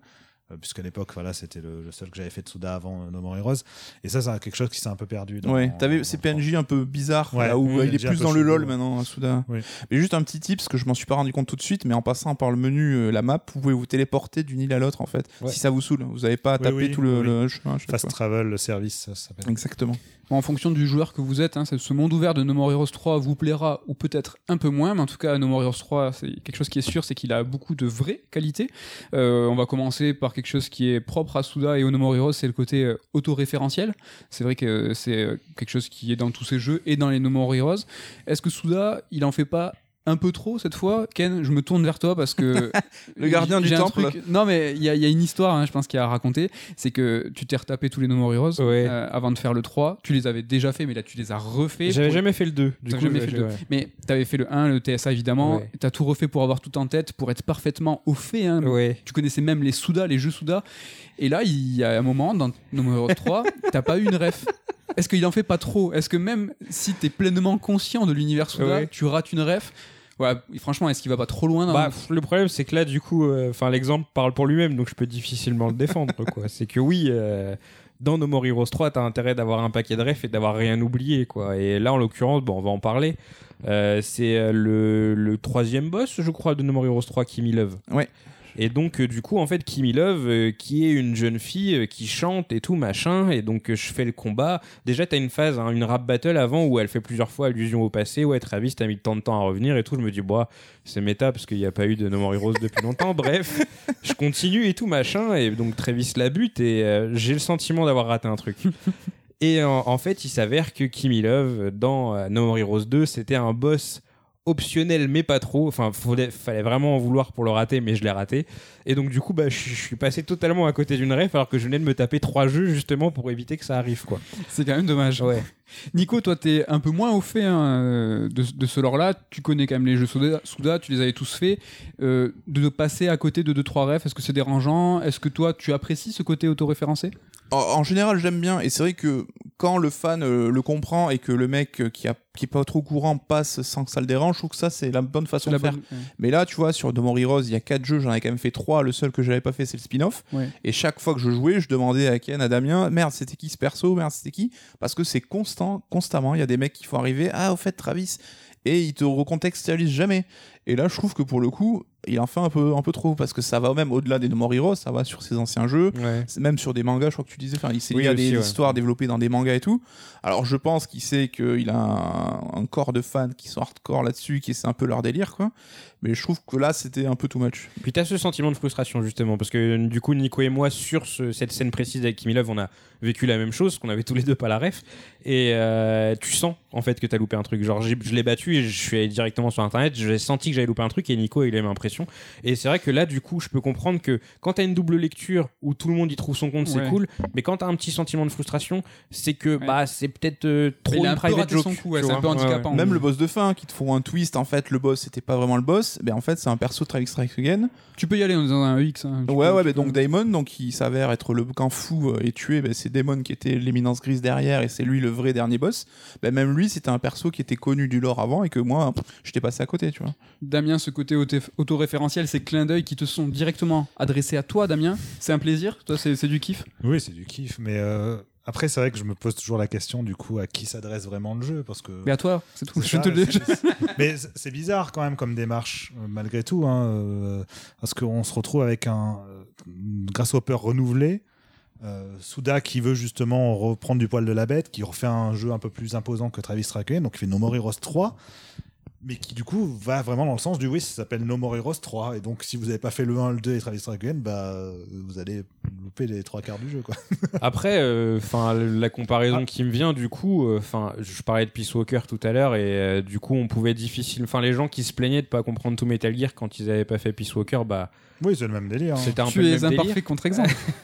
Euh, Puisqu'à l'époque, voilà, c'était le, le seul que j'avais fait de Souda avant euh, No More Heroes. Et ça, c'est quelque chose qui s'est un peu perdu. Dans,
Ouais, t'avais ces PNJ un peu bizarres,
Ouais,
là où il est plus dans le LoL
ouais.
maintenant, à Souda.
Oui.
Mais juste un petit tip, parce que je m'en suis pas rendu compte tout de suite, mais en passant par le menu, euh, la map, vous pouvez vous téléporter d'une île à l'autre, en fait,
Ouais.
si ça vous saule. Vous avez pas à taper
oui,
tout le, chemin
Fast. Travel, le service, ça s'appelle.
Exactement.
En fonction du joueur que vous êtes. Hein, ce monde ouvert de No More Heroes 3 vous plaira ou peut-être un peu moins, mais en tout cas, No More Heroes 3, c'est quelque chose qui est sûr, c'est qu'il a beaucoup de vraies qualités. Euh, on va commencer par quelque chose qui est propre à Suda et au No More Heroes, c'est le côté euh, autoréférentiel. C'est vrai que c'est euh, quelque chose qui est dans tous ces jeux et dans les No More Heroes. Est-ce que Suda, il en fait pas un peu trop cette fois Ken, je me tourne vers toi parce que
Le gardien du temple.
truc- Non, mais il y, a- il y a une histoire, hein, je pense, qu'il y a à raconter. C'est que tu t'es retapé tous les No More Heroes
Ouais.
euh, avant de faire le 3. Tu les avais déjà fait, mais là, tu les as refaits.
J'avais
pour-
jamais fait le 2. Du coup,
jamais
ouais,
fait le
j'ai-
2.
ouais.
Mais t'avais fait le 1, le TSA évidemment.
Ouais.
T'as tout refait pour avoir tout en tête, pour être parfaitement au fait. hein. Tu connaissais même les Souda, les jeux Souda. Et là, il y a un moment dans No More Heroes 3, t'as pas eu une ref. Est-ce qu'il en fait pas trop? Est-ce que même si t'es pleinement conscient de l'univers Souda, tu rates une ref? Ouais, franchement, est-ce qu'il va pas trop loin dans
Bah, pff, le problème, c'est que là, du coup, euh, enfin, l'exemple parle pour lui-même, donc je peux difficilement le défendre. quoi. C'est que oui, euh, dans No More Heroes 3, t'as intérêt d'avoir un paquet de refs et d'avoir rien oublié, quoi. Et là, en l'occurrence, bon, on va en parler. Euh, c'est le, le troisième boss, je crois, de No More Heroes 3, Kimi Love.
Ouais.
Et donc, euh, du coup, en fait, Kimi Love, euh, qui est une jeune fille euh, qui chante et tout, machin, et donc je fais le combat. Déjà, t'as une phase, hein, une rap battle avant où elle fait plusieurs fois allusion au passé. Ouais, Travis, t'as mis tant de temps à revenir et tout. Je me dis, bah, c'est méta parce qu'il n'y a pas eu de No More Heroes depuis longtemps. Bref, je continue et tout, machin, et donc Travis la bute, et euh, j'ai le sentiment d'avoir raté un truc. Et en, en fait, il s'avère que Kimi Love, dans No More Heroes 2, c'était un boss optionnel mais pas trop enfin fallait, fallait vraiment en vouloir pour le rater mais je l'ai raté et donc du coup bah je je suis passé totalement à côté d'une ref alors que je venais de me taper trois jeux justement pour éviter que ça arrive quoi
C'est quand même dommage.
ouais
Nico, toi, t'es un peu moins au fait hein, de, de ce lore-là. Tu connais quand même les jeux Souda, Souda, tu les avais tous faits. Euh, de passer à côté de 2-3 refs, est-ce que c'est dérangeant? Est-ce que toi, tu apprécies ce côté autoréférencé?
En, général, j'aime bien, et c'est vrai que quand le fan euh, le comprend et que le mec euh, qui, a, qui est pas trop au courant passe sans que ça le dérange, je trouve que ça c'est la bonne façon de faire. Mais là, tu vois, sur No More Heroes, il y a 4 jeux, j'en ai quand même fait 3. Le seul que j'avais pas fait, c'est le spin-off.
Ouais.
Et chaque fois que je jouais, je demandais à Ken, à Damien, merde, c'était qui ce perso? Merde, c'était qui? Parce que c'est constant, constamment. Il y a des mecs qui font arriver, ah, au fait, Travis. Et ils te recontextualisent jamais. Et là, je trouve que pour le coup, il en fait un peu, un peu trop. Parce que ça va même au-delà des No More Heroes, ça va sur ses anciens jeux.
ouais
même sur des mangas, je crois que tu disais. Enfin, il s'est
Oui,
lié à des
ouais.
histoires développées dans des mangas et tout. Alors, je pense qu'il sait qu'il a un, un corps de fans qui sont hardcore là-dessus, qui c'est un peu leur délire, quoi. Mais je trouve que là, c'était un peu too much.
Puis t'as ce sentiment de frustration justement parce que du coup Nico et moi sur ce- cette scène précise avec Kimi Love on a vécu la même chose qu'on avait tous les deux pas la ref et euh, tu sens en fait que t'as loupé un truc genre je l'ai battu et je suis allé directement sur internet j'ai senti que j'avais loupé un truc et Nico il a eu l'impression et c'est vrai que là du coup je peux comprendre que quand t'as une double lecture où tout le monde y trouve son compte c'est
Ouais.
cool mais quand t'as un petit sentiment de frustration c'est que
Ouais.
bah c'est peut-être euh, trop une
un
private joke
son coup, ouais, un peu
Ouais,
handicapant.
Même le boss de fin, qui te font un twist, en fait, le boss, c'était pas vraiment le boss. Ben, en fait, c'est un perso de Travis Strikes Again.
Tu peux y aller en faisant un EX. hein,
Ouais,
peux-
ouais, mais
peux-
donc Daemon, donc il s'avère être le quand fou euh, et tué, ben, c'est Daemon qui était l'éminence grise derrière et c'est lui le vrai dernier boss. Ben, même lui, c'était un perso qui était connu du lore avant et que moi, j'étais passé à côté, tu vois.
Damien, ce côté auto- autoréférentiel, ces clins d'œil qui te sont directement adressés à toi, Damien, c'est un plaisir? Toi, c'est du kiff?
Oui, c'est du kiff, mais euh, après, c'est vrai que je me pose toujours la question du coup à qui s'adresse vraiment le jeu parce que.
Mais à toi, c'est tout. Je
ça,
te le dis.
Mais c'est- bizarre quand même comme démarche, euh, malgré tout, hein, euh, parce qu'on se retrouve avec un grasshopper renouvelé. Euh, Souda qui veut justement reprendre du poil de la bête, qui refait un jeu un peu plus imposant que Travis Strikers, donc il fait No More Heroes 3, mais qui du coup va vraiment dans le sens du oui, ça s'appelle No More Heroes 3, et donc si vous n'avez pas fait le 1, le 2 et Travis Strikers, bah, vous allez louper les trois quarts du jeu. Quoi.
Après, enfin la comparaison qui me vient du coup, enfin je parlais de Peace Walker tout à l'heure et euh, du coup on pouvait difficile, enfin les gens qui se plaignaient de pas comprendre tout Metal Gear quand ils avaient pas fait Peace Walker, bah
Oui, c'est le même délire. hein.
c'était un peu
Tu
le
es
même
un
délire.
parfait contre-exemple.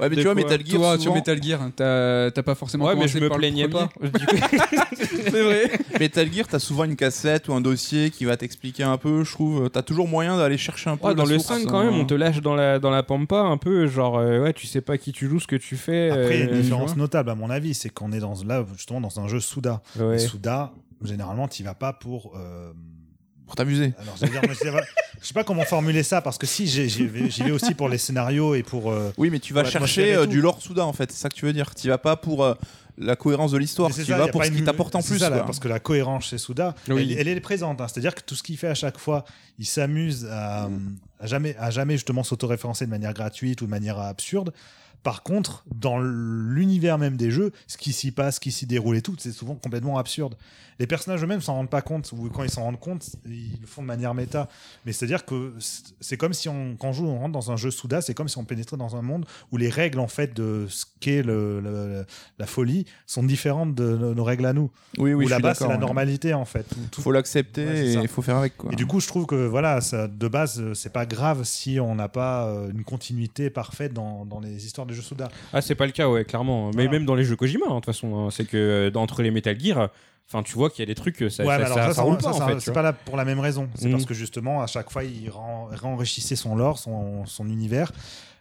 Ouais, mais tu vois, Metal Gear,
Toi,
souvent,
sur Metal Gear, t'as t'as pas forcément
Ouais, mais je me plaignais pas.
C'est vrai.
Metal Gear, t'as souvent une cassette ou un dossier qui va t'expliquer un peu, je trouve. T'as toujours moyen d'aller chercher un peu
Ouais, dans le
source,
5 quand même,
hein.
on te lâche dans la dans la pampa un peu, genre euh, ouais, tu sais pas qui tu joues, ce que tu fais.
Après, il y a
euh,
une différence
tu
notable, à mon avis, c'est qu'on est dans, là, justement dans un jeu Souda. Souda, généralement, tu vas pas pour. euh,
Pour t'amuser.
Alors, je, dire, sais pas- comment formuler ça, parce que si j'y vais, aussi pour les scénarios et pour. euh,
Oui, mais tu vas chercher euh, du lore soudain, en fait. C'est ça que tu veux dire. Tu vas pas pour euh, la cohérence de l'histoire. Tu
ça, y
vas
a
pour
pas
ce qui
une-
t'apporte en
c'est
plus.
ça, là,
quoi.
parce que la cohérence chez Souda,
Oui.
elle, elle est présente. hein. C'est-à-dire que tout ce qu'il fait à chaque fois, il s'amuse à, à jamais, à jamais justement s'autoréférencer de manière gratuite ou de manière absurde. Par contre, dans l'univers même des jeux, ce qui s'y passe, ce qui s'y déroule et tout, c'est souvent complètement absurde. Les personnages eux-mêmes s'en rendent pas compte, ou quand ils s'en rendent compte, ils le font de manière méta. Mais c'est-à-dire que c'est comme si on, quand on joue, on rentre dans un jeu Souda, c'est comme si on pénétrait dans un monde où les règles en fait de ce qu'est la folie sont différentes de nos, nos règles à nous.
Oui, oui,
où là-bas c'est la
ouais.
normalité en fait. Tout-
Faut l'accepter
Ouais,
et il faut faire avec quoi.
Et du coup, je trouve que voilà, ça, de base, euh, c'est pas grave si on n'a pas euh, une continuité parfaite dans, dans les histoires jeux Souda.
Ah, c'est pas le cas, ouais, clairement. Mais
Voilà.
même dans les jeux Kojima, hein, de toute façon, hein, c'est que euh, entre les Metal Gear, enfin, tu vois qu'il y a des trucs, ça,
ouais,
ça,
mais alors
ça-
ça,
roule pas, en fait.
c'est pas là pour la même raison. C'est
Mhm.
parce que justement, à chaque fois, il ren- renrichissait son lore, son, son univers,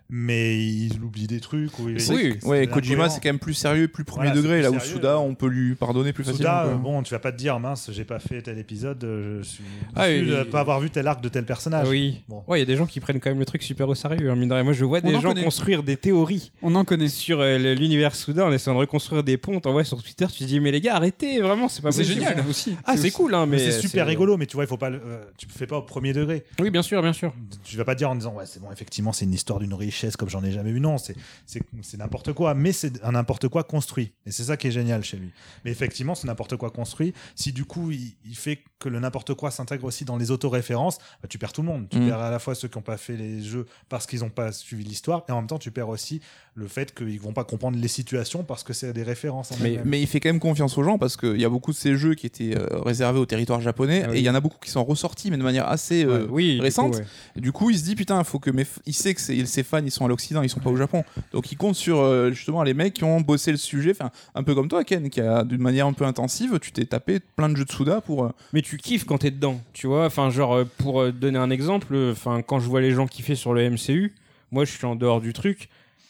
mais il oublie des trucs. Ou il-
Oui,
ouais. Kojima, c'est quand même plus sérieux, plus premier
Voilà,
degré.
plus
Là où
sérieux,
Suda,
ouais.
on peut lui pardonner plus facilement.
Souda,
quoi.
euh, bon, tu vas pas te dire, mince, j'ai pas fait tel épisode, euh, je suis
Ah, oui,
de pas avoir vu tel arc de tel personnage.
Oui.
Bon.
Ouais, il y a des gens qui prennent quand même le truc super au sérieux. hein, mine de rien. Moi, je vois
On
des
en
gens
connaît.
construire des théories
On en connaît.
sur euh, l'univers soudain en essayant de reconstruire des ponts. T'envoies sur Twitter, tu te dis, mais les gars, arrêtez, vraiment, c'est pas
C'est génial aussi.
Ah, c'est cool, hein,
Mais c'est super rigolo, mais tu vois, il faut pas, euh, tu fais pas au premier degré.
Oui, bien sûr, bien sûr.
tu vas pas dire en disant ouais c'est bon effectivement c'est une histoire d'une richesse comme j'en ai jamais vu non c'est c'est c'est n'importe quoi mais c'est un n'importe quoi construit et c'est ça qui est génial chez lui mais effectivement c'est n'importe quoi construit si du coup il, il fait que le n'importe quoi s'intègre aussi dans les autoréférences bah, tu perds tout le monde tu
Mm.
perds à la fois ceux qui n'ont pas fait les jeux parce qu'ils n'ont pas suivi l'histoire et en même temps tu perds aussi le fait qu'ils vont pas comprendre les situations parce que c'est des références en
Mais-
il fait quand même confiance aux gens parce qu'il y a beaucoup de ces jeux qui étaient euh, réservés au territoire japonais
Ah oui.
et il y en a beaucoup qui sont ressortis mais de manière assez euh,
Ouais, oui, du coup,
récente.
ouais.
Du coup, il se dit putain, faut que mes il sait que c'est- ses fans ils sont à l'Occident, ils sont pas au Japon. Donc il compte sur euh, justement les mecs qui ont bossé le sujet, enfin un peu comme toi Ken, qui a d'une manière un peu intensive, tu t'es tapé plein de jeux de Suda pour. euh,
Mais tu kiffes quand t'es dedans, tu vois. Enfin, genre, euh, pour euh, donner un exemple, euh, enfin, quand je vois les gens kiffer sur le MCU, moi, je suis en dehors du truc.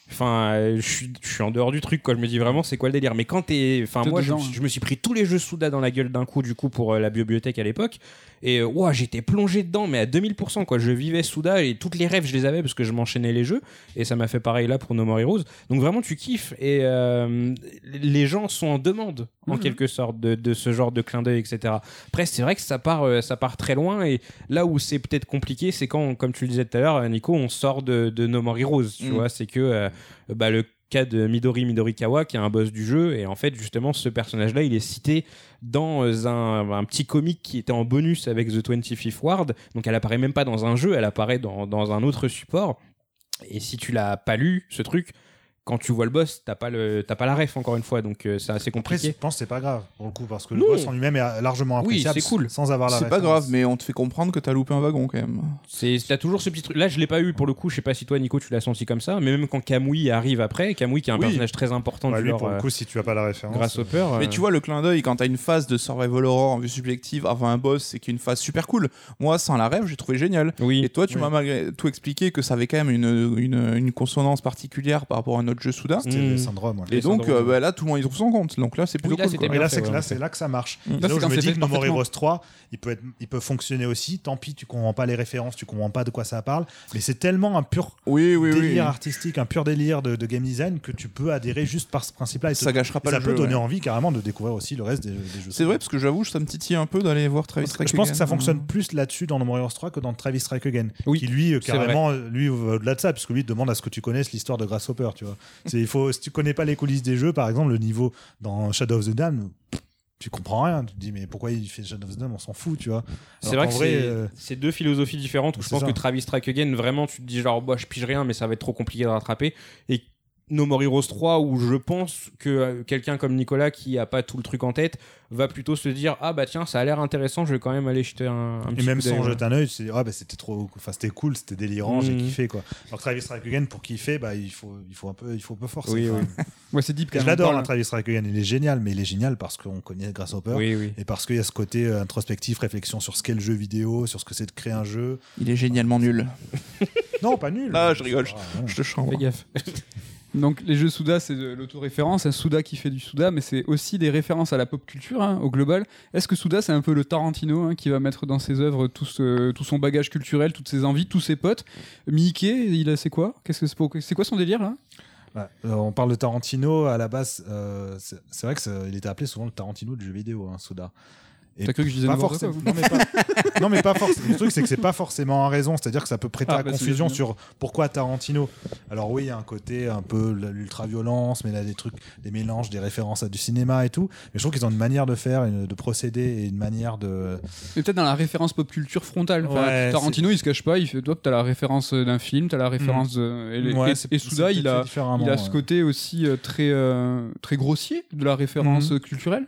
Enfin, euh, je suis, je suis en dehors du truc, quoi. Je me dis vraiment, c'est quoi le délire? Mais quand t'es. Enfin,
T'es
moi, je,
dedans,
me suis-
hein.
je me suis pris tous les jeux Souda dans la gueule d'un coup, du coup, pour euh, la bibliothèque à l'époque. Et, euh, ouah, j'étais plongé dedans, mais à 2000%, quoi. Je vivais Souda et toutes les rêves, je les avais parce que je m'enchaînais les jeux. Et ça m'a fait pareil là pour No More Heroes. Donc, vraiment, tu kiffes. Et euh, les gens sont en demande, en
Mhm.
quelque sorte, de, de ce genre de clin d'œil, etc. Après, c'est vrai que ça part, euh, ça part très loin. Et là où c'est peut-être compliqué, c'est quand, comme tu le disais tout à l'heure, Nico, on sort de, de No More Heroes. Tu
Mm.
vois, c'est que euh, bah, le cas de Midori Midorikawa, qui est un boss du jeu. Et en fait, justement, ce personnage-là, il est cité dans euh, un, petit comic qui était en bonus avec The 25th Ward. Donc, elle apparaît même pas dans un jeu, elle apparaît dans, dans un autre support. Et si tu l'as pas lu, ce truc, quand tu vois le boss, t'as pas, le, t'as pas la ref, encore une fois. Donc, euh, c'est assez
Après,
compliqué.
je pense que c'est pas grave pour le coup parce que
Non.
le boss en lui-même est largement
Oui,
appréciable
c'est cool.
sans avoir la
C'est pas
référence.
grave, mais on te fait comprendre que t'as loupé un wagon quand même.
C'est t'as toujours ce petit truc. Là, je l'ai pas eu pour le coup. Je sais pas si toi, Nico, tu l'as senti comme ça. Mais même quand Kamui arrive après, Kamui qui est un
Oui.
personnage très important
Ouais,
du
lui
lore,
pour le
euh,
coup si tu as pas la référence
grâce
euh,
au peur.
Mais tu vois le clin d'œil quand t'as une phase de survival horror en vue subjective avant un boss, c'est qu'une phase super cool. Moi, sans la rêve, j'ai trouvé génial.
oui.
Et toi, tu
Oui.
m'as malgré tout expliqué que ça avait quand même une, une, une consonance particulière par rapport à notre jeu Suda.
c'était
Mm.
le syndrome ouais.
Et
Les
donc,
syndromes.
euh, bah, là, tout le monde y trouve son compte. Donc là, c'est plutôt
Oui, là,
cool. quoi.
Mais là, c'est
ouais,
là, que ça marche.
Mm.
C'est
Là,
où je me dis que No More. Heroes 3, il peut, être, il peut fonctionner aussi. Tant pis, tu comprends pas les références, tu comprends pas de quoi ça parle. Mais c'est tellement un pur
Oui, oui, oui.
délire artistique, un pur délire de, de game design que tu peux adhérer juste par ce principe-là.
Ça gâchera pas
ça
le
peut
jeu,
donner
ouais.
envie carrément de découvrir aussi le reste des, jeux.
C'est vrai, parce que j'avoue, ça me titille un peu d'aller voir Travis Strike
je pense que ça fonctionne plus là-dessus dans No More Heroes 3 que dans Travis Strike Again.
Oui,
qui lui, euh, carrément, lui, va au-delà de ça, puisque lui demande à ce que tu connaisses l'histoire de Grasshopper, tu vois. C'est, il faut, si tu connais pas les coulisses des jeux, par exemple, le niveau dans Shadow of the Dam, tu comprends rien. Tu te dis, mais pourquoi il fait Shadow of the Dam? On s'en fout, tu vois.
C'est vrai que c'est
euh,
c'est deux philosophies différentes où je pense
ça.
que Travis Strike Again, vraiment, tu te dis genre, bah, je pige rien, mais ça va être trop compliqué de rattraper. Et No More Heroes 3, où je pense que euh, quelqu'un comme Nicolas, qui a pas tout le truc en tête, va plutôt se dire, ah bah tiens, ça a l'air intéressant, je vais quand même aller jeter un, un
Et
petit
même sans jeter un œil, c'est ah bah c'était trop, enfin c'était cool, c'était délirant, j'ai
Mhm.
kiffé quoi. Alors Travis Strike Again pour kiffer, bah il faut, il faut un peu, il faut un peu forcer.
Oui, oui.
Ouais, c'est deep quand
Je l'adore,
On
hein, Travis Strike Again, il est génial, mais il est génial parce qu'on connaît Grasshopper
Oui, oui.
et parce qu'il y a ce côté euh, introspectif, réflexion sur ce qu'est le jeu vidéo, sur ce que c'est de créer un jeu.
Il est génialement nul.
Non, pas nul.
Ah, je rigole,
Ah.
Je te chante.
Fais gaffe.
Donc les jeux Souda, c'est de l'autoréférence, un Souda qui fait du Souda, mais c'est aussi des références à la pop culture hein, au global. Est-ce que Souda, c'est un peu le Tarantino hein, qui va mettre dans ses œuvres tout, son bagage culturel, toutes ses envies, tous ses potes? Mickey, il c'est quoi? Qu'est-ce que c'est quoi son délire là?
Ouais, euh, on parle de Tarantino à la base. euh, c'est c'est vrai que ça- il était appelé souvent le Tarantino du jeu vidéo, hein, Souda. Et
T'as cru que je disais
pas forcément. Non mais pas, non, mais pas forcément. Le truc c'est que c'est pas forcément en raison, c'est-à-dire que ça peut prêter
Ah,
à
bah,
confusion sur pourquoi Tarantino. Alors oui, il y a un côté un peu l'ultra-violence, mais là des trucs, des mélanges, des références à du cinéma et tout. Mais je trouve qu'ils ont une manière de faire, une- de procéder et une manière de.
Mais peut-être dans la référence pop culture frontale. Enfin, Tarantino, il se cache pas, il fait, toi, t'as la référence d'un film, t'as la référence de. Et,
Ouais,
et-
c'est-
et
c'est
Souda, il a, il a ce côté aussi euh, très, euh, très grossier de la référence euh, culturelle.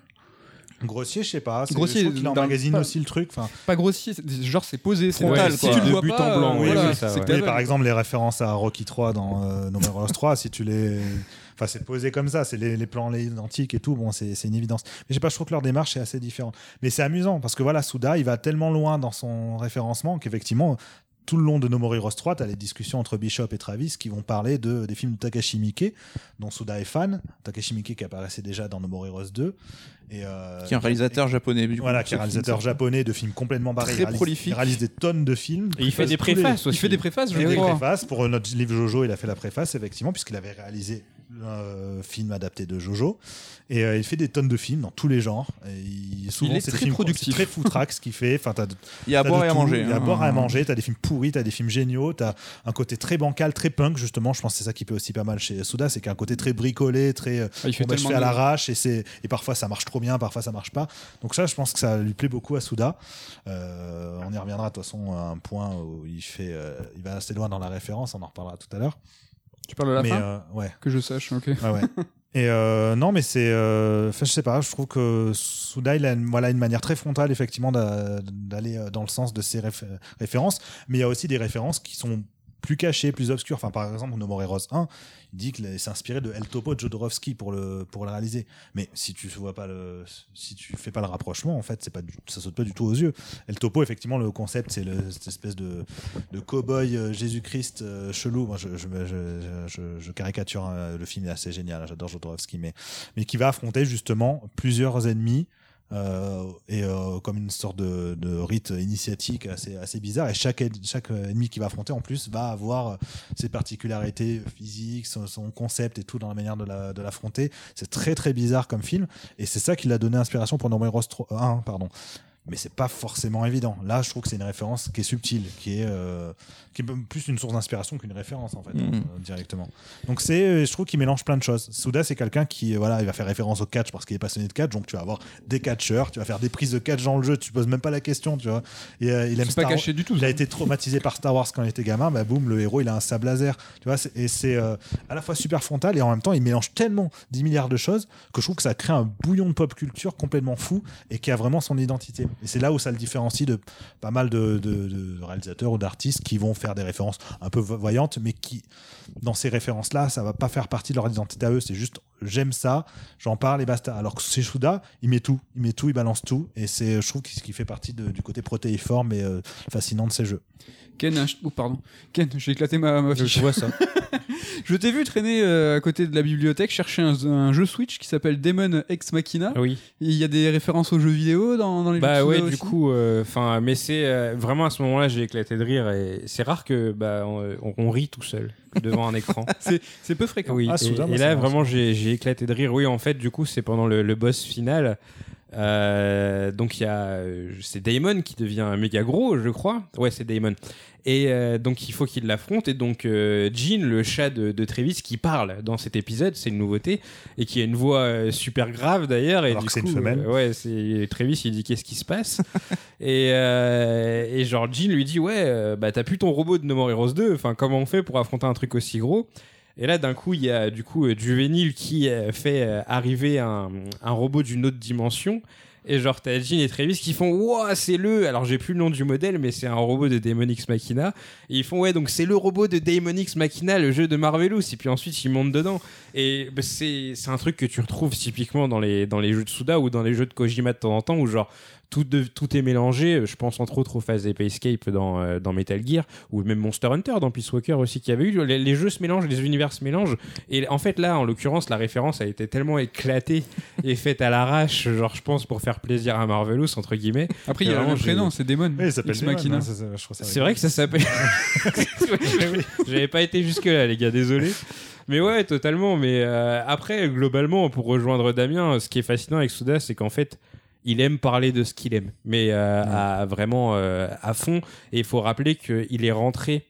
Grossier, je sais pas. c'est-
Grossier,
je qu'il
dans-
emmagasine
pas-
aussi le truc. Enfin,
Pas grossier, genre c'est posé, c'est
Frontal.
Si tu le vois
but
pas,
en blanc,
euh,
oui,
voilà,
oui, ça, ouais.
Oui, par exemple, les références à Rocky 3 dans euh, No More Heroes 3, si tu les. Enfin, c'est posé comme ça, c'est les, les plans identiques et tout, bon, c'est c'est une évidence. Mais je sais pas, je trouve que leur démarche est assez différente. Mais c'est amusant, parce que voilà, Souda, il va tellement loin dans son référencement qu'effectivement, tout le long de No More Heroes 3, tu as les discussions entre Bishop et Travis qui vont parler de, des films de Takashi Miike, dont Souda est fan. Takashi Miike qui apparaissait déjà dans No More Heroes 2. Et, euh,
Qui est un réalisateur japonais. du
Voilà, qui est
ceux
réalisateur japonais de films complètement barrés.
Très
il réalise,
prolifique.
Il réalise des tonnes de films.
Et il fait des préfaces aussi.
Il fait des préfaces, je crois.
préface. Pour notre livre Jojo, il a fait la préface, effectivement, puisqu'il avait réalisé un film adapté de Jojo. Et euh, il fait des tonnes de films dans tous les genres. Et il, souvent,
Il est
c'est des
très productif.
très foutraque ce qu'il fait. Enfin, t'as de-.
Il y a à boire et à manger.
Il y a à
hein.
boire et à manger. T'as des films pourris, t'as des films géniaux. T'as un côté très bancal, très punk, justement. Je pense que c'est ça qui plaît aussi pas mal chez Souda, c'est qu'il y a un côté très bricolé, très. euh,
Ah, il fait
bon, bah, je
tellement
fais à l'arrache et c'est et parfois ça marche trop bien, parfois ça marche pas. Donc ça, je pense que ça lui plaît beaucoup à Souda. Euh, on y reviendra de toute façon à un point où il fait, euh, il va assez loin dans la référence. On en reparlera tout à l'heure.
Tu parles de la
Mais
fin
euh, ouais,
Que je sache, ok.
ouais. Et euh, non, mais c'est, euh, je sais pas. Je trouve que Souda, il a une, voilà une manière très frontale effectivement d'a- d'aller euh, dans le sens de ses réf- références. Mais il y a aussi des références qui sont plus cachées, plus obscures. Enfin, par exemple, No More Heroes 1, il dit qu'il s'est inspiré de El Topo de Jodorowsky pour le pour le réaliser. Mais si tu vois pas le, si tu fais pas le rapprochement, en fait, c'est pas, du- ça saute pas du tout aux yeux. El Topo, effectivement, le concept, c'est cette espèce de de cow-boy euh, Jésus-Christ euh, chelou. Je caricature hein, le film est assez génial. hein, J'adore Jodorowsky, mais mais qui va affronter justement plusieurs ennemis. Euh, et euh, comme une sorte de, de rite initiatique assez, assez bizarre. Et chaque, chaque ennemi qui va affronter en plus va avoir euh, ses particularités physiques son, son concept et tout dans la manière de la- de l'affronter. C'est très très bizarre comme film. Et c'est ça qui l'a donné inspiration pour No More Heroes 3 1 pardon mais c'est pas forcément évident. Là, je trouve que c'est une référence qui est subtile, qui est, euh, qui est plus une source d'inspiration qu'une référence en fait,
Mhm.
euh, directement. Donc c'est, euh, je trouve qu'il mélange plein de choses. Souda, c'est quelqu'un qui, voilà, il va faire référence au catch parce qu'il est passionné de catch, donc tu vas avoir des catcheurs, tu vas faire des prises de catch dans le jeu, tu poses même pas la question, tu vois. Et euh, il aime
C'est pas
Star-
caché du tout.
il a été traumatisé par Star Wars quand il était gamin, bah boum, le héros il a un sable laser. Tu vois, et c'est euh, à la fois super frontal et en même temps il mélange tellement 10 milliards de choses que je trouve que ça crée un bouillon de pop culture complètement fou et qui a vraiment son identité. Et c'est là où ça le différencie de pas mal de, de- de réalisateurs ou d'artistes qui vont faire des références un peu voyantes, mais qui, dans ces références-là, ça va pas faire partie de leur identité à eux. C'est juste j'aime ça, j'en parle et basta. Alors que chez Shuda, il met tout, il met tout, il balance tout. Et c'est, je trouve, ce qui fait partie de- du côté protéiforme et euh, fascinant de ces jeux.
Ken, un ch- oh, pardon. Ken, j'ai éclaté ma, ma fiche.
Je vois ça.
Je t'ai vu traîner euh, à côté de la bibliothèque chercher un, un jeu Switch qui s'appelle Demon Ex Machina.
Oui.
Et Il y a des références aux jeux vidéo dans, dans les
Bah
jeux
ouais, du
aussi
coup, enfin, mais c'est euh, vraiment à ce moment-là, j'ai éclaté de rire et c'est rare que bah on, on rit tout seul devant un écran.
C'est peu fréquent.
Oui,
Ah,
et, là vraiment j'ai j'ai éclaté de rire. Oui, en fait, du coup, c'est pendant le, le boss final. Euh, donc il y a euh, c'est Damon qui devient méga gros, je crois. Ouais, c'est Damon. Et euh, donc il faut qu'il l'affronte et donc euh, Jean, le chat de, de Travis, qui parle dans cet épisode, c'est une nouveauté et qui a une voix super grave d'ailleurs. Et
Alors
du
que c'est
coup,
une femelle.
ouais, c'est Travis, il dit qu'est-ce qui se passe? Et, et genre Jean lui dit ouais, bah t'as plus ton robot de No More Heroes 2. Enfin comment on fait pour affronter un truc aussi gros? Et là, d'un coup, il y a du coup euh, Juvenile qui euh, fait euh, arriver un, un robot d'une autre dimension. Et genre, t'as et Travis qui font Ouah, c'est le. Alors, j'ai plus le nom du modèle, mais c'est un robot de Daemon X Machina. Et ils font Ouais, donc c'est le robot de Daemon X Machina, le jeu de Marvelous. Et puis ensuite, ils montent dedans. Et bah, c'est c'est un truc que tu retrouves typiquement dans les, dans les jeux de Suda ou dans les jeux de Kojima de temps en temps, où genre. Tout, de- tout est mélangé, je pense entre autres aux phases d'Ape Escape dans, euh, dans Metal Gear, ou même Monster Hunter dans Peace Walker aussi, qui avait eu. Les, les jeux se mélangent, les univers se mélangent. Et en fait, là, en l'occurrence, la référence a été tellement éclatée et faite à l'arrache, genre, je pense, pour faire plaisir à Marvelous, entre guillemets.
Après, il y a le
j'ai-
prénom, c'est Demon.
Oui, il s'appelle
Machina.
hein,
C'est vrai que ça s'appelle. J'avais pas été jusque-là, les gars, désolé. Mais ouais, totalement. Mais euh, après, globalement, pour rejoindre Damien, ce qui est fascinant avec Souda, c'est qu'en fait, il aime parler de ce qu'il aime, mais euh, à, vraiment euh, à fond. Et il faut rappeler qu'il est rentré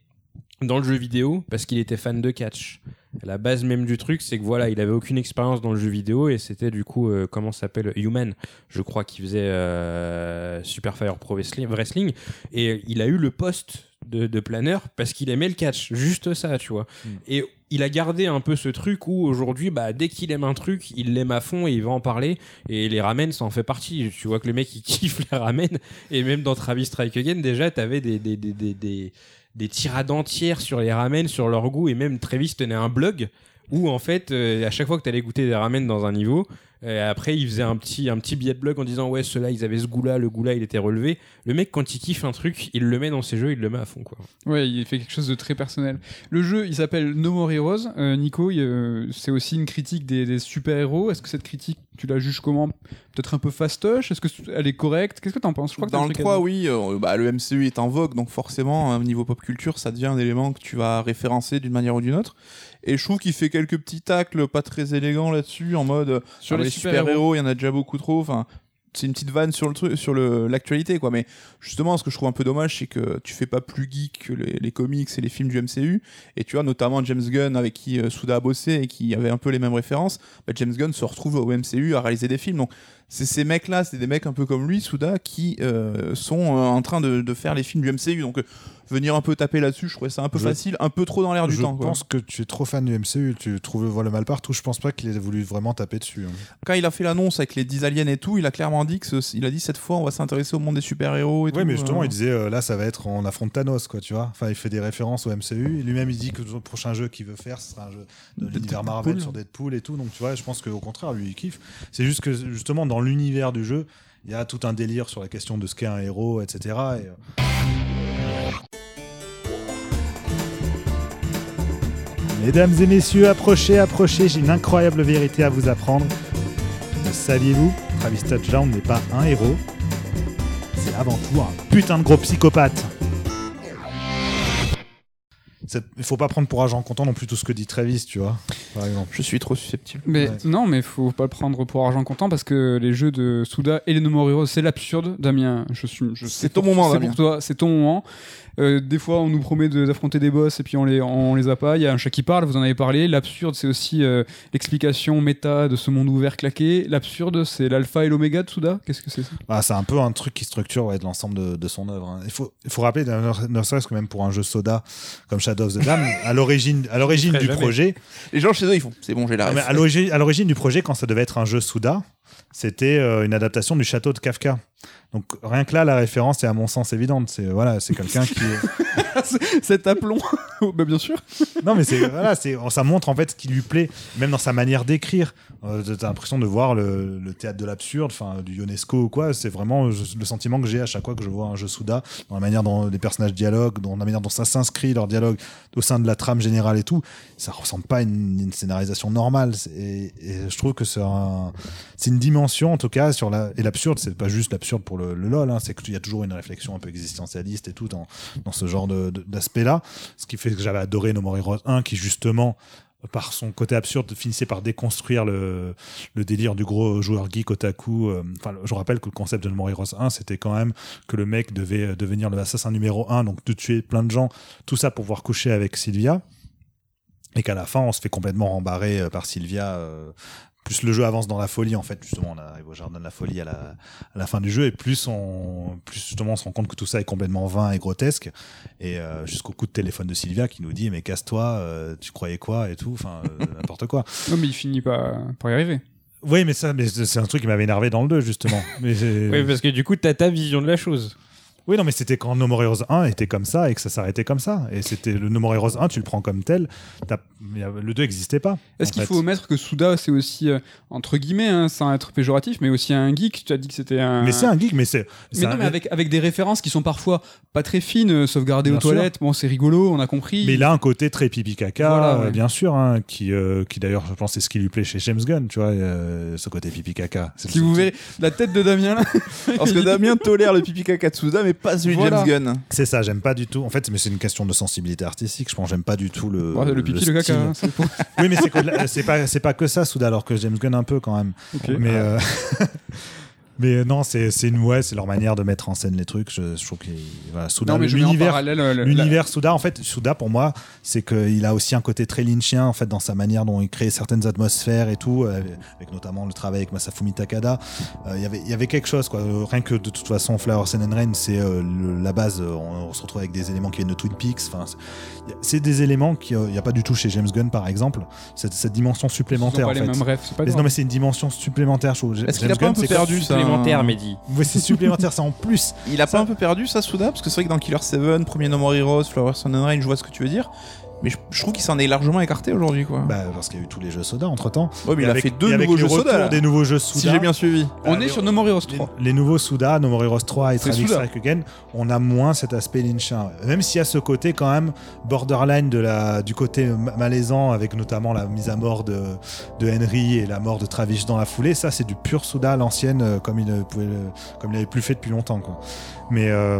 dans le jeu vidéo parce qu'il était fan de catch. La base même du truc, c'est que voilà, il avait aucune expérience dans le jeu vidéo et c'était du coup, euh, comment s'appelle Human, je crois, qui faisait euh, Super Fire Pro Wrestling. Et il a eu le poste de, de planeur parce qu'il aimait le catch. Juste ça, tu vois. Et il a gardé un peu ce truc où aujourd'hui, bah, dès qu'il aime un truc, il l'aime à fond et il va en parler. Et les ramen, ça en fait partie. Tu vois que le mec, il kiffe les ramen. Et même dans Travis Strike Again, déjà, t'avais des, des, des, des, des, des tirades entières sur les ramen, sur leur goût. Et même Travis tenait un blog où, en fait, euh, à chaque fois que t'allais goûter des ramen dans un niveau, euh, après, il faisait un petit, un petit billet de blog en disant Ouais, ceux-là, ils avaient ce goût-là, le goût-là, il était relevé. Le mec, quand il kiffe un truc, il le met dans ses jeux, il le met à fond, quoi.
Ouais, il fait quelque chose de très personnel. Le jeu, il s'appelle No More Heroes. Euh, Nico, euh, c'est aussi une critique des, des super-héros. Est-ce que cette critique, tu la juges comment? Peut-être un peu fastoche? Est-ce que elle est correcte? Qu'est-ce que t'en penses? Je crois que
Dans le
truc à
3,
dire.
oui, euh, bah, le MCU est en vogue, donc forcément, au niveau pop culture, ça devient un élément que tu vas référencer d'une manière ou d'une autre. Et je trouve qu'il fait quelques petits tacles pas très élégants là-dessus, en mode
Sur les
super-héros, il y en a déjà beaucoup trop. Enfin, c'est une petite vanne sur le truc, sur le- l'actualité, quoi. Mais justement, ce que je trouve un peu dommage, c'est que tu fais pas plus geek que les, les comics et les films du MCU. Et tu vois, notamment James Gunn, avec qui euh, Souda a bossé et qui avait un peu les mêmes références, bah, James Gunn se retrouve au MCU à réaliser des films. Donc, c'est ces mecs-là, c'est des mecs un peu comme lui, Souda, qui euh, sont euh, en train de, de faire les films du MCU. Donc, euh, venir un peu taper là-dessus, je trouvais ça un peu
Je-
facile, un peu trop dans l'air du
je
temps. quoi.
pense que tu es trop fan du MCU, tu trouves le, mal partout. Je pense pas qu'il ait voulu vraiment taper dessus. hein.
Quand il a fait l'annonce avec les 10 aliens et tout, il a clairement dit que ce- il a dit cette fois on va s'intéresser au monde des super-héros et
Oui,
tout.
mais justement,
euh.
il disait là, ça va être on affronte Thanos, quoi, tu vois. Enfin, il fait des références au MCU. Lui-même, il dit que le prochain jeu qu'il veut faire, ce sera un jeu de l'univers. Marvel sur Deadpool et tout. Donc, tu vois, je pense qu'au contraire, lui, il kiffe. C'est juste que justement, dans l'univers du jeu, il y a tout un délire sur la question de ce qu'est un héros, etc. Et, euh, Mesdames et messieurs, approchez, approchez, j'ai une incroyable vérité à vous apprendre. Le saviez-vous Travis Touchdown n'est pas un héros, c'est avant tout un putain de gros psychopathe. C'est- Il faut pas prendre pour agent content non plus tout ce que dit Travis, tu vois, par exemple.
Je suis trop susceptible.
Mais
Ouais.
non, mais faut pas le prendre pour argent comptant parce que les jeux de Souda et les No More Heroes, c'est l'absurde. Damien, je suis. je
C'est ton moment,
C'est pour toi, c'est ton moment. Euh, des fois, on nous promet de- d'affronter des boss et puis on les, on les a pas. Il y a un chat qui parle, vous en avez parlé. L'absurde, c'est aussi euh, l'explication méta de ce monde ouvert claqué. L'absurde, c'est l'alpha et l'oméga de Souda. Qu'est-ce que c'est ça?
Ah, c'est un peu un truc qui structure ouais, de l'ensemble de, de son œuvre. hein. Il faut, il faut rappeler, ne serait-ce que même pour un jeu soda comme Shadow of the Dam, à l'origine, du
jamais.
projet,
Les gens chez eux, ils font c'est bon, j'ai la
Non, mais
ref.
à l'origine, à l'origine du projet, quand ça devait être un jeu Souda, c'était euh, une adaptation du château de Kafka. Donc rien que là, la référence est à mon sens évidente. C'est voilà, c'est quelqu'un qui. est-
Cet aplomb Oh, bah, Bien sûr.
Non, mais c'est voilà, c'est ça montre en fait ce qui lui plaît, même dans sa manière d'écrire. Euh, T'as l'impression de voir le, le théâtre de l'absurde, enfin du UNESCO ou quoi. C'est vraiment je- le sentiment que j'ai à chaque fois que je vois un jeu Souda, dans la manière dont les personnages dialoguent, dans la manière dont ça s'inscrit leur dialogue au sein de la trame générale et tout. Ça ressemble pas à une, une scénarisation normale. Et, et je trouve que c'est un, c'est une dimension en tout cas sur la et l'absurde. C'est pas juste l'absurde pour le, lol. Hein, c'est qu'il y a toujours une réflexion un peu existentialiste et tout dans dans ce genre d'aspect-là. Ce qui fait que j'avais adoré No More Heroes 1, qui justement, par son côté absurde, finissait par déconstruire le, le délire du gros joueur geek otaku. euh, Enfin, je rappelle que le concept de No More Heroes 1, c'était quand même que le mec devait euh, devenir le assassin numéro 1, donc de tuer plein de gens, tout ça pour pouvoir coucher avec Sylvia. Et qu'à la fin, on se fait complètement rembarrer euh, par Sylvia. Plus le jeu avance dans la folie, en fait, justement, on arrive au jardin de la folie à la, à la fin du jeu, et plus on, plus justement on se rend compte que tout ça est complètement vain et grotesque, et euh, jusqu'au coup de téléphone de Sylvia qui nous dit mais casse-toi, euh, tu croyais quoi et tout, enfin euh, n'importe quoi.
Non, mais il finit pas par y arriver.
Oui, mais ça, mais c'est un truc qui m'avait énervé dans le 2 justement. mais
Oui, parce que du coup, t'as ta vision de la chose.
Oui, non, mais c'était quand No More Heroes 1 était comme ça et que ça s'arrêtait comme ça. Et c'était le No More Heroes 1, tu le prends comme tel. Le 2 n'existait pas.
Est-ce qu'il faut omettre que Souda, c'est aussi, euh, entre guillemets, hein, sans être péjoratif, mais aussi un geek Tu as dit que c'était un.
Mais c'est un geek, mais c'est. c'est
Mais non,
un-
mais avec, avec des références qui sont parfois pas très fines, euh, sauvegardées aux
sûr.
toilettes. Bon, c'est rigolo, on a compris.
Mais il a un côté très pipi caca,
Voilà,
euh,
ouais.
bien sûr, hein, qui, euh, qui d'ailleurs, je pense, c'est ce qui lui plaît chez James Gunn, tu vois, euh, ce côté pipi caca.
Si vous verrez la tête de Damien là.
Parce que Damien tolère le pipi caca de Souda, mais pas celui de. James Gunn.
C'est ça, j'aime pas du tout. En fait, mais c'est une question de sensibilité artistique. Je pense, j'aime pas du tout le.
Bon, le pipi, le, caca.
style.
hein,
Oui, mais c'est pas, c'est pas que ça, Souda, alors que James Gunn un peu quand même. Mais, euh, Mais euh, non, c'est c'est une ouais, c'est leur manière de mettre en scène les trucs. Je, je trouve que voilà, Souda, l'univers,
euh,
l'univers Souda, en fait, Souda pour moi, c'est qu'il a aussi un côté très lynchien en fait dans sa manière dont il crée certaines atmosphères et tout, euh, avec notamment le travail avec Masafumi Takada. Euh, Il y avait il y avait quelque chose quoi. Euh, Rien que de toute façon, Flower Sun and Rain, c'est euh, la base. euh, on, on se retrouve avec des éléments qui viennent de Twin Peaks. Enfin, c'est- des éléments qui il n'y a pas du tout chez James Gunn par exemple. Cette, cette dimension
Ils
supplémentaire
pas
en
les
fait.
mêmes rêves, c'est pas
non mais c'est une dimension supplémentaire. Je trouve.
Est-ce qu'il
James
a pas un
Gunn,
peu
c'est
perdu ça
Supplémentaire, Mehdi.
Ouais, c'est supplémentaire, c'est en plus.
Il a pas un peu perdu ça, Souda? Parce que c'est vrai que dans Killer 7, premier No More Heroes, Flower Sun and Rain, je vois ce que tu veux dire. Mais je, je trouve qu'il s'en est largement écarté aujourd'hui, quoi.
Bah, parce qu'il y a eu tous les jeux soda entre temps.
ouais, mais il a fait deux nouveaux jeux soda. là.
des nouveaux jeux Souda.
Si j'ai bien suivi.
On
Bah,
est
les-
sur No More Heroes
les,
3.
les nouveaux Souda, No More Heroes 3 et Travis. Strike Again, on a moins cet aspect lynchien. Même s'il y a ce côté quand même borderline de la, du côté ma- malaisant, avec notamment la mise à mort de, de Henry et la mort de Travis dans la foulée, ça c'est du pur Souda à l'ancienne, euh, comme il ne pouvait, le- comme il plus fait depuis longtemps. Quoi. Mais euh,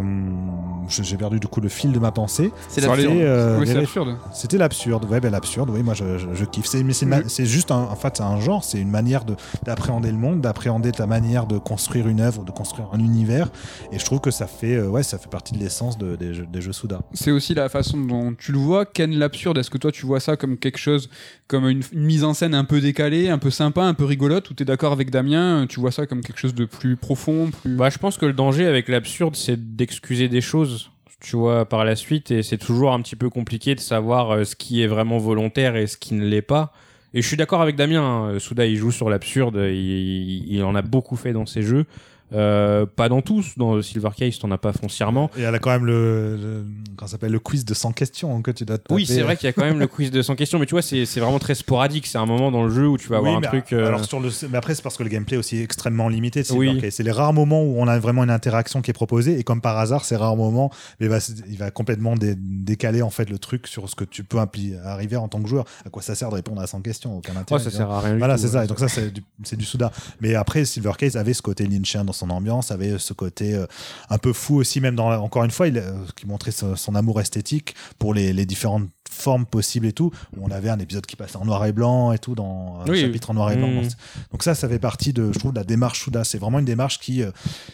j'ai perdu du coup le fil de ma pensée.
C'est l'absurde.
Euh,
Oui, c'est absurde.
C'était l'absurde, ouais, ben l'absurde, oui, moi je, je, je kiffe. C'est, mais c'est, ma- c'est juste un, en fait, c'est un genre, c'est une manière de, d'appréhender le monde, d'appréhender ta manière de construire une œuvre, de construire un univers. Et je trouve que ça fait, euh, ouais, ça fait partie de l'essence de- des, jeux, des jeux Souda.
C'est aussi la façon dont tu le vois. Ken l'absurde, est-ce que toi tu vois ça comme quelque chose, comme une, une mise en scène un peu décalée, un peu sympa, un peu rigolote, ou t'es d'accord avec Damien Tu vois ça comme quelque chose de plus profond, plus.
Bah, je pense que le danger avec l'absurde, c'est d'excuser des choses, tu vois, par la suite, et c'est toujours un petit peu compliqué de savoir euh, ce qui est vraiment volontaire et ce qui ne l'est pas. Et je suis d'accord avec Damien, hein, Souda, il joue sur l'absurde, il, il en a beaucoup fait dans ses jeux. Euh, pas dans tous, dans Silver Case, t'en as pas foncièrement.
Et elle a quand même le, le ça s'appelle, le quiz de 100 questions hein, que tu dois te
Oui,
taper.
c'est vrai qu'il y a quand même le quiz de 100 questions, mais tu vois, c'est vraiment très sporadique. C'est un moment dans le jeu où tu vas avoir
Oui,
un
mais
truc. euh,
Alors sur le, mais après c'est parce que le gameplay est aussi extrêmement limité.
Oui.
C'est les rares moments où on a vraiment une interaction qui est proposée et comme par hasard, ces rares moments, il va, il va complètement dé- décaler en fait le truc sur ce que tu peux arriver en tant que joueur. À quoi ça sert de répondre à 100 questions? Aucun
oh,
intérêt.
ça
tu vois.
sert à rien.
Voilà, c'est ça. Et donc ça, c'est du, du Souda. Mais après, Silver Case avait ce côté lynchien dans son ambiance, avait ce côté euh, un peu fou aussi, même dans, encore une fois, il, euh, qui montrait son, son amour esthétique pour les, les différentes formes possibles et tout. Où on avait un épisode qui passait en noir et blanc et tout, dans un
Oui.
chapitre en noir et blanc.
Mhm.
Donc ça, ça fait partie de, je trouve, de la démarche Souda. C'est vraiment une démarche qui, euh,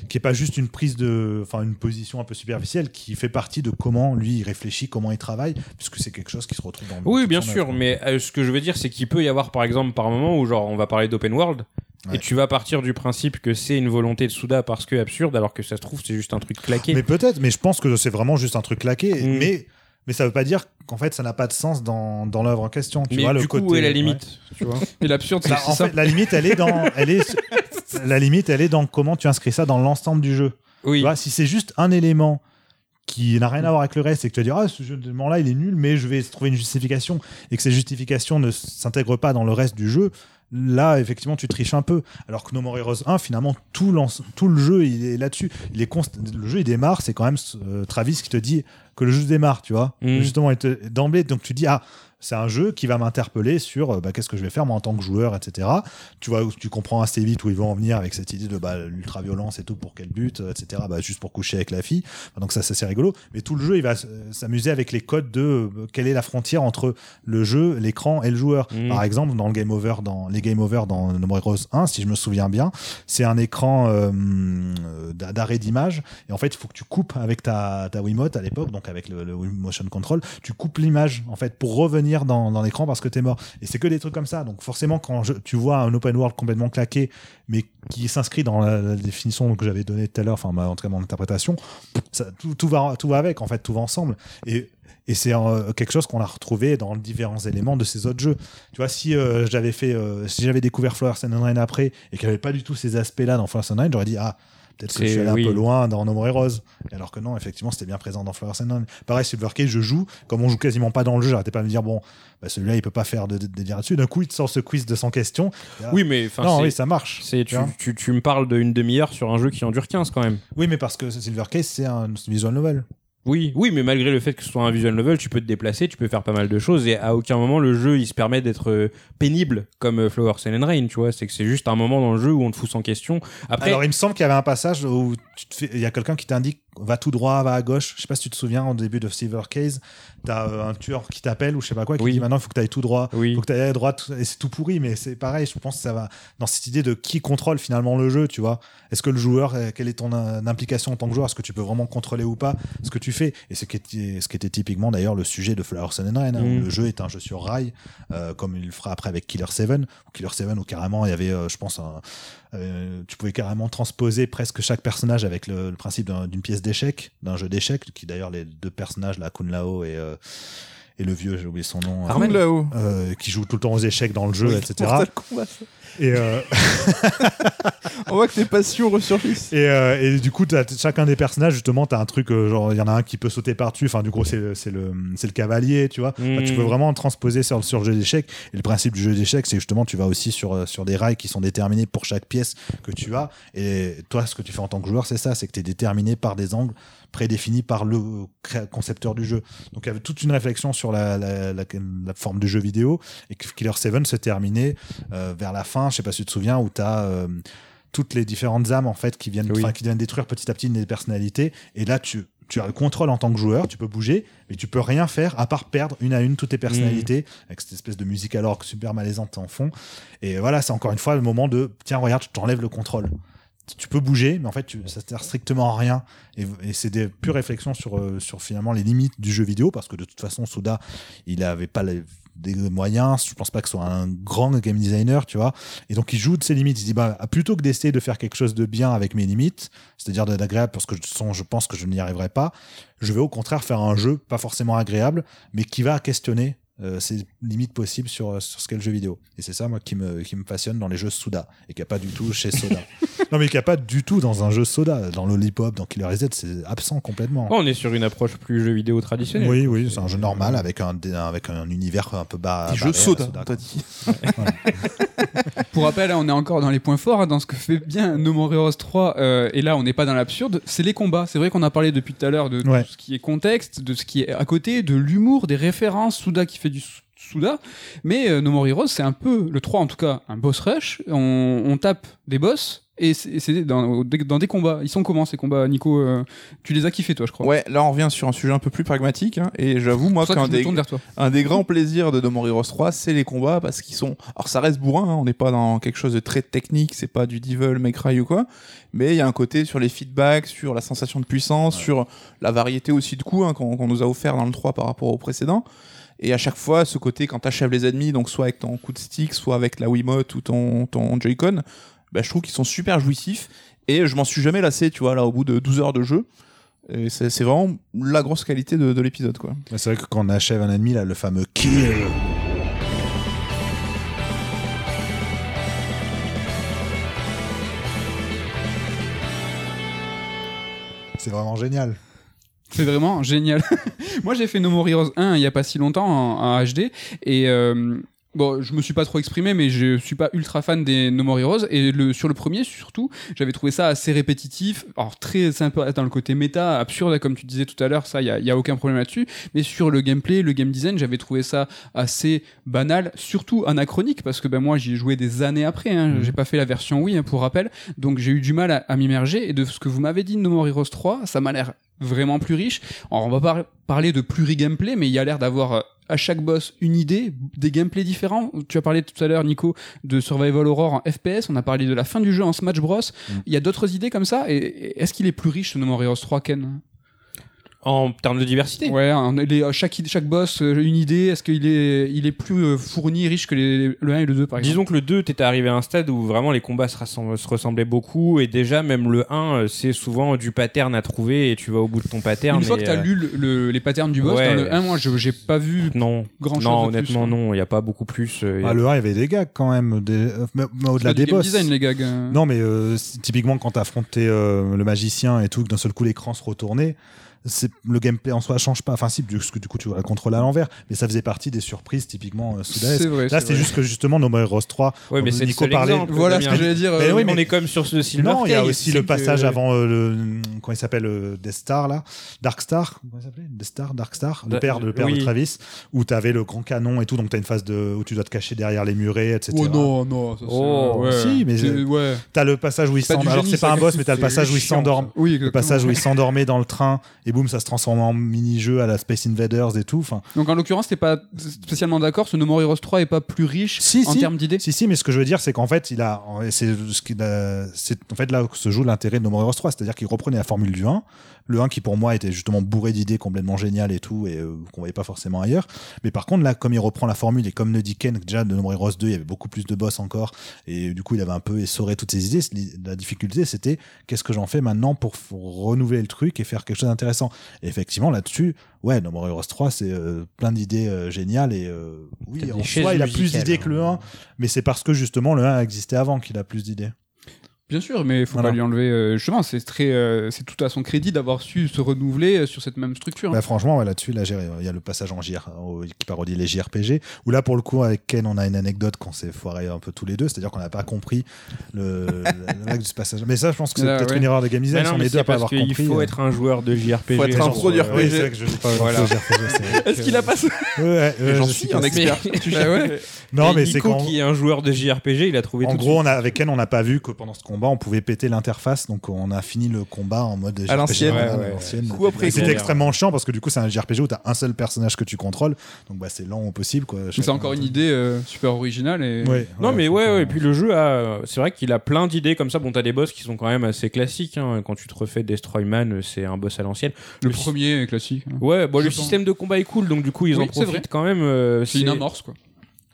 qui est pas juste une prise de, enfin, une position un peu superficielle, qui fait partie de comment lui il réfléchit, comment il travaille, puisque c'est quelque chose qui se retrouve dans.
Oui, bien sûr, mais euh, ce que je veux dire, c'est qu'il peut y avoir, par exemple, par moment où, genre, on va parler d'open world,
Ouais.
et tu vas partir du principe que c'est une volonté de Souda parce que absurde, alors que ça se trouve, c'est juste un truc claqué.
Mais peut-être, mais je pense que c'est vraiment juste un truc claqué.
Mm.
Mais, mais ça veut pas dire qu'en fait ça n'a pas de sens dans, dans l'œuvre en question. Tu
Mais
vois,
du
le
coup,
côté,
où est la
ouais.
limite tu vois
Et l'absurde, c'est
Bah,
aussi
en
ça.
fait, la limite, elle est dans, elle est, la limite, elle est dans comment tu inscris ça dans l'ensemble du jeu.
Oui.
Tu vois, si c'est juste un élément qui n'a rien à voir avec le reste et que tu vas dire ah ce jeu élément là il est nul mais je vais trouver une justification et que ces justifications ne s'intègrent pas dans le reste du jeu là effectivement tu triches un peu. Alors que No More Heroes 1 finalement tout, le jeu il est là-dessus. Il est const- le jeu il démarre c'est quand même euh, Travis qui te dit que le jeu démarre tu vois.
Mm.
justement d'emblée donc tu dis ah c'est un jeu qui va m'interpeller sur euh, bah, qu'est-ce que je vais faire moi en tant que joueur etc tu vois tu comprends assez vite où ils vont en venir avec cette idée de bah, l'ultra violence et tout pour quel but euh, etc bah, juste pour coucher avec la fille. Donc ça c'est assez rigolo. Mais tout le jeu il va s- s'amuser avec les codes de euh, quelle est la frontière entre le jeu l'écran et le joueur.
Mm.
par exemple dans le game over dans les game over dans No Heroes 1 si je me souviens bien c'est un écran euh, euh, d'a- d'arrêt d'image. Et en fait il faut que tu coupes avec ta, ta Wiimote à l'époque donc avec le, le Wii motion control tu coupes l'image en fait pour revenir dans, l'écran parce que t'es mort. Et c'est que des trucs comme ça. Donc forcément quand tu vois un open world complètement claqué mais qui s'inscrit dans la, définition que j'avais donnée tout à l'heure enfin en tout mon interprétation tout, va tout va avec en fait tout va ensemble. Et c'est euh, quelque chose qu'on a retrouvé dans différents éléments de ces autres jeux. Tu vois, si euh, j'avais fait, euh, si j'avais découvert Flower Sun and Rain après et qu'il n'y avait pas du tout ces aspects-là dans Flower Sun and Rain, j'aurais dit ah peut-être que je suis allé
oui.
un peu loin dans No More Heroes. Alors que non, effectivement, c'était bien présent dans Flower Sun and. Pareil, Silver Case, je joue comme on joue quasiment pas dans le jeu. J'arrêtais pas de me dire bon, bah, celui-là il peut pas faire de, de, de dire là-dessus. D'un coup, il te sort ce quiz de 100 questions.
Oui, mais
non, oui, ça marche.
tu,
vois.
tu, tu me parles d'une demi-heure sur un jeu qui en dure 15 quand même.
Oui, mais parce que Silver Case, c'est un visual novel.
Oui, oui, mais malgré le fait que ce soit un visual novel, tu peux te déplacer, tu peux faire pas mal de choses, et à aucun moment le jeu il se permet d'être euh, pénible comme euh, Flower Sun and Rain, tu vois. C'est que c'est juste un moment dans le jeu où on te fout sans question. Après,
Alors, il me semble qu'il y avait un passage où tu te fais- il y a quelqu'un qui t'indique va tout droit, va à gauche. Je sais pas si tu te souviens, au début de Silver Case, t'as euh, un tueur qui t'appelle ou je sais pas quoi, qui
Oui.
dit maintenant il faut que tu ailles tout droit.
Oui.
faut que tu ailles à droite et c'est tout pourri mais c'est pareil je pense que ça va dans cette idée de qui contrôle finalement le jeu tu vois est-ce que le joueur euh, quelle est ton euh, implication en tant que joueur? Est-ce que tu peux vraiment contrôler ou pas ce que tu fais? Et ce qui était, ce qui était typiquement d'ailleurs le sujet de Flower Sun and Rain hein, où
Mm.
le jeu est un jeu sur rail euh, comme il le fera après avec Killer 7 ou Killer 7 où carrément il y avait euh, je pense un- euh, tu pouvais carrément transposer presque chaque personnage avec le, principe d'un- d'une pièce d'échec d'un jeu d'échecs qui d'ailleurs les deux personnages là Kun Lao et euh, et le vieux j'ai oublié son nom euh,
Armel là-haut.
euh, qui joue tout le temps aux échecs dans le jeu,
Oui,
etc. Et, euh,
On voit que tes passions ressurgissent.
et, euh, et du coup, t'as- chacun des personnages, justement, t'as un truc, euh, genre, il y en a un qui peut sauter par-dessus. Enfin, du coup, c'est le, c'est le, c'est le cavalier, tu vois. Enfin, tu peux vraiment transposer sur, sur le jeu d'échecs. Et le principe du jeu d'échecs, c'est justement, tu vas aussi sur, euh, sur des rails qui sont déterminés pour chaque pièce que tu as. Et toi, ce que tu fais en tant que joueur, c'est ça, c'est que tu es déterminé par des angles prédéfinis par le concepteur du jeu. Donc il y avait toute une réflexion sur la, la, la- la forme du jeu vidéo et Killer 7 se terminait euh, vers la fin, je sais pas si tu te souviens, où tu as toutes les différentes âmes en fait qui viennent,
Oui.
qui viennent détruire petit à petit des personnalités. Et là, tu, tu as le contrôle en tant que joueur, tu peux bouger, mais tu peux rien faire à part perdre une à une toutes tes personnalités avec cette espèce de musique alors super malaisante en fond. Et voilà, c'est encore une fois le moment de tiens, regarde, je t'enlève le contrôle. Tu peux bouger, mais en fait, ça sert strictement à rien. Et, c'est des pures réflexions sur, euh, sur finalement les limites du jeu vidéo, parce que de toute façon, Souda, il avait pas les, des moyens. Je pense pas que ce soit un grand game designer, tu vois. Et donc, il joue de ses limites. Il se dit, bah, plutôt que d'essayer de faire quelque chose de bien avec mes limites, c'est-à-dire d'agréable, parce que je, je pense que je n'y arriverai pas, je vais au contraire faire un jeu pas forcément agréable, mais qui va questionner euh, ses limites possibles sur, sur ce qu'est le jeu vidéo. Et c'est ça, moi, qui me, qui me passionne dans les jeux Soda, et qui a pas du tout chez Soda. non, mais qui a pas du tout dans un jeu Soda. Dans Lollipop, dans Killer Z, c'est absent complètement.
Oh, on est sur une approche plus jeu vidéo traditionnelle.
oui, oui, c'est un jeu normal avec un, avec un univers un peu bas.
Des jeux soda, t'as dit.
Pour rappel, hein, on est encore dans les points forts, hein, dans ce que fait bien No More Heroes 3, euh, et là on n'est pas dans l'absurde, c'est les combats. C'est vrai qu'on a parlé depuis tout à l'heure de
Ouais.
tout ce qui est contexte, de ce qui est à côté, de l'humour, des références, Souda qui fait du sou- Souda, mais euh, No More Heroes c'est un peu, le 3 en tout cas, un boss rush, on, on tape des boss, et c'est dans, dans des combats. Ils sont comment ces combats, Nico euh, Tu les as kiffés toi je crois.
Ouais, là on revient sur un sujet un peu plus pragmatique, hein, et j'avoue moi qu'un des, un des grands plaisirs de No More Heroes 3, c'est les combats parce qu'ils sont. Alors ça reste bourrin, hein, on n'est pas dans quelque chose de très technique, c'est pas du Devil May Cry ou quoi, mais il y a un côté sur les feedbacks, sur la sensation de puissance, sur la variété aussi de coups hein, qu'on qu'on nous a offert dans le 3 par rapport au précédent. Et à chaque fois, ce côté quand t'achèves les ennemis, donc soit avec ton coup de stick, soit avec la Wiimote ou ton, ton Joy-Con, bah, je trouve qu'ils sont super jouissifs. Et je m'en suis jamais lassé, tu vois, là, au bout de 12 heures de jeu. Et c'est c'est vraiment la grosse qualité de, de l'épisode, quoi.
Mais C'est vrai que quand on achève un ennemi, là, le fameux kill. C'est vraiment génial.
C'est vraiment génial. Moi, j'ai fait No More Heroes 1 il y a pas si longtemps en, en HD et euh, bon, je me suis pas trop exprimé, mais je suis pas ultra fan des No More Heroes. Et le sur le premier surtout, j'avais trouvé ça assez répétitif, alors très sympa dans le côté méta, absurde comme tu disais tout à l'heure, ça il y a, y a aucun problème là-dessus, mais sur le gameplay, le game design, j'avais trouvé ça assez banal, surtout anachronique parce que ben moi j'y ai joué des années après, hein, j'ai pas fait la version Wii hein, pour rappel, donc j'ai eu du mal à, à m'immerger. Et de ce que vous m'avez dit de No More Heroes 3, ça m'a l'air vraiment plus riche. Alors on va pas parler de pluri-gameplay, mais il y a l'air d'avoir euh, à chaque boss une idée, des gameplays différents. Tu as parlé tout à l'heure, Nico, de Survival Horror en FPS. On a parlé de la fin du jeu en Smash Bros. Il y a d'autres idées comme ça? Et et est-ce qu'il est plus riche ce No More Heroes 3, Ken?
En termes de diversité.
Ouais, les- chaque, chaque boss, euh, une idée. Est-ce qu'il est, il est plus euh, fourni, riche que les- le 1 et le 2, par exemple?
Disons que le 2, t'étais arrivé à un stade où vraiment les combats se, rassemb- se ressemblaient beaucoup et déjà même le 1, euh, c'est souvent du pattern à trouver et tu vas au bout de ton pattern.
Une fois que tu as
euh,
lu le- le- les patterns du boss,
Ouais.
dans le 1, moi, je j'ai pas vu
Non,
grand chose.
non
plus,
honnêtement non, il n'y a pas beaucoup plus. euh,
Ah, le 1, il y avait des gags quand même, des... euh, mais, mais
C'est
au-delà des boss.
design, les gags. euh.
Non, mais euh, typiquement quand t'affrontais euh, le magicien et tout, que d'un seul coup l'écran se retournait, le gameplay en soi change pas. Enfin, si, parce que du coup, tu vois la contrôle à l'envers, mais ça faisait partie des surprises typiquement euh, Suda-esque.
C'est vrai.
Là,
c'est
juste que justement, No More Heroes 3,
Ouais, mais c'est le
Nico parlait-
exemple,
Voilà ce que j'allais dire.
Mais
euh,
oui,
on est comme sur ce Silver
non, il y a aussi le
que-
passage avant euh, le comment il s'appelle euh, Death Star là, Dark Star, comment il s'appelait? Death Star, Dark Star, le
Da-
père de le père
oui.
de Travis, où t'avais le grand canon et tout, donc t'as une phase de où tu dois te cacher derrière les murets, etc.
Oh non, non, ça,
Oh,
ouais.
si, mais
ouais.
T'as le passage où il s'endorme. Alors c'est pas un boss, mais t'as le passage où il s'endorme.
Oui,
Le passage où il s'endormait dans le train et boum, ça se transforme en mini-jeu à la Space Invaders et tout. Enfin,
Donc en l'occurrence, t'es pas spécialement d'accord. Ce No More Heroes 3 est pas plus riche
Si,
en
si.
termes d'idées?
Si, si, mais ce que je veux dire, c'est qu'en fait, il a, c'est ce qu'il a- c'est en fait là où se joue l'intérêt de No More Heroes 3, c'est-à-dire qu'il reprenait la formule du 1, le 1 qui pour moi était justement bourré d'idées complètement géniales et tout, et euh, qu'on voyait pas forcément ailleurs. Mais par contre, là, comme il reprend la formule et comme le dit Ken, déjà de No Heroes 2, il y avait beaucoup plus de boss encore, et du coup, il avait un peu essoré toutes ses idées. La difficulté, c'était qu'est-ce que j'en fais maintenant pour, renouveler le truc et faire quelque chose d'intéressant? Et effectivement, là-dessus, ouais, No More Heroes 3, c'est euh, plein d'idées euh, géniales et euh, oui, en soi, il a plus d'idées que le
hein.
1, mais c'est parce que justement le 1 existait avant qu'il a plus d'idées.
Bien sûr, mais faut
Voilà.
pas lui enlever. euh, justement, c'est très, euh, c'est tout à son crédit d'avoir su se renouveler euh, sur cette même structure.
Bah, franchement, ouais, là-dessus, là, j'ai- il y a le passage en JR, au- qui parodie les JRPG, où là, pour le coup, avec Ken, on a une anecdote qu'on s'est foiré un peu tous les deux, c'est-à-dire qu'on n'a pas compris le, blague du passage. Mais ça, je pense que c'est
Là,
peut-être
ouais.
une erreur de game
Mais
design,
non,
si on
mais
est deux
c'est
à pas
parce
avoir
qu'il
compris.
faut
euh.
être un joueur de JRPG.
Faut être un pro du
euh,
RPG.
Oui, c'est vrai que je dis pas
Voilà.
le JRPG, c'est-
Est-ce qu'il a pas ça
Ouais,
J'en suis un expert.
Bah.
Non, mais c'est qu'en
qui est un joueur de JRPG, il a trouvé
en gros, avec Ken, on n'a pas vu que pendant ce combat, on pouvait péter l'interface, donc on a fini le combat en mode
l'ancienne.
Ouais,
à
ouais.
l'ancienne. C'était extrêmement chiant parce que du coup, c'est un JRPG où t'as un seul personnage que tu contrôles, donc bah, c'est lent au possible.
C'est encore une idée euh, super originale et.
Ouais,
Non mais ouais, ouais, et puis le jeu a, c'est vrai qu'il a plein d'idées comme ça. Bon, t'as des boss qui sont quand même assez classiques. Hein. Quand tu te refais Destroyman, c'est un boss à l'ancienne.
Le
Le
premier est classique. hein.
Ouais, bon, le
pense.
système de combat est cool, donc du coup ils
Oui,
en profitent quand même. euh,
C'est une amorce quoi.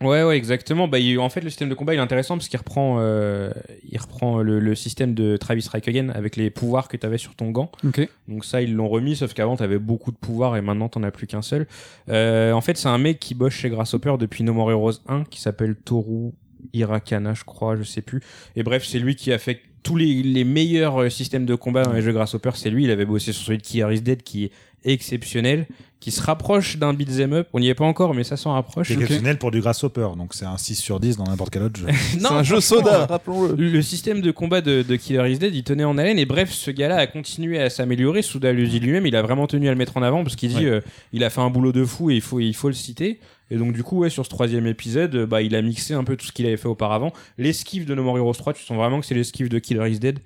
Ouais, ouais, exactement. Bah, il- en fait, le système de combat il est intéressant parce qu'il reprend, euh, il reprend le, le système de Travis Again avec les pouvoirs que t'avais sur ton gant.
Ok.
Donc ça, ils l'ont remis, sauf qu'avant, t'avais beaucoup de pouvoirs et maintenant, t'en as plus qu'un seul. Euh, en fait, c'est un mec qui bosse chez Grasshopper depuis No More Heroes 1, qui s'appelle Toru Irakana, je crois, je sais plus. Et bref, c'est lui qui a fait tous les, les meilleurs euh, systèmes de combat dans les jeux Grasshopper. C'est lui, il avait bossé sur celui de Killer is Dead, qui est exceptionnel, qui se rapproche d'un beat'em up. On n'y est pas encore, mais ça s'en rapproche.
Exceptionnel pour du Grasshopper, donc c'est un 6 sur 10 dans n'importe quel autre jeu.
C'est un jeu soda, rappelons-le.
le système de combat de, de Killer is Dead, il tenait en haleine et bref, ce gars-là a continué à s'améliorer. Souda le dit lui-même, il a vraiment tenu à le mettre en avant parce qu'il dit,
Ouais.
euh, il a fait un boulot de fou et il faut, il faut le citer. Et donc du coup, ouais, sur ce troisième épisode, euh, bah, il a mixé un peu tout ce qu'il avait fait auparavant. L'esquive de No More Heroes 3, tu sens vraiment que c'est l'esquive de Killer is Dead.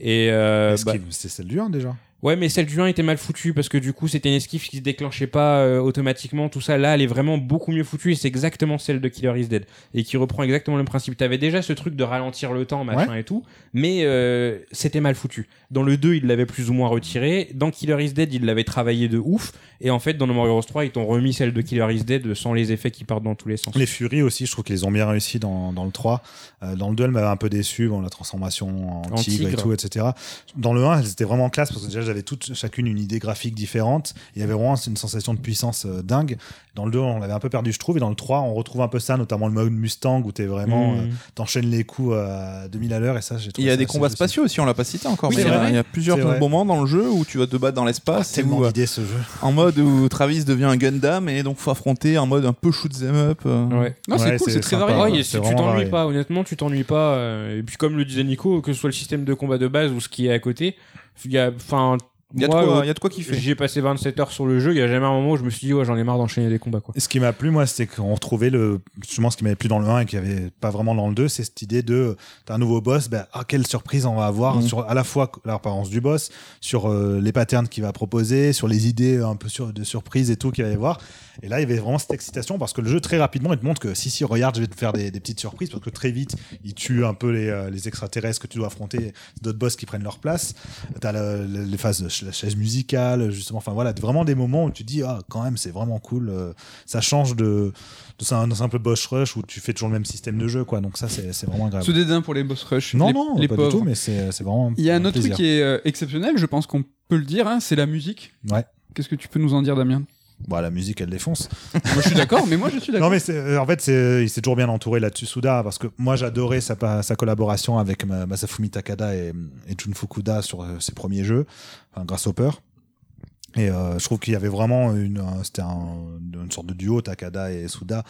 Et euh, bah,
C'est celle du 1 déjà.
Ouais, mais celle du 1 était mal foutue parce que du coup, c'était une esquive qui se déclenchait pas euh, automatiquement. Tout ça, là, elle est vraiment beaucoup mieux foutue et c'est exactement celle de Killer is Dead et qui reprend exactement le principe. T'avais déjà ce truc de ralentir le temps, machin et tout, mais euh, c'était mal foutu. Dans le 2, il l'avait plus ou moins retiré. Dans Killer is Dead, il l'avait travaillé de ouf. Et en fait, dans No More Heroes 3, ils t'ont remis celle de Killer is Dead sans les effets qui partent dans tous les sens.
Les Furies aussi, je trouve qu'ils ont bien réussi dans, dans le 3. Euh, dans le 2, elle m'avait un peu déçu, bon, la transformation en,
En
tigre, et
tigre.
tout, etc. Dans le 1, elles étaient vraiment classe parce que déjà j'avais toutes chacune une idée graphique différente. Il y avait vraiment une sensation de puissance euh, dingue. Dans le 2, on l'avait un peu perdu, je trouve. Et dans le 3, on retrouve un peu ça, notamment le mode Mustang où t'es vraiment,
Mmh.
euh, t'enchaînes les coups à 2000 à l'heure. Et ça, j'ai
Il y a des combats
aussi.
spatiaux aussi, on l'a pas cité encore.
Oui,
mais
c'est
il y a- plusieurs
C'est
moments dans le jeu où tu vas te battre dans
Ah,
l'espace,
tellement
où, euh,
d'idées ce jeu.
en mode où Travis devient un Gundam et donc faut affronter un mode un peu shoot 'em up. euh.
Ouais.
Non, c'est
Ouais,
cool,
c'est
c'est très varié.
C'est
si tu t'ennuies pas, honnêtement, tu t'ennuies pas. euh, Et puis comme le disait Nico, que ce soit le système de combat de base ou ce qui est à côté, il y a, enfin,
Il y a de quoi-
euh,
il y a de quoi kiffer.
J'ai passé 27 heures sur le jeu, il y a jamais un moment où je me suis dit ouais j'en ai marre d'enchaîner des combats quoi.
Et ce qui m'a plu, moi, c'est qu'on retrouvait le, justement, ce qui m'avait plu dans le 1 et qui avait pas vraiment dans le 2, c'est cette idée de, t'as un nouveau boss, ben, ah, quelle surprise on va avoir
Mhm.
sur à la fois l'apparence du boss, sur euh, les patterns qu'il va proposer, sur les idées un peu sur, de surprise et tout qu'il va y avoir. Et là, il y avait vraiment cette excitation parce que le jeu, très rapidement, il te montre que si, si, regarde, je vais te faire des, des petites surprises parce que très vite, il tue un peu les, euh, les extraterrestres que tu dois affronter, d'autres boss qui prennent leur place. T'as le- le- les phases de la chaise musicale, justement. Enfin, voilà, vraiment des moments où tu dis, ah, quand même, c'est vraiment cool. euh, ça change de, de c'est un simple boss rush où tu fais toujours le même système de jeu, quoi. Donc ça, c'est vraiment agréable.
Ce dédain pour les boss rush.
Non,
les,
non,
les
pas
pauvres.
du tout, mais c'est vraiment.
Il y a un autre
plaisir.
truc qui est euh, exceptionnel, je pense qu'on peut le dire, hein, c'est la musique.
Ouais.
Qu'est-ce que tu peux nous en dire, Damien?
Bon, la musique, elle défonce.
Moi, je suis d'accord, mais moi, je suis d'accord.
Non, mais euh, en fait, il s'est toujours bien entouré là-dessus, Suda, parce que moi, j'adorais sa, collaboration avec Ma- Masafumi Takada et, et Jun Fukuda sur ses premiers jeux, enfin, Grasshopper. Et euh, je trouve qu'il y avait vraiment une, une sorte de duo Takada et Suda,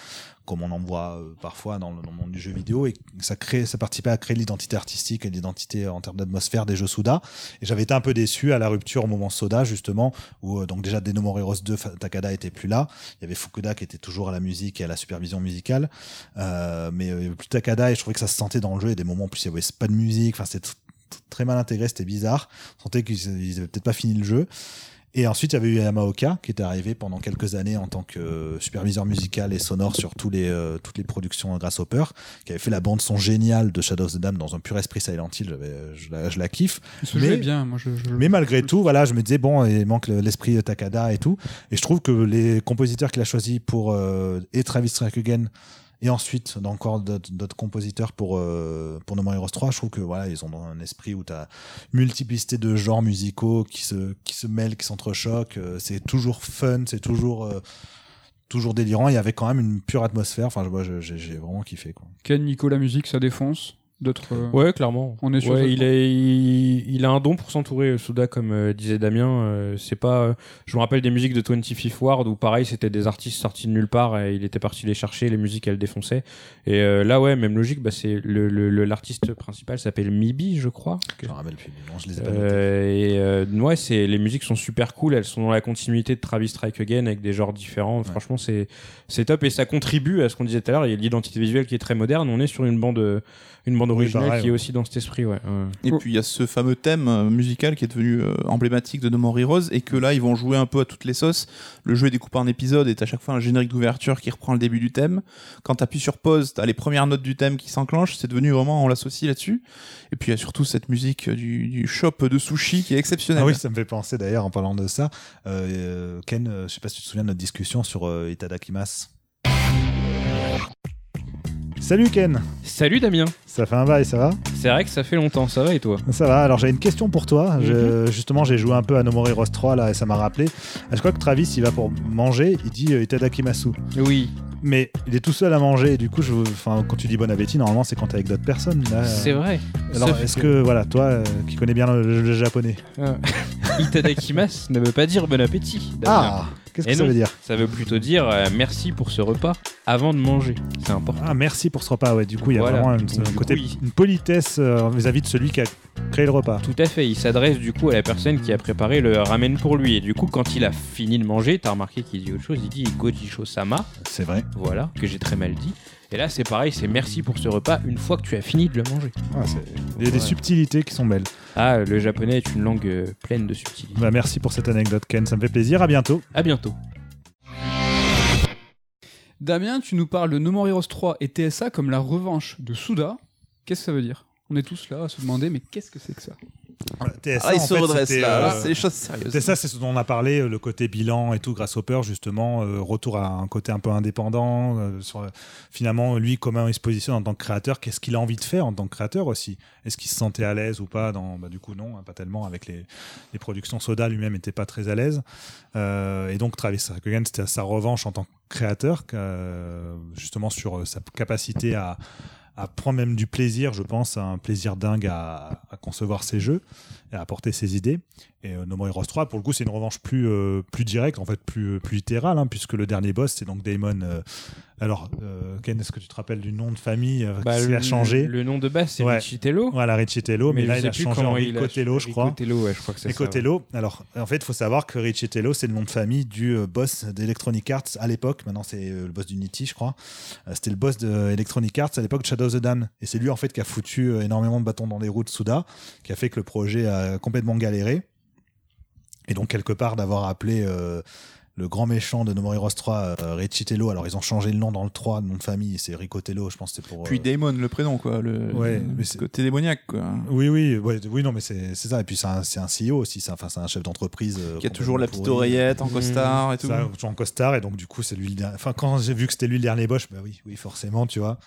comme on en voit euh, parfois dans le, monde du jeu vidéo, et ça crée, ça participait à créer l'identité artistique et l'identité en termes d'atmosphère des jeux Suda. Et j'avais été un peu déçu à la rupture au moment Soda justement, où euh, donc déjà Denomore Heroes 2, Fa- Takada était plus là. Il y avait Fukuda qui était toujours à la musique et à la supervision musicale, euh, mais euh, il y avait plus Takada et je trouvais que ça se sentait dans le jeu. A des moments en plus il y avait pas de musique, enfin c'était très mal intégré, c'était bizarre. On sentait qu'ils ils avaient peut-être pas fini le jeu. Et ensuite, il y avait eu Yamaoka qui était arrivé pendant quelques années en tant que euh, superviseur musical et sonore sur tous les, euh, toutes les productions Grasshopper, qui avait fait la bande son géniale de Shadow of the Dam dans un pur esprit Silent Hill. j'avais- Je la, je la kiffe.
Ce
Mais-
jeu est bien, moi je. je-
Mais malgré tout, voilà, je me disais bon, il manque le- l'esprit Takada et tout. Et je trouve que les compositeurs qu'il a choisis pour euh, et Travis Strike Again et ensuite dans d'autres compositeurs pour euh, pour No More Heroes 3, je trouve que voilà, ils ont un esprit où tu as multiplicité de genres musicaux qui se qui se mêlent, qui s'entrechoquent. euh, c'est toujours fun, c'est toujours euh, toujours délirant. Il y avait quand même une pure atmosphère. Enfin, je- j'ai j'ai vraiment kiffé. Quoi.
Ken, Nico, la musique, ça défonce. D'autres. euh,
Ouais, clairement.
On est sur
Ouais, il, est, il, il a un don pour s'entourer, Souda, comme euh, disait Damien. euh, c'est pas. euh, je me rappelle des musiques de 25th Ward où pareil, c'était des artistes sortis de nulle part et il était parti les chercher, les musiques elles défonçaient. Et euh, là, ouais, même logique, bah, c'est le, le, le- l'artiste principal s'appelle Mibi, je crois.
Je me rappelle plus. Non, je les ai pas.
Euh, et euh, ouais, c'est les musiques sont super cool. Elles sont dans la continuité de Travis Strike Again avec des genres différents. Franchement, c'est c'est top et ça contribue à ce qu'on disait tout à l'heure. Il y a l'identité visuelle qui est très moderne. On est sur une bande une bande
Oui,
originale
pareil,
qui est aussi dans cet esprit. Ouais. ouais.
Et
Oh.
puis il y a ce fameux thème euh, musical qui est devenu euh, emblématique de No More Heroes et que là ils vont jouer un peu à toutes les sauces. Le jeu est découpé en épisodes et t'as à chaque fois un générique d'ouverture qui reprend le début du thème. Quand t'appuies sur pause, t'as les premières notes du thème qui s'enclenchent. C'est devenu vraiment on l'associe là-dessus. Et puis il y a surtout cette musique du, du shop de sushi qui est exceptionnelle.
Ah oui, ça me fait penser d'ailleurs en parlant de ça. Euh, Ken, je sais pas si tu te souviens de notre discussion sur euh, Itadakimasu. Salut Ken,
Salut Damien.
ça fait un bail, ça va
C'est vrai que ça fait longtemps. Ça va et toi?
Ça va, alors j'ai une question pour toi. Je-
Mhm.
justement, j'ai joué un peu à No More Heroes 3 là et ça m'a rappelé. Je crois que Travis, il va pour manger, il dit euh, Itadakimasu.
Oui.
Mais il est tout seul à manger et du coup, je, quand tu dis bon appétit, normalement c'est quand t'es avec d'autres personnes.
C'est vrai.
Alors, est-ce que, voilà, toi euh, qui connais bien le, le japonais.
Ah. Itadakimasu ne veut pas dire bon appétit. Damien.
Ah Qu'est-ce que ça veut dire
Ça veut plutôt dire euh, merci pour ce repas avant de manger. C'est important.
Ah, merci pour ce repas. Ouais, du coup, il y a
Voilà.
vraiment une,
Donc,
un
du
côté,
coup, il-
une politesse euh, vis-à-vis de celui qui a créé le repas.
Tout à fait, il s'adresse du coup à la personne qui a préparé le ramen pour lui. Et du coup, quand il a fini de manger, t'as remarqué qu'il dit autre chose, il dit Gojisho Sama,
C'est vrai.
voilà, que j'ai très mal dit. Et là, c'est pareil, c'est merci pour ce repas une fois que tu as fini de le manger.
Ah, c'est- il y a des
Ouais.
subtilités qui sont belles.
Ah, le japonais est une langue euh, pleine de subtilités.
Bah, merci pour cette anecdote, Ken. Ça me fait plaisir. À bientôt.
À bientôt.
Damien, tu nous parles de No More Heroes 3 et TSA comme la revanche de Suda. Qu'est-ce que ça veut dire? On est tous là à se demander, mais qu'est-ce que c'est que ça?
TSA,
Ah, il
en
se
fait,
redresse là,
euh,
là, c'est des choses sérieuses.
Ça, c'est ce dont on a parlé, euh, le côté bilan et tout, grâce au peur, justement, euh, retour à un côté un peu indépendant, euh, sur, finalement, lui, comment il se positionne en tant que créateur, qu'est-ce qu'il a envie de faire en tant que créateur aussi? Est-ce qu'il se sentait à l'aise ou pas dans, bah, Du coup, non, hein, pas tellement, avec les, les productions Soda, lui-même n'était pas très à l'aise. Et donc, Travis Hagen, c'était sa revanche en tant que créateur, justement, sur sa capacité à à prendre même du plaisir, je pense, un plaisir dingue à, concevoir ses jeux et à apporter ses idées. Et euh, No Heroes 3, pour le coup, c'est une revanche plus, euh, directe, en fait, plus, littérale, hein, puisque le dernier boss, c'est donc Damon. Alors, euh, Ken, est-ce que tu te rappelles du nom de famille euh,
Bah,
qui a changé?
Le nom de base, c'est
Ouais.
Richitello.
Voilà, Richitello, mais,
je
là, il a changé en Ricotello, je crois.
Ricotello, ouais, je crois que c'est ça. ouais.
Ricotello. Alors, en fait, il faut savoir que Richitello, c'est le nom de famille du euh, boss d'Electronic Arts à l'époque. Maintenant, c'est euh, le boss d'Unity, je crois. C'était le boss d'Electronic Arts à l'époque de Shadow of the Dam. Et c'est lui, en fait, qui a foutu énormément de bâtons dans les roues de Suda, qui a fait que le projet a complètement galéré. Et donc, quelque part, d'avoir appelé euh, le grand méchant de No More Heroes 3, euh, Richitello. Alors, ils ont changé le nom dans le 3, le nom de famille, c'est Ricotello, je pense que c'était pour.
Puis
euh,
Damon, le prénom, quoi. Le,
Ouais, mais c'est-
côté démoniaque, quoi.
Oui, oui, ouais, oui, non, mais c'est c'est ça. Et puis, c'est un, c'est un CEO aussi, c'est un, enfin, c'est un chef d'entreprise. euh,
Qui a toujours la petite oreillette en costard et tout.
Ça, toujours en costard, et donc du coup, c'est lui le dernier. Enfin, quand j'ai vu que c'était lui le dernier boss, bah oui, oui, forcément, tu vois.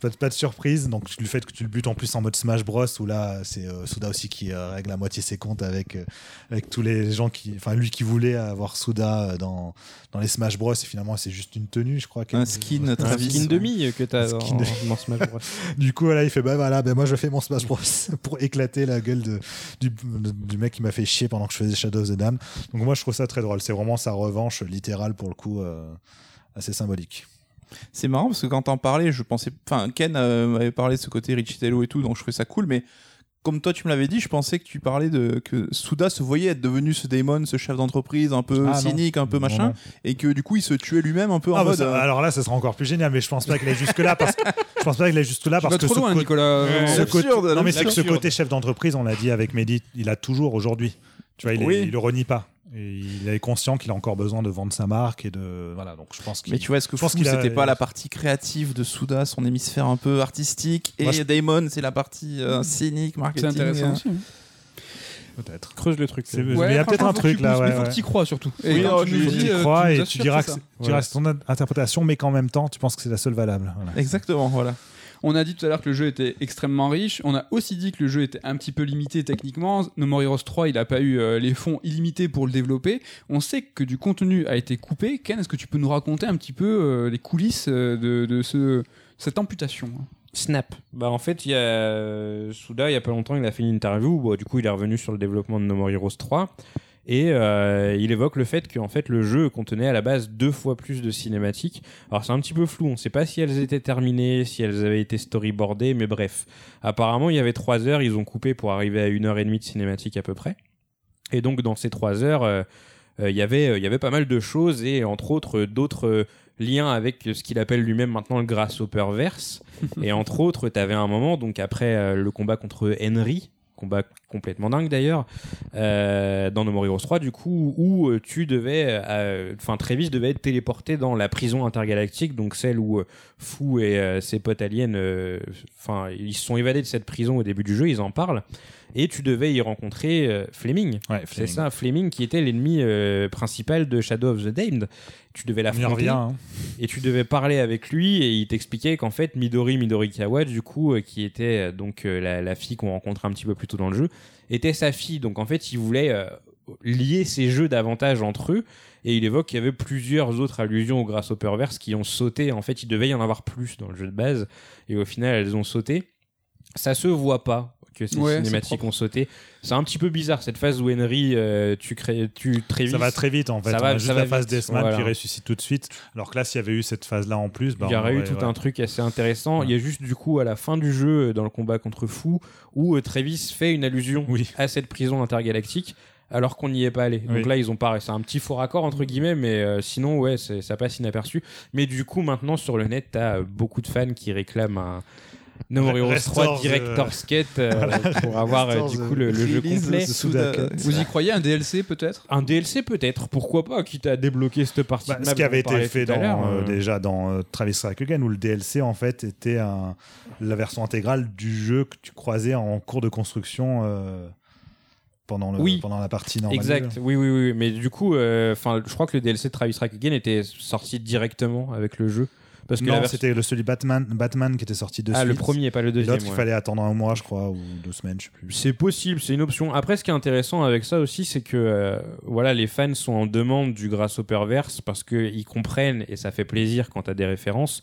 Pas, de- pas de surprise. Donc le fait que tu le butes en plus en mode Smash Bros où là c'est euh, Suda aussi qui euh, règle à moitié ses comptes avec euh, avec tous les gens qui, enfin lui qui voulait avoir Suda euh, dans dans les Smash Bros et finalement c'est juste une tenue, je crois.
Un skin
Un
Travis.
skin demi que t'as
Un
dans,
skin demi.
dans Smash Bros.
Du coup, voilà, il fait bah voilà, ben moi je fais mon Smash Bros pour éclater la gueule de, du, de- du mec qui m'a fait chier pendant que je faisais Shadow of the Dam. Donc moi je trouve ça très drôle. C'est vraiment sa revanche littérale pour le coup, euh, assez symbolique.
C'est marrant parce que quand t'en parlais, je pensais. Enfin, Ken euh, m'avait parlé de ce côté Richitello et tout, donc je trouvais ça cool, mais. Comme toi tu me l'avais dit, je pensais que tu parlais de que Suda se voyait être devenu ce Daemon, ce chef d'entreprise un peu
Ah, non.
cynique, un peu machin,
non.
et que du coup il se tuait lui-même un peu en
Ah, bah,
mode.
ça-
euh,
alors là, ça sera encore plus génial, mais je pense pas qu'il est jusque là parce que je pense pas qu'il est juste là parce que
trop
ce
loin,
côté-
Nicolas.
Ouais.
ce
L'absurde,
côté- non mais c'est que ce côté chef d'entreprise, on l'a dit avec Mehdi, il a toujours aujourd'hui. Tu vois, il, est- il le renie pas. Et il est conscient qu'il a encore besoin de vendre sa marque et de voilà. Donc je pense qu'il.
Mais tu vois, ce que
je pense qu'il a-
c'était pas la partie créative de Suda, son hémisphère un peu artistique, et
Moi, je-
Daemon, c'est la partie euh, cynique,
C'est
marketing.
intéressant
euh.
aussi. hein.
peut-être.
Creuse le truc.
C'est- mais il y a peut-être un truc
tu
là. ouais,
mais faut
ouais.
que tu y crois surtout. Et
Oui, non,
tu dis,
Tu y
euh,
crois
tu
et tu diras
que c'est
c'est-
ça.
tu diras que c'est ton interprétation, mais qu'en même temps, tu penses que c'est la seule valable. Voilà.
Exactement, voilà.
On a dit tout à l'heure que le jeu était extrêmement riche. On a aussi dit que le jeu était un petit peu limité techniquement. No More Heroes 3, il n'a pas eu euh, les fonds illimités pour le développer. On sait que du contenu a été coupé. Ken, est-ce que tu peux nous raconter un petit peu euh, les coulisses euh, de, de ce, cette amputation?
Snap. Bah en fait, il y a Suda, il y a pas longtemps, il a fait une interview. Bon, du coup, il est revenu sur le développement de No More Heroes 3 et euh, il évoque le fait qu'en fait le jeu contenait à la base deux fois plus de cinématiques. Alors c'est un petit peu flou, on sait pas si elles étaient terminées, si elles avaient été storyboardées, mais bref. Apparemment, il y avait trois heures, ils ont coupé pour arriver à une heure et demie de cinématique à peu près. Et donc dans ces trois heures, euh, euh, il y avait, il y avait pas mal de choses et entre autres d'autres liens avec ce qu'il appelle lui-même maintenant le Grasshopperverse. et entre autres, tu avais un moment, donc après euh, le combat contre Henry, combat complètement dingue d'ailleurs, euh, dans No More Heroes 3, du coup, où euh, tu devais, euh, enfin Travis devait être téléporté dans la prison intergalactique, donc celle où euh, Fou et euh, ses potes aliens, euh, enfin, ils se sont évadés de cette prison au début du jeu, ils en parlent, et tu devais y rencontrer euh, Fleming.
Ouais,
C'est ça, Fleming qui était l'ennemi euh, principal de Shadow of the Damned. Tu devais l'affronter.
hein.
et tu devais parler avec lui et il t'expliquait qu'en fait Midori Midorikawa du coup euh, qui était donc la, la fille qu'on rencontre un petit peu plus tôt dans le jeu était sa fille. Donc en fait il voulait lier ces jeux davantage entre eux. Et il évoque qu'il y avait plusieurs autres allusions au Grasshopperverse qui ont sauté. En fait il devait y en avoir plus dans le jeu de base. Et au final elles ont sauté. Ça se voit pas que ces
Ouais, c'est
cinématiques ont sauté c'est un petit peu bizarre cette phase où Henry euh, tu crées tu Travis
Ça va très vite en fait.
Ça
On
va-
a juste
ça
la
va
phase
vite,
Deathman
voilà.
qui ressuscite tout de suite. Alors que là, s'il y avait eu cette phase là en plus, bah,
il y aurait eu tout
ouais.
un truc assez intéressant.
Ouais.
Il y a juste du coup à la fin du jeu, euh, dans le combat contre Fou, où euh, Travis fait une allusion
Oui.
à cette prison intergalactique. Alors qu'on n'y est pas allé. Donc
Oui.
là, ils ont pas. C'est un petit faux raccord entre guillemets, mais euh, sinon, ouais, ça passe inaperçu. Mais du coup, maintenant sur le net, t'as euh, beaucoup de fans qui réclament un No More Heroes
Restore
3
the-
Director's Cut euh, pour avoir euh, du
the
coup le, le jeu complet.
Vous y croyez un DLC peut-être?
Un DLC peut-être, pourquoi pas, quitte à débloquer cette partie.
Bah,
de
ce qui avait été fait dans, euh,
euh,
déjà dans euh, Travis Strike Again, où le DLC en fait était un, la version intégrale du jeu que tu croisais en cours de construction euh, pendant, le,
Oui.
pendant la partie normale.
Exact, oui, oui, oui. Mais du coup, euh, enfin, je crois que le DLC de Travis Strike Again était sorti directement avec le jeu. Parce que
Non,
version-
c'était le celui Batman, Batman qui était sorti de
Ah,
suite.
le premier, pas le
Et
deuxième.
L'autre, il
ouais.
fallait attendre un mois, je crois, ou deux semaines, je sais plus.
C'est possible, c'est une option. Après, ce qui est intéressant avec ça aussi, c'est que euh, voilà, les fans sont en demande du Grasshopperverse parce qu'ils comprennent et ça fait plaisir quand tu as des références.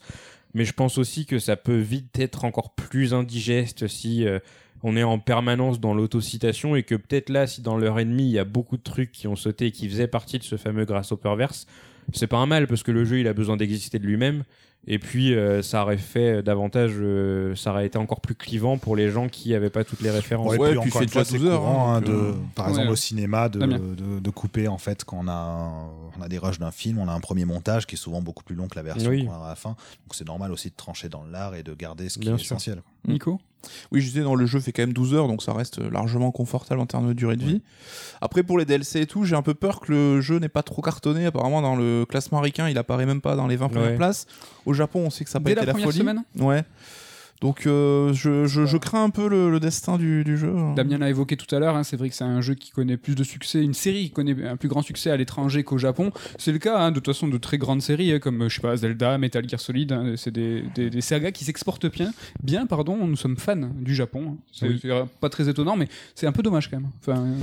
Mais je pense aussi que ça peut vite être encore plus indigeste si euh, on est en permanence dans l'autocitation et que peut-être là, si dans leur ennemi, il y a beaucoup de trucs qui ont sauté et qui faisaient partie de ce fameux Grasshopperverse, c'est pas un mal parce que le jeu, il a besoin d'exister de lui-même. Et puis, euh, ça aurait fait davantage, euh, ça aurait été encore plus clivant pour les gens qui avaient pas toutes les références.
Ouais, et
Ouais,
puis
puis
encore
c'est
une fois,
déjà
c'est
12 heures,
courant
hein,
hein, de,
euh,
par
ouais.
exemple au cinéma de, de, de couper en fait quand on a on a des rushs d'un film, on a un premier montage qui est souvent beaucoup plus long que la version
Oui.
qu'on a à la fin. Donc c'est normal aussi de trancher dans l'art et de garder ce qui
Bien
est
sûr.
essentiel.
Nico?
Oui, je disais, dans le jeu fait quand même 12 heures, donc ça reste largement confortable en termes de durée de vie. Après, pour les DLC et tout, j'ai un peu peur que le jeu n'ait pas trop cartonné. Apparemment, dans le classement américain, il apparaît même pas dans les 20 premières
Ouais.
places. Au Japon, on sait que ça n'a pas
Dès
été
la
folie.
semaine
Ouais. Donc euh, je, je, je crains un peu le, le destin du, du jeu.
Damien l'a évoqué tout à l'heure, hein, c'est vrai que c'est un jeu qui connaît plus de succès, une série qui connaît un plus grand succès à l'étranger qu'au Japon. C'est le cas hein, de toute façon de très grandes séries hein, comme je sais pas Zelda, Metal Gear Solid. hein, c'est des, des, des sagas qui s'exportent bien. Bien, pardon. Nous sommes fans du Japon. hein. C'est
Oui.
c'est pas très étonnant, mais c'est un peu dommage quand même. Enfin, euh,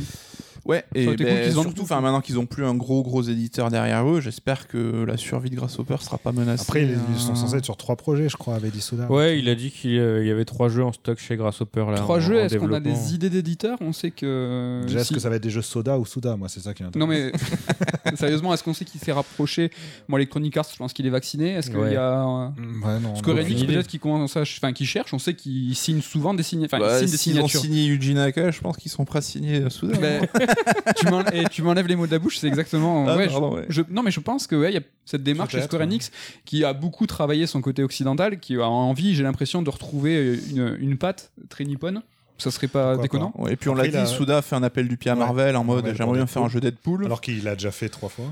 Ouais, et ben,
cool qu'ils se vendent
surtout,
tout.
enfin, maintenant qu'ils ont plus un gros gros éditeur derrière eux, j'espère que la survie de Grasshopper sera pas menacée.
Après, ils, ils sont censés être sur trois projets, je crois, avec Disuda.
Ouais, il a dit qu'il euh, y avait trois jeux en stock chez Grasshopper là.
trois
en-
jeux. Est-ce qu'on a des idées d'éditeurs On sait que.
Déjà, est-ce
si-
que ça va être des jeux Soda ou Suda Moi, c'est ça qui m'intéresse.
Non mais sérieusement, est-ce qu'on sait qu'il s'est rapproché Moi, Electronic Arts, je pense qu'il est vacciné. Est-ce qu'il
Ouais.
y a euh,
Mm, Ouais, non.
Square Enix peut-être qui commence à, enfin qui cherche. On sait qu'ils signent souvent des signes, enfin ils
bah,
signent des
s'ils ont
signatures.
signé Yuji Naka, je pense qu'ils sont prêts à signer euh, Suda.
Tu m'en- et tu m'enlèves les mots de la bouche, c'est exactement.
Ah,
ouais,
pardon,
je-
ouais.
je- non mais je pense que ouais, il y a cette démarche chez Square
ouais.
Enix qui a beaucoup travaillé son côté occidental, qui a envie, j'ai l'impression, de retrouver une, une patte très nippone. Ça serait pas
Pourquoi
déconnant.
Ouais, et puis on l'a dit,
il a-
Suda a fait un appel du pied à
Ouais.
Marvel en mode j'aimerais bien faire un jeu Deadpool.
Alors qu'il l'a déjà fait trois fois.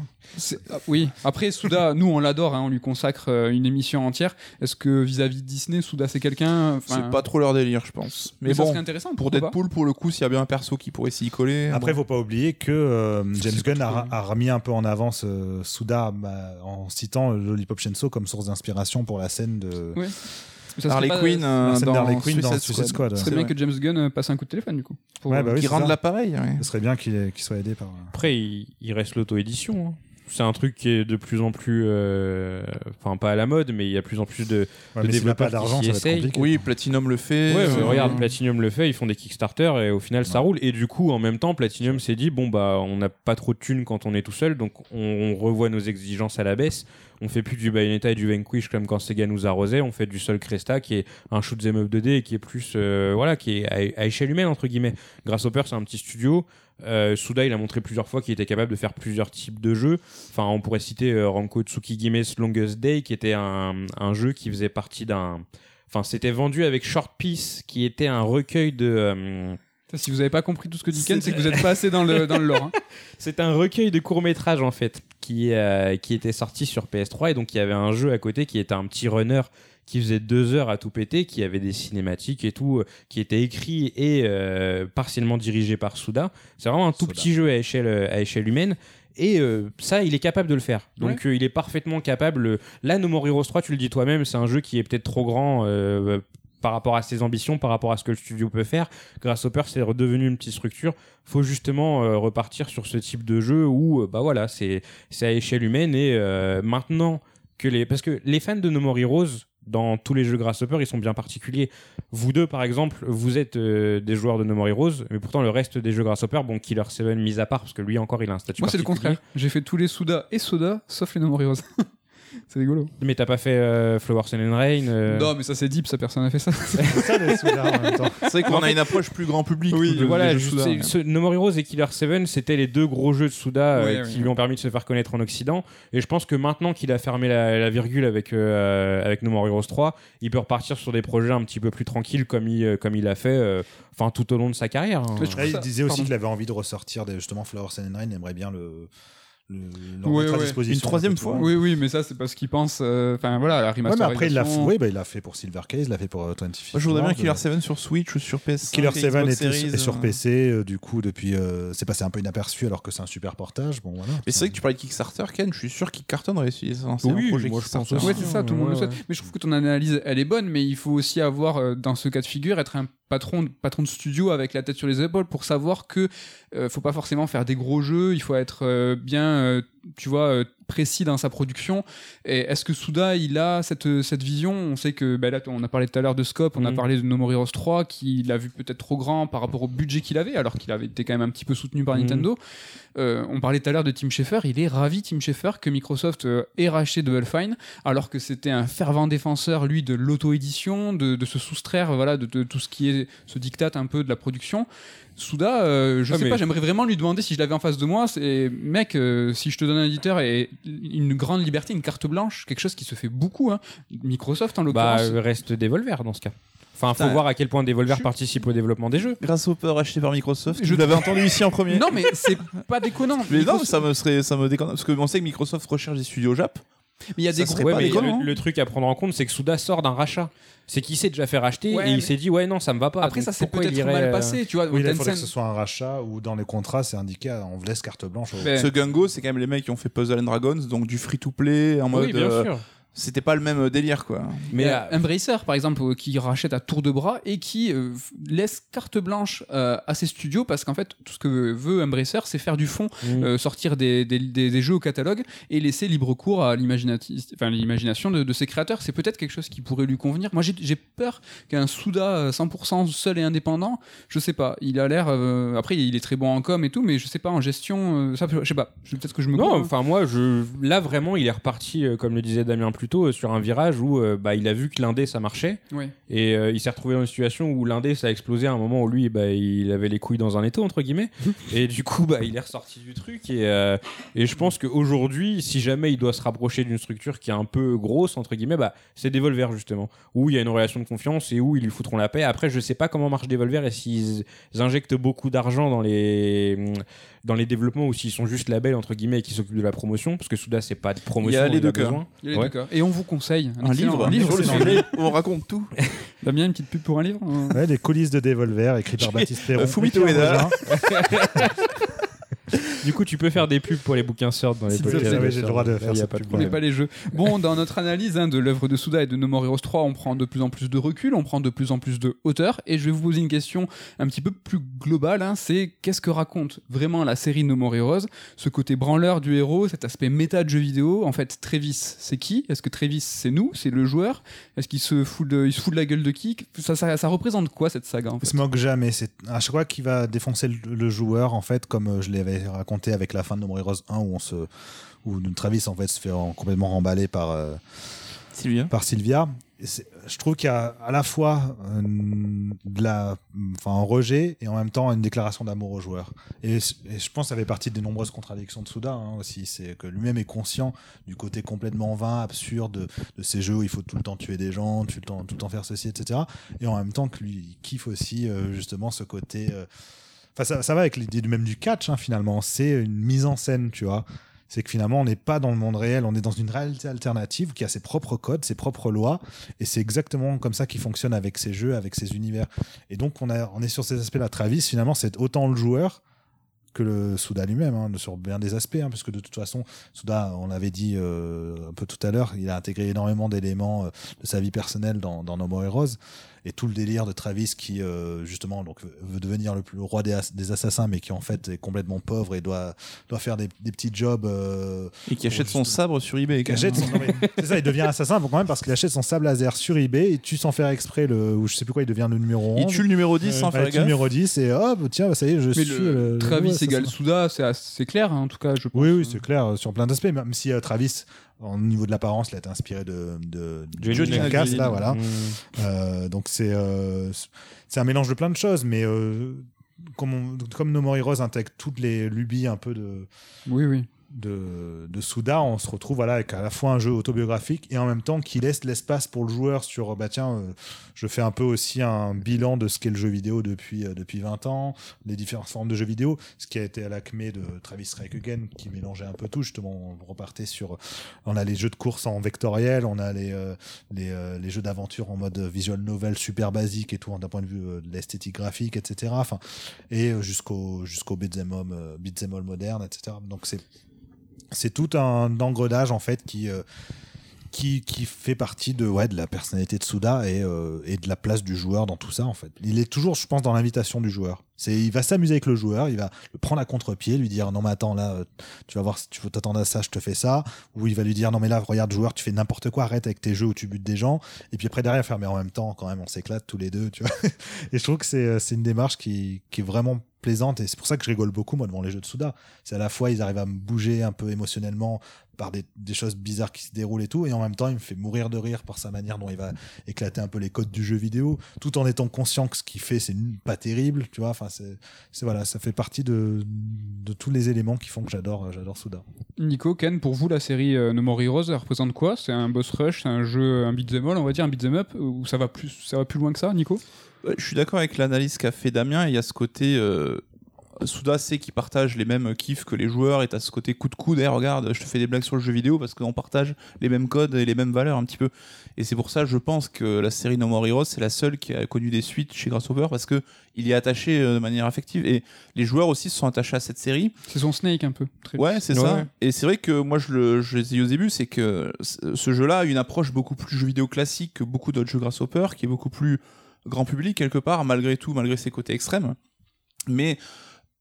Ah, oui, après Souda, nous on l'adore, hein, on lui consacre euh, une émission entière. Est-ce que vis-à-vis de Disney, Souda c'est quelqu'un
C'est pas trop leur délire, je pense.
Mais,
Mais
ça
bon,
serait intéressant
pour Deadpool, pour le coup, s'il y a bien un perso qui pourrait s'y coller.
Après,
bon.
faut pas oublier que euh, James Gunn a, a remis un peu en avance euh, Suda bah, en citant Lollipop Chainsaw comme source d'inspiration pour la scène de
Ouais. Ça serait
Harley Quinn euh, dans
dans
Suicide
Suicide
Squad.
Squad.
Ce serait
C'est
bien
vrai.
que James Gunn euh, passe un coup de téléphone du coup. Pour,
Ouais, bah
euh,
oui,
Qui
c'est
rendent
ça.
l'appareil. ouais.
Ce serait bien qu'il qu'il soit aidé par.
Après, il, il reste l'auto-édition. hein. C'est un truc qui est de plus en plus, euh, enfin pas à la mode, mais il y a de plus en plus de.
Ouais, s'il n'a pas
qui
ça va
s'y
être
essaye.
compliqué.
Oui, Platinum le fait.
Ouais,
euh,
mais regarde, Platinum le fait, ils font des Kickstarter et au final ça roule. Et du coup, en même temps, Platinum s'est dit bon bah on n'a pas trop de thunes quand on est tout seul, donc on, on revoit nos exigences à la baisse. On fait plus du Bayonetta et du Vanquish comme quand Sega nous arrosait. On fait du Sol Cresta qui est un shoot 'em up 2D et qui est plus euh, voilà qui est à, échelle humaine entre guillemets. Grasshopper c'est un petit studio. Euh, Suda il a montré plusieurs fois qu'il était capable de faire plusieurs types de jeux. Enfin, on pourrait citer euh, Ranko Tsukigime's Longest Day qui était un, un jeu qui faisait partie d'un Enfin, c'était vendu avec Short Piece, qui était un recueil de.
Si vous avez pas compris tout ce que dit Ken, c'est que vous êtes pas assez dans le, dans le lore. hein.
c'est un recueil de courts métrages en fait, qui euh, qui était sorti sur PS3 et donc il y avait un jeu à côté qui était un petit runner qui faisait deux heures à tout péter, qui avait des cinématiques et tout, euh, qui était écrit et euh, partiellement dirigé par Suda. C'est vraiment un tout petit jeu à échelle à échelle humaine. Et euh, ça, il est capable de le faire. Donc euh, il est parfaitement capable. Là, No More Heroes 3, tu le dis toi-même, c'est un jeu qui est peut-être trop grand euh, par rapport à ses ambitions, par rapport à ce que le studio peut faire. Grasshopper, c'est redevenu une petite structure. Faut justement euh, repartir sur ce type de jeu où, euh, bah voilà, c'est à échelle humaine et euh, maintenant que les parce que les fans de No More Heroes dans tous les jeux Grasshopper, ils sont bien particuliers. Vous deux, par exemple, vous êtes euh, des joueurs de No More Heroes, mais pourtant le reste des jeux Grasshopper, bon, Killer 7 mis à part, parce que lui encore, il a un statut
Moi c'est le contraire. J'ai fait tous les Souda et Soda, sauf les No More Heroes. c'est rigolo.
Mais t'as pas fait euh, Flower Sun and Rain euh,
Non mais ça c'est deep, ça personne n'a fait ça.
C'est ça les Suda en même temps.
C'est vrai qu'on a une approche plus grand public.
Oui,
de-
voilà, je ce- No More Heroes et Killer 7, c'était les deux gros jeux de Suda euh,
Ouais,
qui
ouais.
lui ont permis de se faire connaître en Occident. Et je pense que maintenant qu'il a fermé la, la virgule avec, euh, avec No More Heroes 3, il peut repartir sur des projets un petit peu plus tranquilles comme il, comme il a fait euh, enfin tout au long de sa carrière. hein.
Là, il
ça-
disait aussi qu'il avait envie de ressortir des, justement Flower Sun and Rain, il aimerait bien le, le,
Ouais, ouais.
disposition.
Une troisième fois.
Oui oui mais ça c'est parce qu'ils pensent. euh, Enfin voilà la
Ouais, mais
remasterisation.
après, il l'a fait, oui, bah, il l'a fait pour Silver Case, il l'a fait pour euh, 25
Moi, je voudrais bien Killer
euh,
7 sur Switch ou sur PS5.
Killer
et
7
Xbox
était
Series,
est sur
euh.
PC, euh, du coup, depuis. euh, c'est passé un peu inaperçu alors que c'est un super portage. Bon, voilà.
Mais c'est vrai que tu parlais de Kickstarter, Ken, je suis sûr qu'il cartonnerait si c'est un
Oui,
projet
moi, je pense
Kickstarter.
Ouais, c'est ça, tout le monde
Ouais,
le souhaite.
ouais.
Mais je trouve que ton analyse, elle est bonne, mais il faut aussi avoir, euh, dans ce cas de figure, être un patron, patron de studio avec la tête sur les épaules pour savoir que euh, faut pas forcément faire des gros jeux, il faut être euh, bien, euh, tu vois, euh, précis dans sa production. Et est-ce que Souda, il a cette, cette vision? On sait que, ben là, on a parlé tout à l'heure de Scope, on a
Mhm.
parlé de No More Heroes 3, qu'il a vu peut-être trop grand par rapport au budget qu'il avait, alors qu'il avait été quand même un petit peu soutenu par
Mhm.
Nintendo. Euh, on parlait tout à l'heure de Tim Schafer, il est ravi, Tim Schafer, que Microsoft euh, ait racheté Double Fine, alors que c'était un fervent défenseur, lui, de l'auto-édition, de, de se soustraire voilà, de, de tout ce qui est ce diktat un peu de la production. Souda, euh, je
Ah,
sais
mais-
pas, j'aimerais vraiment lui demander si je l'avais en face de moi, c'est mec, euh, si je te donne un éditeur et une grande liberté, une carte blanche, quelque chose qui se fait beaucoup, hein. Microsoft en
Bah,
l'occurrence.
euh, reste Devolver dans ce cas. Enfin, faut voir à quel point Devolver participe au développement des jeux.
Grasshopper acheté par Microsoft.
Je-
l'avais entendu ici en premier.
non, mais c'est pas déconnant.
Mais non, ça me serait, ça me déconne. Parce que on sait que Microsoft recherche des studios Jap.
Mais il y a
Ça
des gros.
Ouais, mais
hein.
le, le truc à prendre en compte, c'est que Souda sort d'un rachat. C'est qu'il s'est déjà fait racheter
Ouais,
et il s'est dit ouais non ça me va pas.
Après, ça
il
peut-être
irait,
mal
euh,
passé, tu vois.
Oui, il faudrait que ce soit un rachat ou dans les contrats, c'est indiqué, on vous laisse carte blanche.
Ce Gungo, c'est quand même les mecs qui ont fait Puzzle and Dragons, donc du free-to-play en mode.
Oui bien
euh,
sûr.
C'était pas le même euh, délire, quoi.
Mais euh,
a Embracer, par exemple, euh, qui rachète à tour de bras et qui euh, laisse carte blanche euh, à ses studios parce qu'en fait, tout ce que veut Embracer, c'est faire du fond,
mm.
euh, sortir des, des, des- des jeux au catalogue et laisser libre cours à l'imagination de, de ses créateurs. C'est peut-être quelque chose qui pourrait lui convenir. Moi, j'ai j'ai peur qu'un Souda euh, 100% seul et indépendant, je sais pas, il a l'air. euh, après, il est très bon en com et tout, mais je sais pas, en gestion, euh, ça, je sais pas, Je- peut-être que je me
Non, enfin moi, je là vraiment, il est reparti, euh, comme le disait Damien plus tôt, euh, sur un virage où euh, bah, il a vu que l'indé ça marchait. Et euh, il s'est retrouvé dans une situation où l'indé ça a explosé à un moment où lui, bah, il avait les couilles dans un étau entre guillemets. Et du coup, bah, il est ressorti du truc et et je pense qu'aujourd'hui, si jamais il doit se rapprocher d'une structure qui est un peu grosse entre guillemets, bah, c'est Devolver justement où il y a une relation de confiance et où ils lui foutront la paix. Après, je sais pas comment marche Devolver et s'ils injectent beaucoup d'argent dans les dans les développements ou s'ils sont juste labels entre guillemets et qui s'occupent de la promotion parce que Souda c'est pas de promotion
Il y a les deux cas.
besoin.
Il y a les
Ouais.
deux cas. Et on vous conseille
Un livre,
livre
sur le sujet, on raconte tout.
Damien, une petite pub pour un livre euh
Ouais, les coulisses de Devolver, écrit par Baptiste Perron.
euh, Fumito Ueda.
Du coup, tu peux faire des pubs pour les bouquins sortent dans les
te
podcasts.
oui, j'ai le droit de faire
y a
cette
pas
les jeux. Bon, dans notre analyse hein, de l'œuvre de Souda et de No More Heroes 3, on prend de plus en plus de recul, on prend de plus en plus de hauteur, et je vais vous poser une question un petit peu plus globale, hein, c'est qu'est-ce que raconte vraiment la série No More Heroes? Ce côté branleur du héros, cet aspect méta de jeu vidéo, en fait, Travis, c'est qui? Est-ce que Travis, c'est nous? C'est le joueur? Est-ce qu'il se, fout de, il se fout de la gueule de qui? Ça, ça, ça représente quoi, cette saga en
Il
fait
se moque jamais. C'est à chaque fois qu'il va défoncer le, le joueur, en fait, comme euh, je l'avais raconté avec la fin de No More Heroes 1, où on se, où Travis en fait se fait en- complètement remballer par euh,
Sylvia.
par Sylvia. Et Je trouve qu'il y a à la fois euh, de la, enfin, un rejet et en même temps une déclaration d'amour au joueur. Et, je pense que ça fait partie des nombreuses contradictions de Souda hein, aussi. C'est que lui-même est conscient du côté complètement vain, absurde de, de ces jeux où il faut tout le temps tuer des gens, tout le temps, tout le temps faire ceci, etc. Et en même temps que lui, il kiffe aussi euh, justement ce côté. euh, Enfin, ça, va avec l'idée même du catch hein, finalement. C'est une mise en scène, tu vois. C'est que finalement, on n'est pas dans le monde réel, on est dans une réalité alternative qui a ses propres codes, ses propres lois, et c'est exactement comme ça qu'il fonctionne avec ses jeux, avec ses univers. Et donc, on, est sur ces aspects-là. Travis, finalement, c'est autant le joueur que le Souda lui-même, hein, sur bien des aspects, hein, parce que de toute façon, Souda, on l'avait dit euh, un peu tout à l'heure, il a intégré énormément d'éléments euh, de sa vie personnelle dans, dans No More Heroes, et tout le délire de Travis qui, euh, justement, donc, veut devenir le, plus, le roi des, as- des assassins, mais qui en fait est complètement pauvre et doit, doit faire des, des petits jobs euh,
Et qui achète son sabre sur eBay.
il son- non, mais c'est ça, il devient assassin quand même parce qu'il achète son sable laser sur eBay et tue sans faire exprès le ou je sais plus quoi, il devient le numéro 11.
Il tue le numéro 10 sans faire
il tue le numéro 10 et hop, tiens, bah, ça y est, je
Mais
suis
le,
le,
Travis
le
égale. Souda, c'est assez clair, hein, en tout cas, je pense.
Oui, oui, c'est clair euh, sur plein d'aspects, même si euh, Travis, au niveau de l'apparence, il a été inspiré de, de, de
Johnny
là, voilà.
Mmh.
Euh, donc c'est euh, c'est un mélange de plein de choses, mais euh, comme, on- comme No More Heroes intègre toutes les lubies un peu de,
Oui, oui.
De, de Souda, on se retrouve voilà, avec à la fois un jeu autobiographique et en même temps qui laisse l'espace pour le joueur sur bah tiens, euh, je fais un peu aussi un bilan de ce qu'est le jeu vidéo depuis, euh, depuis 20 ans, les différentes formes de jeux vidéo, ce qui a été à l'acmé de Travis Again qui mélangeait un peu tout, justement, on repartait sur. On a les jeux de course en vectoriel, on a les, euh, les, les jeux d'aventure en mode visual novel super basique et tout, d'un point de vue de l'esthétique graphique, etc. Enfin, et jusqu'au jusqu'au beat'em euh, beat'em all moderne, etc. Donc c'est c'est tout un engrenage en fait qui euh, qui, qui fait partie de ouais de la personnalité de Souda et, euh, et de la place du joueur dans tout ça en fait. Il est toujours je pense dans l'invitation du joueur. C'est il va s'amuser avec le joueur, il va le prendre à contre-pied, lui dire non mais attends là euh, tu vas voir si tu veux t'attendre à ça, je te fais ça ou il va lui dire non mais là regarde joueur, tu fais n'importe quoi, arrête avec tes jeux où tu butes des gens et puis après derrière faire mais en même temps quand même on s'éclate tous les deux, tu vois. et je trouve que c'est c'est une démarche qui qui est vraiment plaisante et c'est pour ça que je rigole beaucoup moi devant les jeux de Souda. C'est à la fois ils arrivent à me bouger un peu émotionnellement par des, choses bizarres qui se déroulent et tout et en même temps il me fait mourir de rire par sa manière dont il va éclater un peu les codes du jeu vidéo tout en étant conscient que ce qu'il fait c'est pas terrible tu vois. Enfin c'est voilà ça fait partie de de tous les éléments qui font que j'adore j'adore Souda
Nico, Ken, pour vous, la série euh, No More Heroes, elle représente quoi? C'est un boss rush, c'est un jeu, un beat'em all, on va dire, un beat'em up, ou ça va plus, ça va plus loin que ça, Nico?
Ouais, Je suis d'accord avec l'analyse qu'a fait Damien. Il y a ce côté. euh, Suda sait qu'il partage les mêmes kiffs que les joueurs et t'as ce côté coup de coude, Eh, regarde, je te fais des blagues sur le jeu vidéo parce qu'on partage les mêmes codes et les mêmes valeurs un petit peu. Et c'est pour ça, je pense que la série No More Heroes, c'est la seule qui a connu des suites chez Grasshopper parce que il y est attaché euh, de manière affective et les joueurs aussi se sont attachés à cette série.
C'est son Snake un peu. Très-
Ouais, c'est
Ouais.
ça. Et c'est vrai que moi, je, le, je l'ai dit au début, c'est que ce jeu-là a une approche beaucoup plus jeu vidéo classique que beaucoup d'autres jeux Grasshopper, qui est beaucoup plus grand public quelque part, malgré tout, malgré ses côtés extrêmes. Mais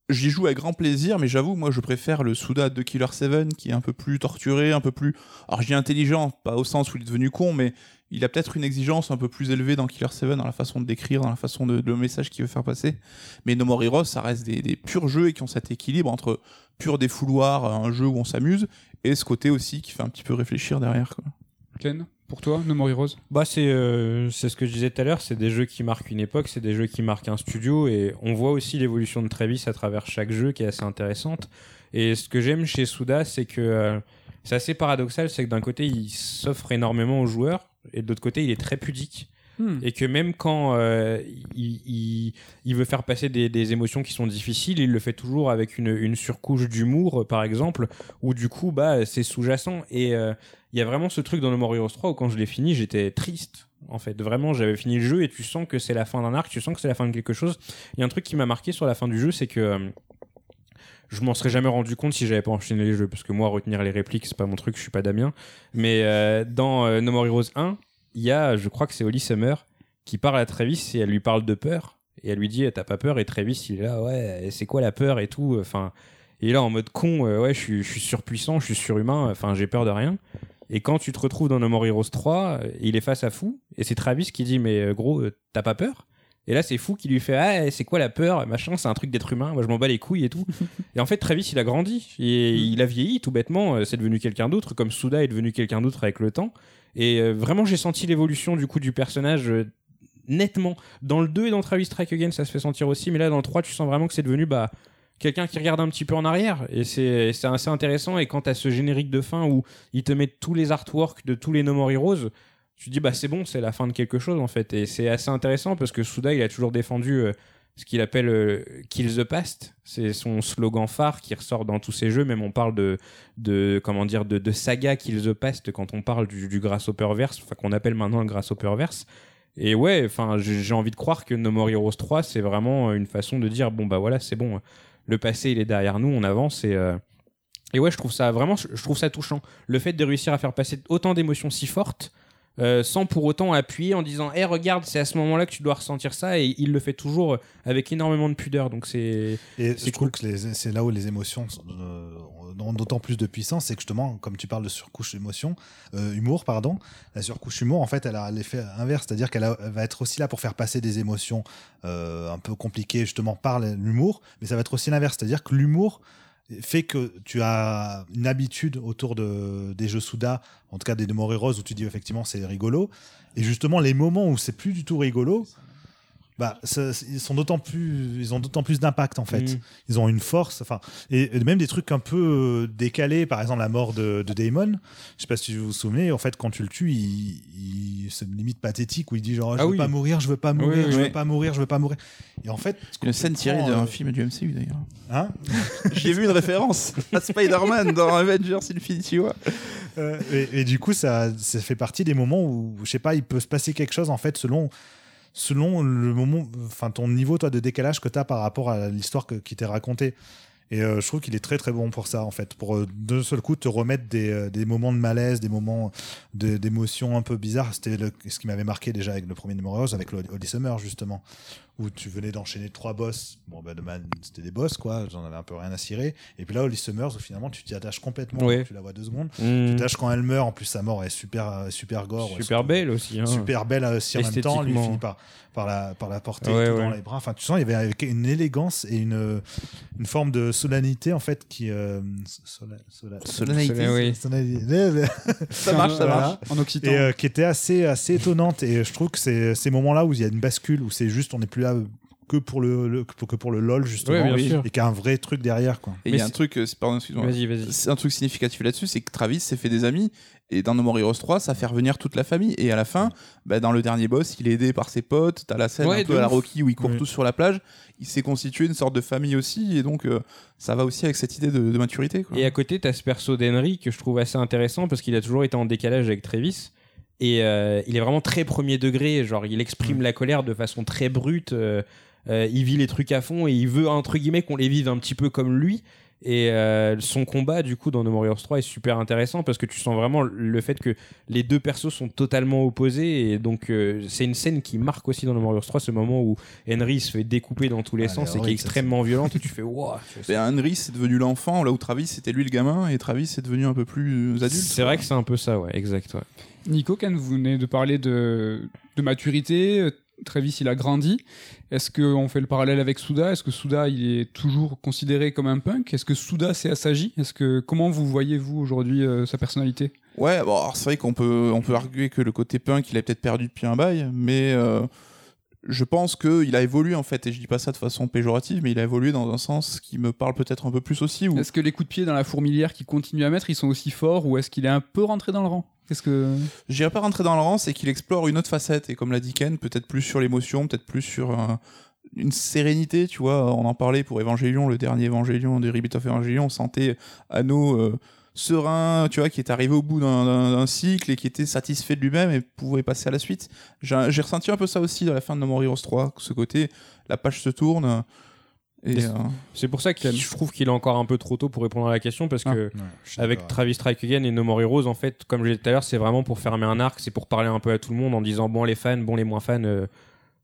j'y joue avec grand plaisir, mais j'avoue, moi, je préfère le Suda de Killer 7, qui est un peu plus torturé, un peu plus... Alors, dis intelligent, pas au sens où il est devenu con, mais il a peut-être une exigence un peu plus élevée dans Killer 7, dans la façon de décrire, dans la façon de, de le message qu'il veut faire passer. Mais No More Heroes, ça reste des, des purs jeux et qui ont cet équilibre entre pur défouloir, un jeu où on s'amuse, et ce côté aussi qui fait un petit peu réfléchir derrière. Quoi.
Ken, pour toi, No More Heroes?
Bah c'est euh, ce que je disais tout à l'heure, c'est des jeux qui marquent une époque, c'est des jeux qui marquent un studio et on voit aussi l'évolution de Travis à travers chaque jeu qui est assez intéressante. Et ce que j'aime chez Suda, c'est que euh, c'est assez paradoxal, c'est que d'un côté il s'offre énormément aux joueurs et de l'autre côté il est très pudique.
Hmm.
Et que même quand euh, il, il- il veut faire passer des, des émotions qui sont difficiles, il le fait toujours avec une, une surcouche d'humour, par exemple, où du coup, bah, c'est sous-jacent. Et euh, il y a vraiment ce truc dans No More Heroes 3 où quand je l'ai fini, j'étais triste. En fait, vraiment, j'avais fini le jeu et tu sens que c'est la fin d'un arc, tu sens que c'est la fin de quelque chose. Il y a un truc qui m'a marqué sur la fin du jeu, c'est que euh, je m'en serais jamais rendu compte si j'avais pas enchaîné les jeux, parce que moi, retenir les répliques, c'est pas mon truc, je suis pas Damien. Mais euh, dans euh, No More Heroes 1, il y a, je crois que c'est Holly Summer, qui parle à Travis et elle lui parle de peur. Et elle lui dit, t'as pas peur? Et Travis, il est là, ouais, c'est quoi la peur et tout? Enfin, est là en mode con, euh, ouais, je suis, je suis surpuissant, je suis surhumain, enfin, j'ai peur de rien. Et quand tu te retrouves dans No More Heroes 3, euh, il est face à Fou, et c'est Travis qui dit, mais euh, gros, euh, t'as pas peur? Et là, c'est Fou qui lui fait, ah, c'est quoi la peur? Machin, c'est un truc d'être humain, moi je m'en bats les couilles et tout. et en fait, Travis, il a grandi, et il a vieilli tout bêtement, c'est devenu quelqu'un d'autre, comme Suda est devenu quelqu'un d'autre avec le temps. Et euh, vraiment, j'ai senti l'évolution du coup du personnage euh, nettement. Dans le 2 et dans Travis Strike Again, ça se fait sentir aussi, mais là, dans le 3, tu sens vraiment que c'est devenu bah, quelqu'un qui regarde un petit peu en arrière. Et c'est assez intéressant. Et quand t'as ce générique de fin où ils te mettent tous les artworks de tous les No More Heroes, tu te dis, bah, c'est bon, c'est la fin de quelque chose en fait. Et c'est assez intéressant parce que Suda, il a toujours défendu. euh, ce qu'il appelle euh, Kill the Past, c'est son slogan phare qui ressort dans tous ses jeux. Même on parle de, de comment dire, de, de saga Kill the Past quand on parle du, du Grasshopperverse, enfin qu'on appelle maintenant le Grasshopperverse. Et ouais, enfin, j'ai envie de croire que No More Heroes 3, c'est vraiment une façon de dire bon bah voilà, c'est bon, le passé il est derrière nous, on avance et euh, et ouais, je trouve ça vraiment, je trouve ça touchant. Le fait de réussir à faire passer autant d'émotions si fortes. Euh, sans pour autant appuyer en disant hé regarde c'est à ce moment là que tu dois ressentir ça. Et il le fait toujours avec énormément de pudeur. Donc c'est
Et
C'est
trouve que c'est là où les émotions euh, ont d'autant plus de puissance, c'est que justement, comme tu parles de surcouche émotion, euh, humour, pardon, la surcouche humour, en fait, elle a l'effet inverse, c'est-à-dire qu'elle va être aussi là pour faire passer des émotions euh, un peu compliquées justement par l'humour, mais ça va être aussi l'inverse, c'est-à-dire que l'humour fait que tu as une habitude autour de, des jeux Souda, en tout cas des Demoré Rose, où tu dis effectivement c'est rigolo, et justement les moments où c'est plus du tout rigolo, bah, ils sont d'autant plus, ils ont d'autant plus d'impact en fait
Mm.
ils ont une force enfin et, et même des trucs un peu euh, décalés par exemple la mort de, de Damon je sais pas si vous vous souvenez en fait quand tu le tues il, il c'est limite pathétique où il dit genre je
Ah
veux
oui.
pas mourir je veux pas mourir
oui,
je
oui.
veux pas mourir je veux pas mourir et en fait
Une scène tirée d'un
euh,
film du MCU d'ailleurs.
hein?
J'ai vu une référence à Spider-Man dans Avengers Infinity War.
Euh, et, et du coup, ça, ça fait partie des moments où, je sais pas, il peut se passer quelque chose en fait selon, selon le moment, enfin ton niveau toi de décalage que tu as par rapport à l'histoire qui t'est racontée. Et euh, je trouve qu'il est très très bon pour ça en fait, pour euh, d'un seul coup te remettre des, euh, des moments de malaise, des moments d'émotion un peu bizarres. C'était ce qui m'avait marqué déjà avec le premier numéro avec le Holy Summer justement, où tu venais d'enchaîner trois boss. Bon, bah, de man, c'était des boss quoi, j'en avais un peu rien à cirer. Et puis là, Holy Summers, où finalement tu t'y attaches complètement, tu la vois deux secondes.
Mm.
Tu tâches quand elle meurt, en plus sa mort est super, euh, super gore. ouais,
super belle aussi hein.
Super belle euh, aussi en même temps. Lui finit par, par, la, par la porter
Ouais,
tout
ouais.
dans les bras. Enfin, tu sens, il y avait une élégance et une, une forme de solennité en fait qui. euh, sola- sola-
Solennité.
Oui.
solennité,
Ça marche, ça
Voilà.
marche.
En occitan.
Et euh, qui était assez, assez étonnante. Et je trouve que c'est ces moments-là où il y a une bascule, où c'est juste, on n'est plus là que pour le, le- que pour le lol justement
Ouais,
et, qu'il y a un vrai truc derrière quoi.
Et il
Mais
y a un truc, euh, c'est- pardon, excuse-moi.
Vas-y, vas-y.
C'est un truc significatif là-dessus, c'est que Travis s'est fait des amis et dans No More Heroes 3, ça fait revenir toute la famille et à la fin, bah, dans le dernier boss, il est aidé par ses potes. T'as la scène
Ouais,
un peu
de
à la. Rocky où ils courent
Oui.
tous sur la plage. Il s'est constitué une sorte de famille aussi et donc euh, ça va aussi avec cette idée de, de maturité. Quoi.
Et à côté, t'as ce perso d'Henry que je trouve assez intéressant parce qu'il a toujours été en décalage avec Travis. Et euh, il est vraiment très premier degré, genre il exprime la colère de façon très brute, euh, euh, il vit les trucs à fond et il veut entre guillemets qu'on les vive un petit peu comme lui. Et euh, son combat du coup dans No More Heroes 3 est super intéressant parce que tu sens vraiment le fait que les deux persos sont totalement opposés et donc euh, c'est une scène qui marque aussi dans No More Heroes 3 ce moment où Henry se fait découper dans tous les
Ah,
sens et qui est extrêmement violente et tu fais waouh.
Et Henry, c'est devenu l'enfant, là où Travis, c'était lui le gamin, et Travis, c'est devenu un peu plus adulte.
C'est vrai que c'est un peu ça, ouais, exact. Ouais.
Nico, quand vous venez de parler de, de maturité, euh, Travis il a grandi. Est-ce qu'on fait le parallèle avec Souda Est-ce que Souda il est toujours considéré comme un punk? Est-ce que Souda s'est assagi Est-ce que comment vous voyez-vous aujourd'hui euh, sa personnalité?
Ouais, bon, c'est vrai qu'on peut, on peut arguer que le côté punk, il a peut-être perdu depuis un bail, mais euh, je pense qu'il a évolué en fait, et je dis pas ça de façon péjorative, mais il a évolué dans un sens qui me parle peut-être un peu plus aussi. Où...
Est-ce que les coups de pied dans la fourmilière qu'il continue à mettre, ils sont aussi forts ou est-ce qu'il est un peu rentré dans le rang? Qu'est-ce
pas rentrer dans le c'est qu'il explore une autre facette, et comme l'a dit Ken, peut-être plus sur l'émotion, peut-être plus sur euh, une sérénité, tu vois. On en parlait pour Evangelion, le dernier Evangelion de Rebirth of Evangelion, on sentait Anno euh, serein, tu vois, qui est arrivé au bout d'un- cycle et qui était satisfait de lui-même et pouvait passer à la suite. J'ai j'ai ressenti un peu ça aussi dans la fin de No More Heroes 3, ce côté, la page se tourne. Et, euh,
C'est pour ça que je trouve qu'il est encore un peu trop tôt pour répondre à la question parce
Ah.
que avec Travis Strike Again et No More Heroes, en fait, comme je l'ai dit tout à l'heure, c'est vraiment pour fermer un arc, c'est pour parler un peu à tout le monde en disant bon les fans, bon les moins fans, euh,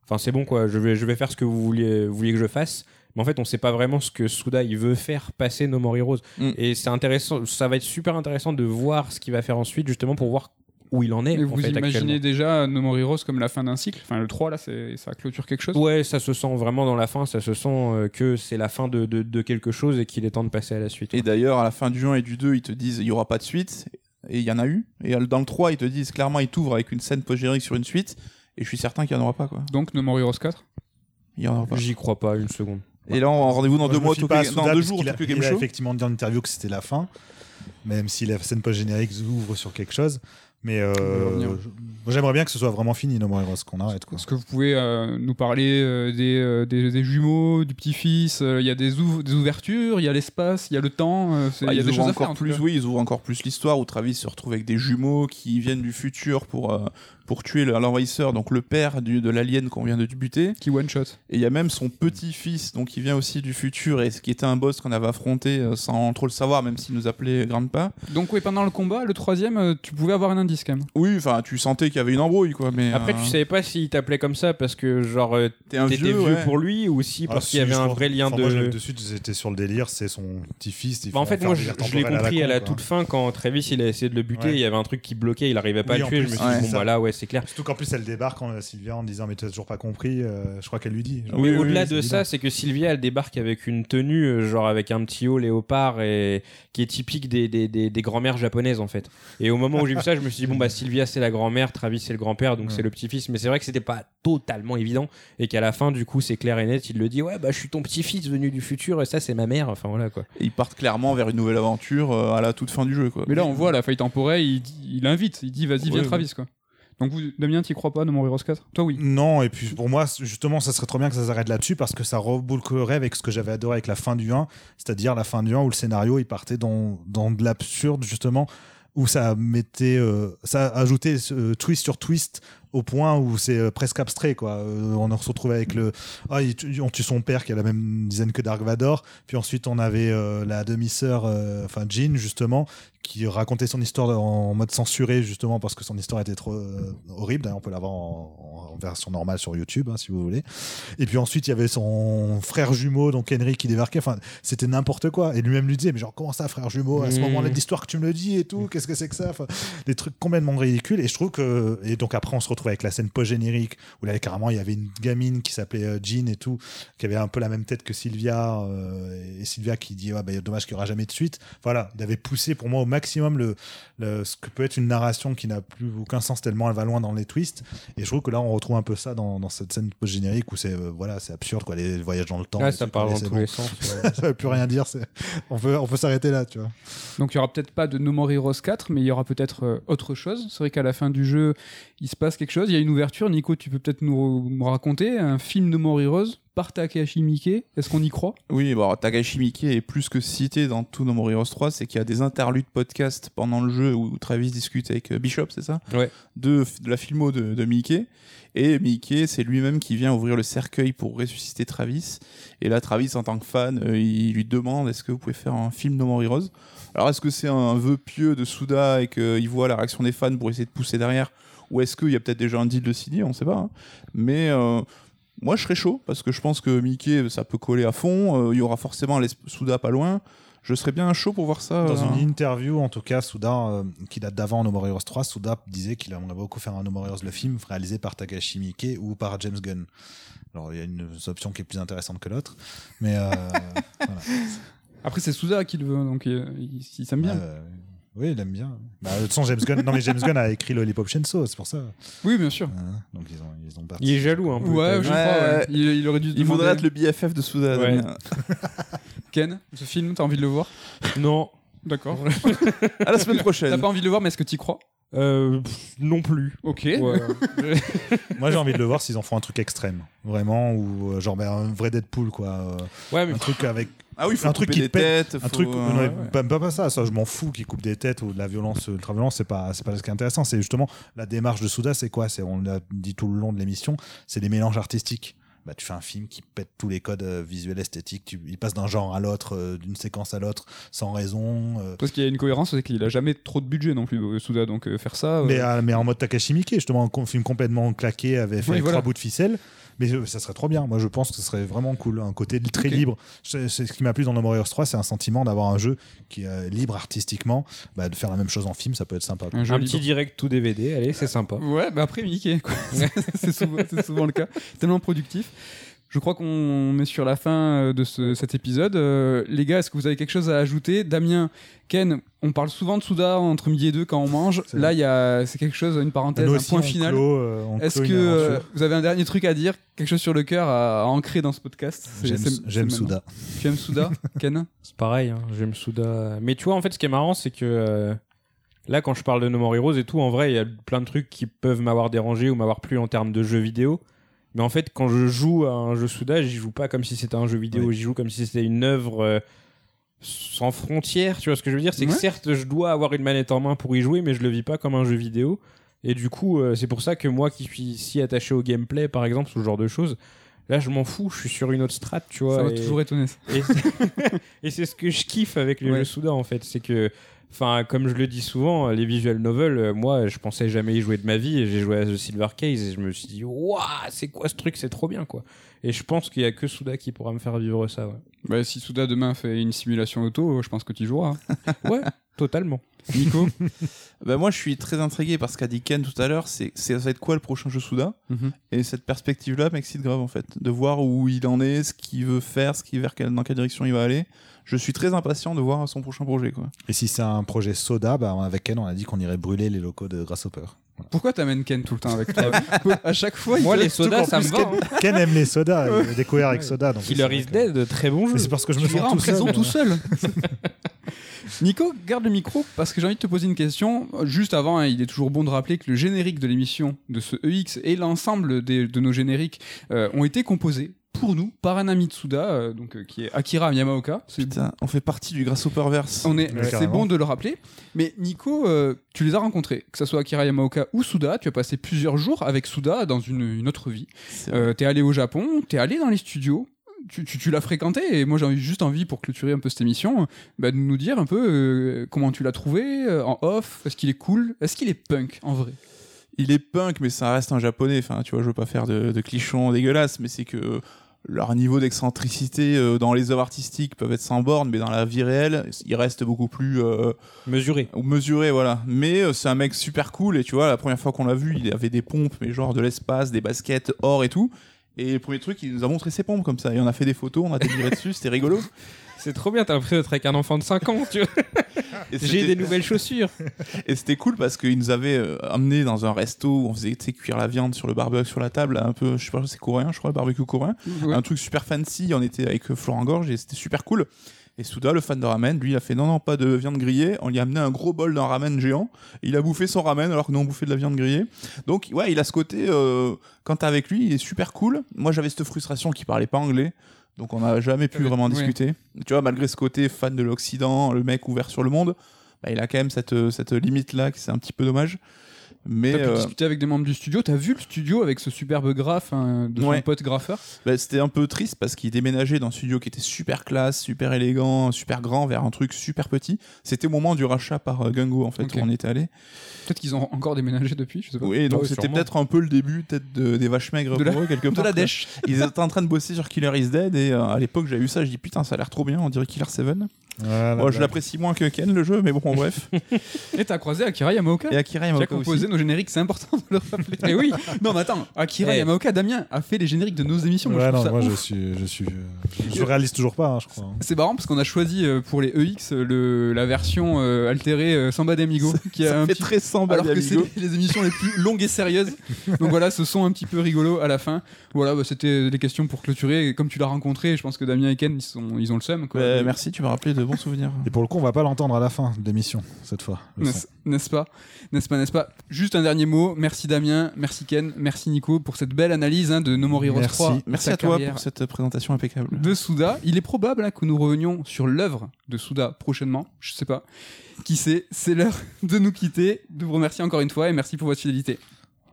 enfin c'est bon quoi, je vais, je vais faire ce que vous vouliez, vous vouliez que je fasse. Mais en fait, on sait pas vraiment ce que Suda il veut faire passer No More Heroes.
Mm.
Et c'est intéressant, ça va être super intéressant de voir ce qu'il va faire ensuite, justement pour voir où il en est.
Et
en
vous
fait,
imaginez déjà No More Heroes comme la fin d'un cycle? Enfin, le 3, là, c'est- ça clôture quelque chose?
Ouais, ça se sent vraiment dans la fin, ça se sent euh, que c'est la fin de, de- de quelque chose et qu'il est temps de passer à la suite.
Et d'ailleurs, à la fin du 1 et du 2, ils te disent il y aura pas de suite. Et il y en a eu. Et dans le 3, ils te disent clairement, ils t'ouvrent avec une scène post-générique sur une suite. Et je suis certain qu'il n'y en aura pas, quoi.
Donc No More Heroes 4
Il y en aura pas.
J'y crois pas une seconde.
Et là, on rendez-vous dans deux mois,
pas à
dans
Souda
deux jours,
qu'il a- il a
Show.
effectivement dit en interview que c'était la fin, même si la scène post-générique ouvre sur quelque chose. Mais euh, j'aimerais bien que ce soit vraiment fini, No More Heroes, qu'on arrête. Quoi.
Est-ce que vous pouvez euh, nous parler euh, des, euh, des, des jumeaux, du petit-fils euh, Il y a des, ouv- des ouvertures, il y a l'espace, il y a le temps. euh,
Bah,
il y a des choses à
encore
faire. en
plus, oui, ils ouvrent encore plus l'histoire où Travis se retrouve avec des jumeaux qui viennent du futur pour, euh, pour tuer le- l'envahisseur, donc le père du, de l'alien qu'on vient de buter.
Qui one-shot.
Et il y a même son petit-fils, donc qui vient aussi du futur et ce qui était un boss qu'on avait affronté euh, sans trop le savoir, même s'il nous appelait Grandpa.
Donc, oui, pendant le combat, le troisième, euh, tu pouvais avoir un indice quand même.
Oui, enfin, tu sentais qu'il y avait une embrouille, quoi. Mais
Après,
euh,
tu savais pas s'il t'appelait comme ça parce que, genre, euh,
t'es un
t'étais
vieux,
vieux,
ouais.
pour lui ou si
Ah,
parce
si,
qu'il y avait un vrai lien de.
Moi, je- de suite, j'étais sur le délire, c'est son petit-fils. il
Bah, en fait, moi, je, l'ai compris à la, toute fin quand Travis il a essayé de le buter.
Ouais.
Il y avait un truc qui bloquait, il arrivait pas
Oui,
à tuer.
plus,
je me suis dit, bon, bah là, ouais, c'est clair.
Surtout qu'en plus, elle débarque en, Sylvia en disant Mais tu as toujours pas compris. euh, je crois qu'elle lui dit. Genre,
Oui,
oui,
au-delà de ça, c'est que Sylvia, elle débarque avec une tenue, euh, genre avec un petit haut léopard, et qui est typique des, des, des, des grand-mères japonaises, en fait. Et au moment où j'ai vu ça, je me suis dit, bon, bah, Sylvia, c'est la grand-mère, Travis, c'est le grand-père, donc
Ouais.
c'est le petit-fils. Mais c'est vrai que c'était pas totalement évident, et qu'à la fin, du coup, c'est clair et net, il le dit, ouais, bah, je suis ton petit-fils venu du futur, et ça, c'est ma mère. Enfin, voilà, quoi.
Et ils partent clairement vers une nouvelle aventure euh, à la toute fin du jeu, quoi.
Mais là, on voit la faille temporelle, il, dit- il invite, il dit vas-y, viens
Ouais,
Travis, quoi. Donc, vous, Damien, t'y crois pas, No More Heroes 4 Toi, oui.
Non, et puis pour moi, justement, ça serait trop bien que ça s'arrête là-dessus parce que ça rebouclerait avec ce que j'avais adoré avec la fin du 1, c'est-à-dire la fin du 1 où le scénario il partait dans, dans de l'absurde, justement, où ça mettait, euh, ça ajoutait ce twist sur twist au point où c'est euh, presque abstrait, quoi. Euh, on se retrouvait avec le. Ah, on tue son père qui a la même dizaine que Dark Vador, puis ensuite on avait euh, la demi-sœur, euh, enfin Jean, justement, qui racontait son histoire en mode censuré justement parce que son histoire était trop euh, horrible. D'ailleurs, on peut l'avoir en, en version normale sur YouTube hein, si vous voulez. Et puis ensuite, il y avait son frère jumeau, donc Henry, qui débarquait. Enfin, c'était n'importe quoi. Et lui-même lui disait, mais genre, comment ça, frère jumeau À ce
Mmh.
moment-là de l'histoire que tu me le dis et tout, qu'est-ce que c'est que ça? Enfin, Des trucs complètement ridicules. Et je trouve que. Et donc après, on se retrouve avec la scène post-générique où là, carrément, il y avait une gamine qui s'appelait euh, Jean et tout, qui avait un peu la même tête que Sylvia. euh, et Sylvia qui dit, ah, bah, dommage qu'il n'y aura jamais de suite. Voilà, il avait poussé pour moi au maximum le, le- ce que peut être une narration qui n'a plus aucun sens tellement elle va loin dans les twists. Et je trouve que là, on retrouve un peu ça dans, dans cette scène post-générique où c'est euh, voilà, c'est absurde, quoi, les voyages dans le temps.
Ouais, ça
trucs,
part
allez,
dans tous
bon.
les sens.
ça veut plus rien dire. On peut, on peut s'arrêter là, tu vois.
Donc il y aura peut-être pas de No More Heroes 4, mais il y aura peut-être euh, autre chose. C'est vrai qu'à la fin du jeu, il se passe quelque chose. Il y a une ouverture. Nico, tu peux peut-être nous, raconter un film No More Heroes par Takahashi Miike. Est-ce qu'on y croit?
Oui, bon, Takashi Miike est plus que cité dans tout No More Heroes 3, c'est qu'il y a des interludes podcast pendant le jeu où Travis discute avec euh, Bishop, c'est ça?
Ouais.
de, de la filmo de, de Miike. Et Miike, c'est lui-même qui vient ouvrir le cercueil pour ressusciter Travis. Et là, Travis, en tant que fan, euh, il lui demande est-ce que vous pouvez faire un film No More Heroes Alors, est-ce que c'est un vœu pieux de Souda et qu'il voit la réaction des fans pour essayer de pousser derrière? Ou est-ce qu'il y a peut-être déjà un deal de signé On sait pas. hein. Mais. euh, moi, je serais chaud parce que je pense que Mickey, ça peut coller à fond. Euh, Il y aura forcément les Souda pas loin. Je serais bien chaud pour voir ça.
Dans
euh,
une interview, en tout cas, Souda, euh, qui date d'avant No More Heroes 3, Souda disait qu'il aimerait beaucoup faire un No More Heroes, le film, réalisé par Takashi Miike ou par James Gunn. Alors, il y a une option qui est plus intéressante que l'autre. Mais euh, voilà.
Après, c'est Souza qui le veut, donc euh, il, il s'aime bien.
Euh, oui, il aime bien. Bah, de toute façon, James Gunn, non, mais James Gunn a écrit Lollipop Chainsaw, c'est pour ça.
Oui, bien sûr.
Hein, donc, ils ont, ils ont parti.
Il est jaloux un peu.
Ouais,
t'as
je crois.
Ouais.
Il, il aurait dû.
Il voudrait être le BFF de Souda.
Ouais.
Damien.
Ken, ce film, t'as envie de le voir?
Non.
D'accord.
À la semaine
T'as
prochaine.
pas envie de le voir, mais est-ce que t'y crois?
Euh, pff, non plus.
Ok.
Ouais.
Moi, j'ai envie de le voir s'ils en font un truc extrême. Vraiment, ou euh, genre ben, un vrai Deadpool, quoi. euh,
ouais, mais
un truc avec
Ah oui, faut
Un truc qui
des
pète,
têtes.
un
faut-
truc
ouais,
non,
ouais.
pas, pas, pas ça ça je m'en fous qu'ils coupent des têtes ou de la violence ultra violence c'est pas c'est pas ce qui est intéressant c'est justement la démarche de Souda c'est quoi? C'est on l'a dit tout le long de l'émission c'est des mélanges artistiques bah, tu fais un film qui pète tous les codes euh, visuels esthétiques tu, il passe d'un genre à l'autre euh, d'une séquence à l'autre sans raison euh,
Parce qu'il y a une cohérence, c'est qu'il a jamais trop de budget non plus, euh, Souda, donc euh, faire ça. euh,
mais, euh, mais en mode Takashi Miike justement un film complètement claqué avec,
Oui,
avec
voilà.
trois bouts de ficelle mais euh, ça serait trop bien moi je pense que ce serait vraiment cool un côté très libre c'est ce qui m'a plu dans No More Heroes 3 c'est un sentiment d'avoir un jeu qui est libre artistiquement bah, de faire la même chose en film ça peut être sympa
un
petit direct tout DVD, allez, c'est sympa.
Ouais, bah après Mickey, quoi. c'est souvent, c'est souvent le cas. Tellement productif. Je crois qu'on est sur la fin euh, de ce- cet épisode. Euh, les gars, est-ce que vous avez quelque chose à ajouter? Damien, Ken, on parle souvent de Souda entre midi et deux quand on mange. Là, il y a, c'est quelque chose, une parenthèse, un point final.
euh,
Est-ce que euh, vous avez un dernier truc à dire? Quelque chose sur le cœur à, à ancrer dans ce podcast?
J'aime. Souda
Tu aimes Souda, Ken?
C'est pareil, hein, j'aime Souda. Mais tu vois, en fait, ce qui est marrant, c'est que euh, là, quand je parle de No More Heroes et tout, en vrai, il y a plein de trucs qui peuvent m'avoir dérangé ou m'avoir plu en termes de jeux vidéo. Mais en fait, quand je joue à un jeu Souda, j'y joue pas comme si c'était un jeu vidéo,
Ouais.
j'y joue comme si c'était une œuvre euh, sans frontières. Tu vois ce que je veux dire? C'est que
Ouais.
certes, je dois avoir une manette en main pour y jouer, mais je le vis pas comme un jeu vidéo. Et du coup, euh, c'est pour ça que moi qui suis si attaché au gameplay, par exemple, ce genre de choses, là, je m'en fous, je suis sur une autre strat, tu vois.
Ça m'a
et-
toujours
et c'est- et c'est ce que je kiffe avec les
Ouais.
jeux Souda en fait, c'est que, enfin, comme je le dis souvent, les visual novels, euh, moi, je pensais jamais y jouer de ma vie. et J'ai joué à The Silver Case et je me suis dit, waouh, c'est quoi ce truc, c'est trop bien quoi. Et je pense qu'il y a que Souda qui pourra me faire vivre ça. Ouais,
Bah, si Souda demain fait une simulation auto, je pense que tu joueras.
ouais totalement.
Nico
Bah, moi, je suis très intrigué par ce qu'a dit Ken tout à l'heure. C'est c'est- ça va être quoi le prochain jeu Souda
Mhm.
Et cette perspective-là m'excite grave en fait, de voir où il en est, ce qu'il veut faire, ce qu'il vers quelle- dans quelle direction il va aller. Je suis très impatient de voir son prochain projet quoi.
et si c'est un projet Soda bah, avec Ken on a dit qu'on irait brûler les locaux de Grasshopper
Pourquoi t'amènes Ken tout le temps avec toi À chaque fois, il
Moi, les sodas, ça me va. hein.
Ken aime les sodas il a découvert avec Soda donc
Killer
c'est
is
que-
Dead, très bon jeu.
C'est parce que je me sens
en
tout seul,
prison tout seul. Nico, garde le micro parce que j'ai envie de te poser une question. Juste avant, hein, il est toujours bon de rappeler que le générique de l'émission de ce EX et l'ensemble des- de nos génériques euh, ont été composés pour nous par un ami de Souda, euh, donc euh, qui est Akira Yamaoka. C'est
Putain, on fait partie du Grasshopperverse.
on est,
Ouais,
c'est
carrément.
bon de le rappeler. Mais Nico, euh, tu les as rencontrés, que ce soit Akira Yamaoka ou Souda. Tu as passé plusieurs jours avec Souda dans une, une autre vie.
C'est vrai.
Euh, t'es allé au Japon, t'es allé dans les studios, tu, tu- tu l'as fréquenté et moi j'ai envie- juste envie pour clôturer un peu cette émission, bah, de nous dire un peu euh, comment tu l'as trouvé euh, en off, est-ce qu'il est cool, est-ce qu'il est punk en vrai?
Il est punk, mais ça reste un japonais. Enfin, tu vois, je veux pas faire de, de clichons dégueulasses, mais c'est que leur niveau d'excentricité euh, dans les œuvres artistiques peuvent être sans borne, mais dans la vie réelle, il reste beaucoup plus euh,
Mesuré.
mesuré, voilà. Mais euh, c'est un mec super cool, et tu vois, la première fois qu'on l'a vu, il avait des pompes, mais genre de l'espace, des baskets, or et tout. Et le premier truc, il nous a montré ses pompes comme ça. Et on a fait des photos, on a déliré dessus, c'était rigolo.
C'est trop bien, t'as l'impression d'être avec un enfant de 5 ans, tu vois. J'ai des nouvelles chaussures.
Et c'était cool parce qu'il nous avait euh, amené dans un resto où on faisait cuire la viande sur le barbecue sur la table, un peu, je sais pas, c'est coréen, je crois, le barbecue coréen.
Ouais.
Un truc super fancy. On était avec euh, Florent Gorge et c'était super cool. Et Souda, le fan de ramen, lui, il a fait non, non, pas de viande grillée. On lui a amené un gros bol d'un ramen géant. Il a bouffé son ramen alors que nous, on bouffait de la viande grillée. Donc, ouais, il a ce côté, euh, quand t'es avec lui, il est super cool. Moi, j'avais cette frustration qu'il parlait pas anglais. Donc, on n'a jamais pu vraiment discuter. Tu vois, malgré ce côté fan de l'Occident, le mec ouvert sur le monde, bah, il a quand même cette, cette limite-là, que c'est un petit peu dommage. Mais
T'as pu
euh,
discuter avec des membres du studio. T'as vu le studio avec ce superbe graphe hein, de son
Ouais.
pote graffeur?
Bah, c'était un peu triste parce qu'il déménageait dans un studio qui était super classe, super élégant, super grand vers un truc super petit. C'était au moment du rachat par euh, Gungo en fait
Ok.
où on était allé.
Peut-être qu'ils ont encore déménagé depuis, je sais pas.
Oui, donc
Ouais,
c'était peut-être un peu le début peut-être de- des vaches maigres
De la-
pour eux quelque
De
part.
la
quoi.
dèche.
Ils étaient en train de bosser sur Killer is Dead et euh, à l'époque j'ai vu ça, je dis putain ça a l'air trop bien, on dirait Killer 7.
Voilà,
Bon, je l'apprécie moins que Ken le jeu, mais bon bref.
Et t'as croisé Akira Yamaoka
Et Akira
qui a
Yamaoka
composé
aussi.
nos génériques, c'est important de le rappeler. Et oui, non mais attends, Akira
Eh.
Yamaoka, Damien, a fait les génériques de nos émissions. Moi,
ouais,
je
non,
ça
moi je suis, je suis, je, je réalise toujours pas, hein, je crois.
C'est marrant parce qu'on a choisi euh, pour les EX euh, le, la version euh, altérée euh, Samba d'Amigo qui a
Ça
un
fait
petit
très samba
alors que c'est les, les émissions les plus longues et sérieuses. Donc voilà, ce son un petit peu rigolo à la fin. Voilà, bah, c'était des questions pour clôturer. Et comme tu l'as rencontré, je pense que Damien et Ken, ils, sont, ils ont le seum. Quoi.
Merci, tu m'as rappelé de bons souvenirs.
Et pour le coup, on va pas l'entendre à la fin de l'émission cette fois.
N'est-ce pas? N'est-ce pas N'est-ce pas? Juste un dernier mot. Merci Damien, merci Ken, merci Nico pour cette belle analyse hein, de No More Heroes
Merci.
3.
Merci à toi pour cette présentation impeccable.
de Souda. Il est probable hein, que nous revenions sur l'œuvre de Souda prochainement. Je sais pas. Qui sait? C'est l'heure de nous quitter. De vous remercier encore une fois et merci pour votre fidélité.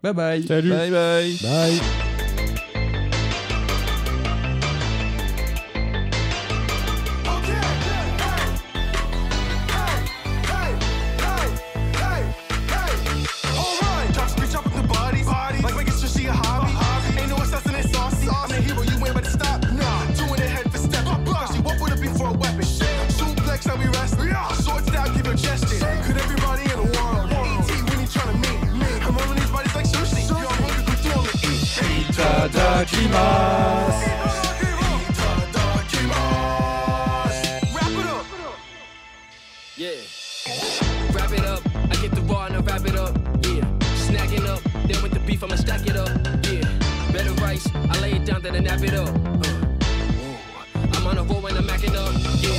Bye bye.
Salut.
Bye bye.
Bye.
Eat. Wrap it up.
Yeah. Wrap it up. I get the raw and I wrap it up. Yeah. Snagging up. Then with the beef, I'ma stack it up. Yeah. Better rice. I lay it down, then I nap it up. Whoa. I'm on a roll when I'm macking up. Yeah.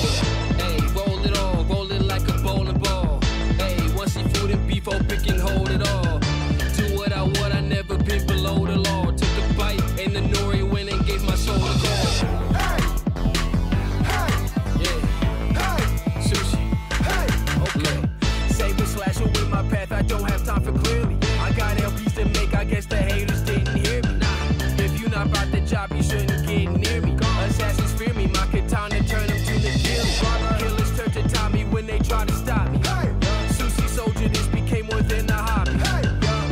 Hey, roll it all. Roll it like a bowling ball. Hey, once see food and beef, pick and hold it all. For clearly. I got LPs to make. I guess the haters didn't hear me. Nah. If you not about the job, you shouldn't get near me. Assassins fear me. My katana turn them to the kill. Killers turn to Tommy when they try to stop me. Sushi soldier, this became more than a hobby.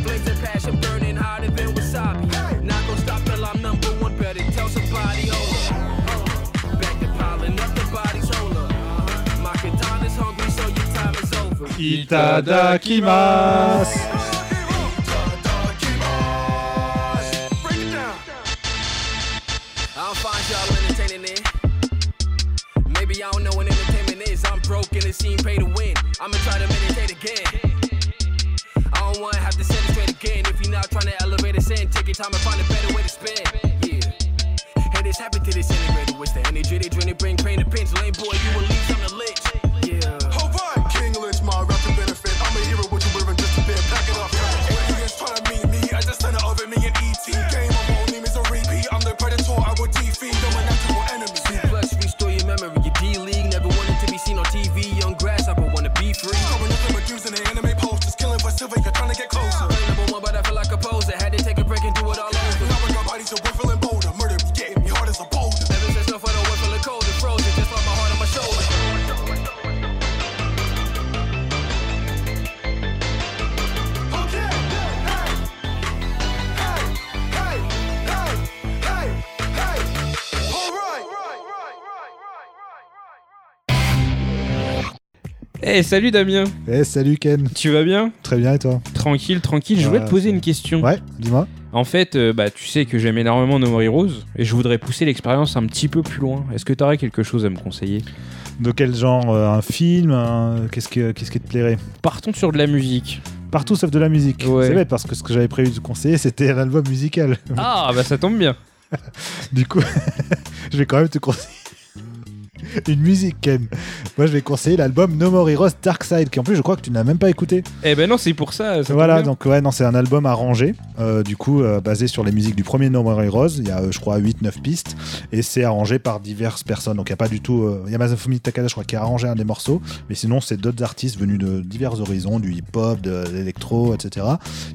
Flames of passion burning hotter than wasabi. Not gonna stop till I'm number one. Better tell somebody, hold up. Uh, back to piling up the bodies, hold up. Uh-huh. My katana's hungry, so your time is over.
Itadakimasu.
Eh, salut Damien.
Eh, salut Ken.
Tu vas bien?
Très bien et toi?
Tranquille, tranquille. Je voulais te poser une question.
Ouais, dis-moi.
En fait, euh, bah, tu sais que j'aime énormément No More Heroes et je voudrais pousser l'expérience un petit peu plus loin. Est-ce que tu aurais quelque chose à me conseiller?
De quel genre euh, Un film un- Qu'est-ce que- qu'est-ce qui te plairait?
Partons sur de la musique.
Partout sauf de la musique.
Ouais.
C'est bête parce que ce que j'avais prévu de conseiller, c'était un album musical.
Ah, bah ça tombe bien.
Du coup, je vais quand même te conseiller une musique, Ken. Moi, je vais conseiller l'album No More Heroes Dark Side, qui en plus, je crois que tu n'as même pas écouté.
Eh ben non, c'est pour ça.
voilà, donc ouais, non, c'est un album arrangé, euh, du coup, euh, basé sur les musiques du premier No More Heroes. Il y a, euh, je crois, 8-9 pistes, et c'est arrangé par diverses personnes. Donc, il n'y a pas du tout. Il y a Masafumi Takada, je crois, qui a arrangé un des morceaux, mais sinon, c'est d'autres artistes venus de divers horizons, du hip-hop, de l'électro, etc.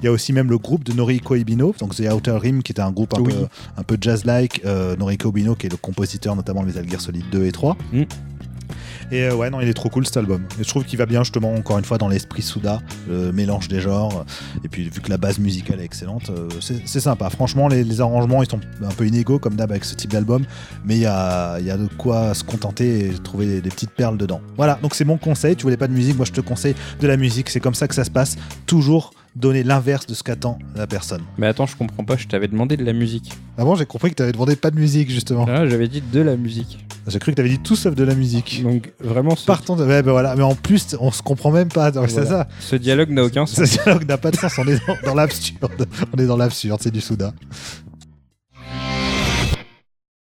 Il y a aussi même le groupe de Noriko Ibino, donc The Outer Rim, qui était un groupe un
Oui.
peu, un peu jazz-like. Noriko Ibino, qui est le compositeur notamment de Metal Gear Solid 2 et 3.
Mm.
Et euh, ouais, non, il est trop cool cet album. Et je trouve qu'il va bien justement, encore une fois, dans l'esprit Souda, le mélange des genres. Et puis vu que la base musicale est excellente, euh, c'est sympa. Franchement, les, arrangements, ils sont un peu inégaux comme d'hab avec ce type d'album, mais il y a, y a de quoi se contenter et trouver des, des petites perles dedans. Voilà, donc c'est mon conseil. Tu voulais pas de musique, moi je te conseille de la musique. C'est comme ça que ça se passe. Toujours donner l'inverse de ce qu'attend la personne.
Mais attends, je comprends pas, je t'avais demandé de la musique.
Avant, j'ai compris que tu avais demandé pas de musique justement.
Ah, j'avais dit de la musique.
J'ai cru que tu avais dit tout sauf de la musique.
Donc vraiment, ce,
Partons de... ouais, ben voilà. Mais en plus, on se comprend même pas. Donc, C'est
Voilà.
ça.
ce dialogue n'a aucun sens.
Ce dialogue n'a pas de sens. On est dans, dans l'absurde. On est dans l'absurde. C'est du Souda.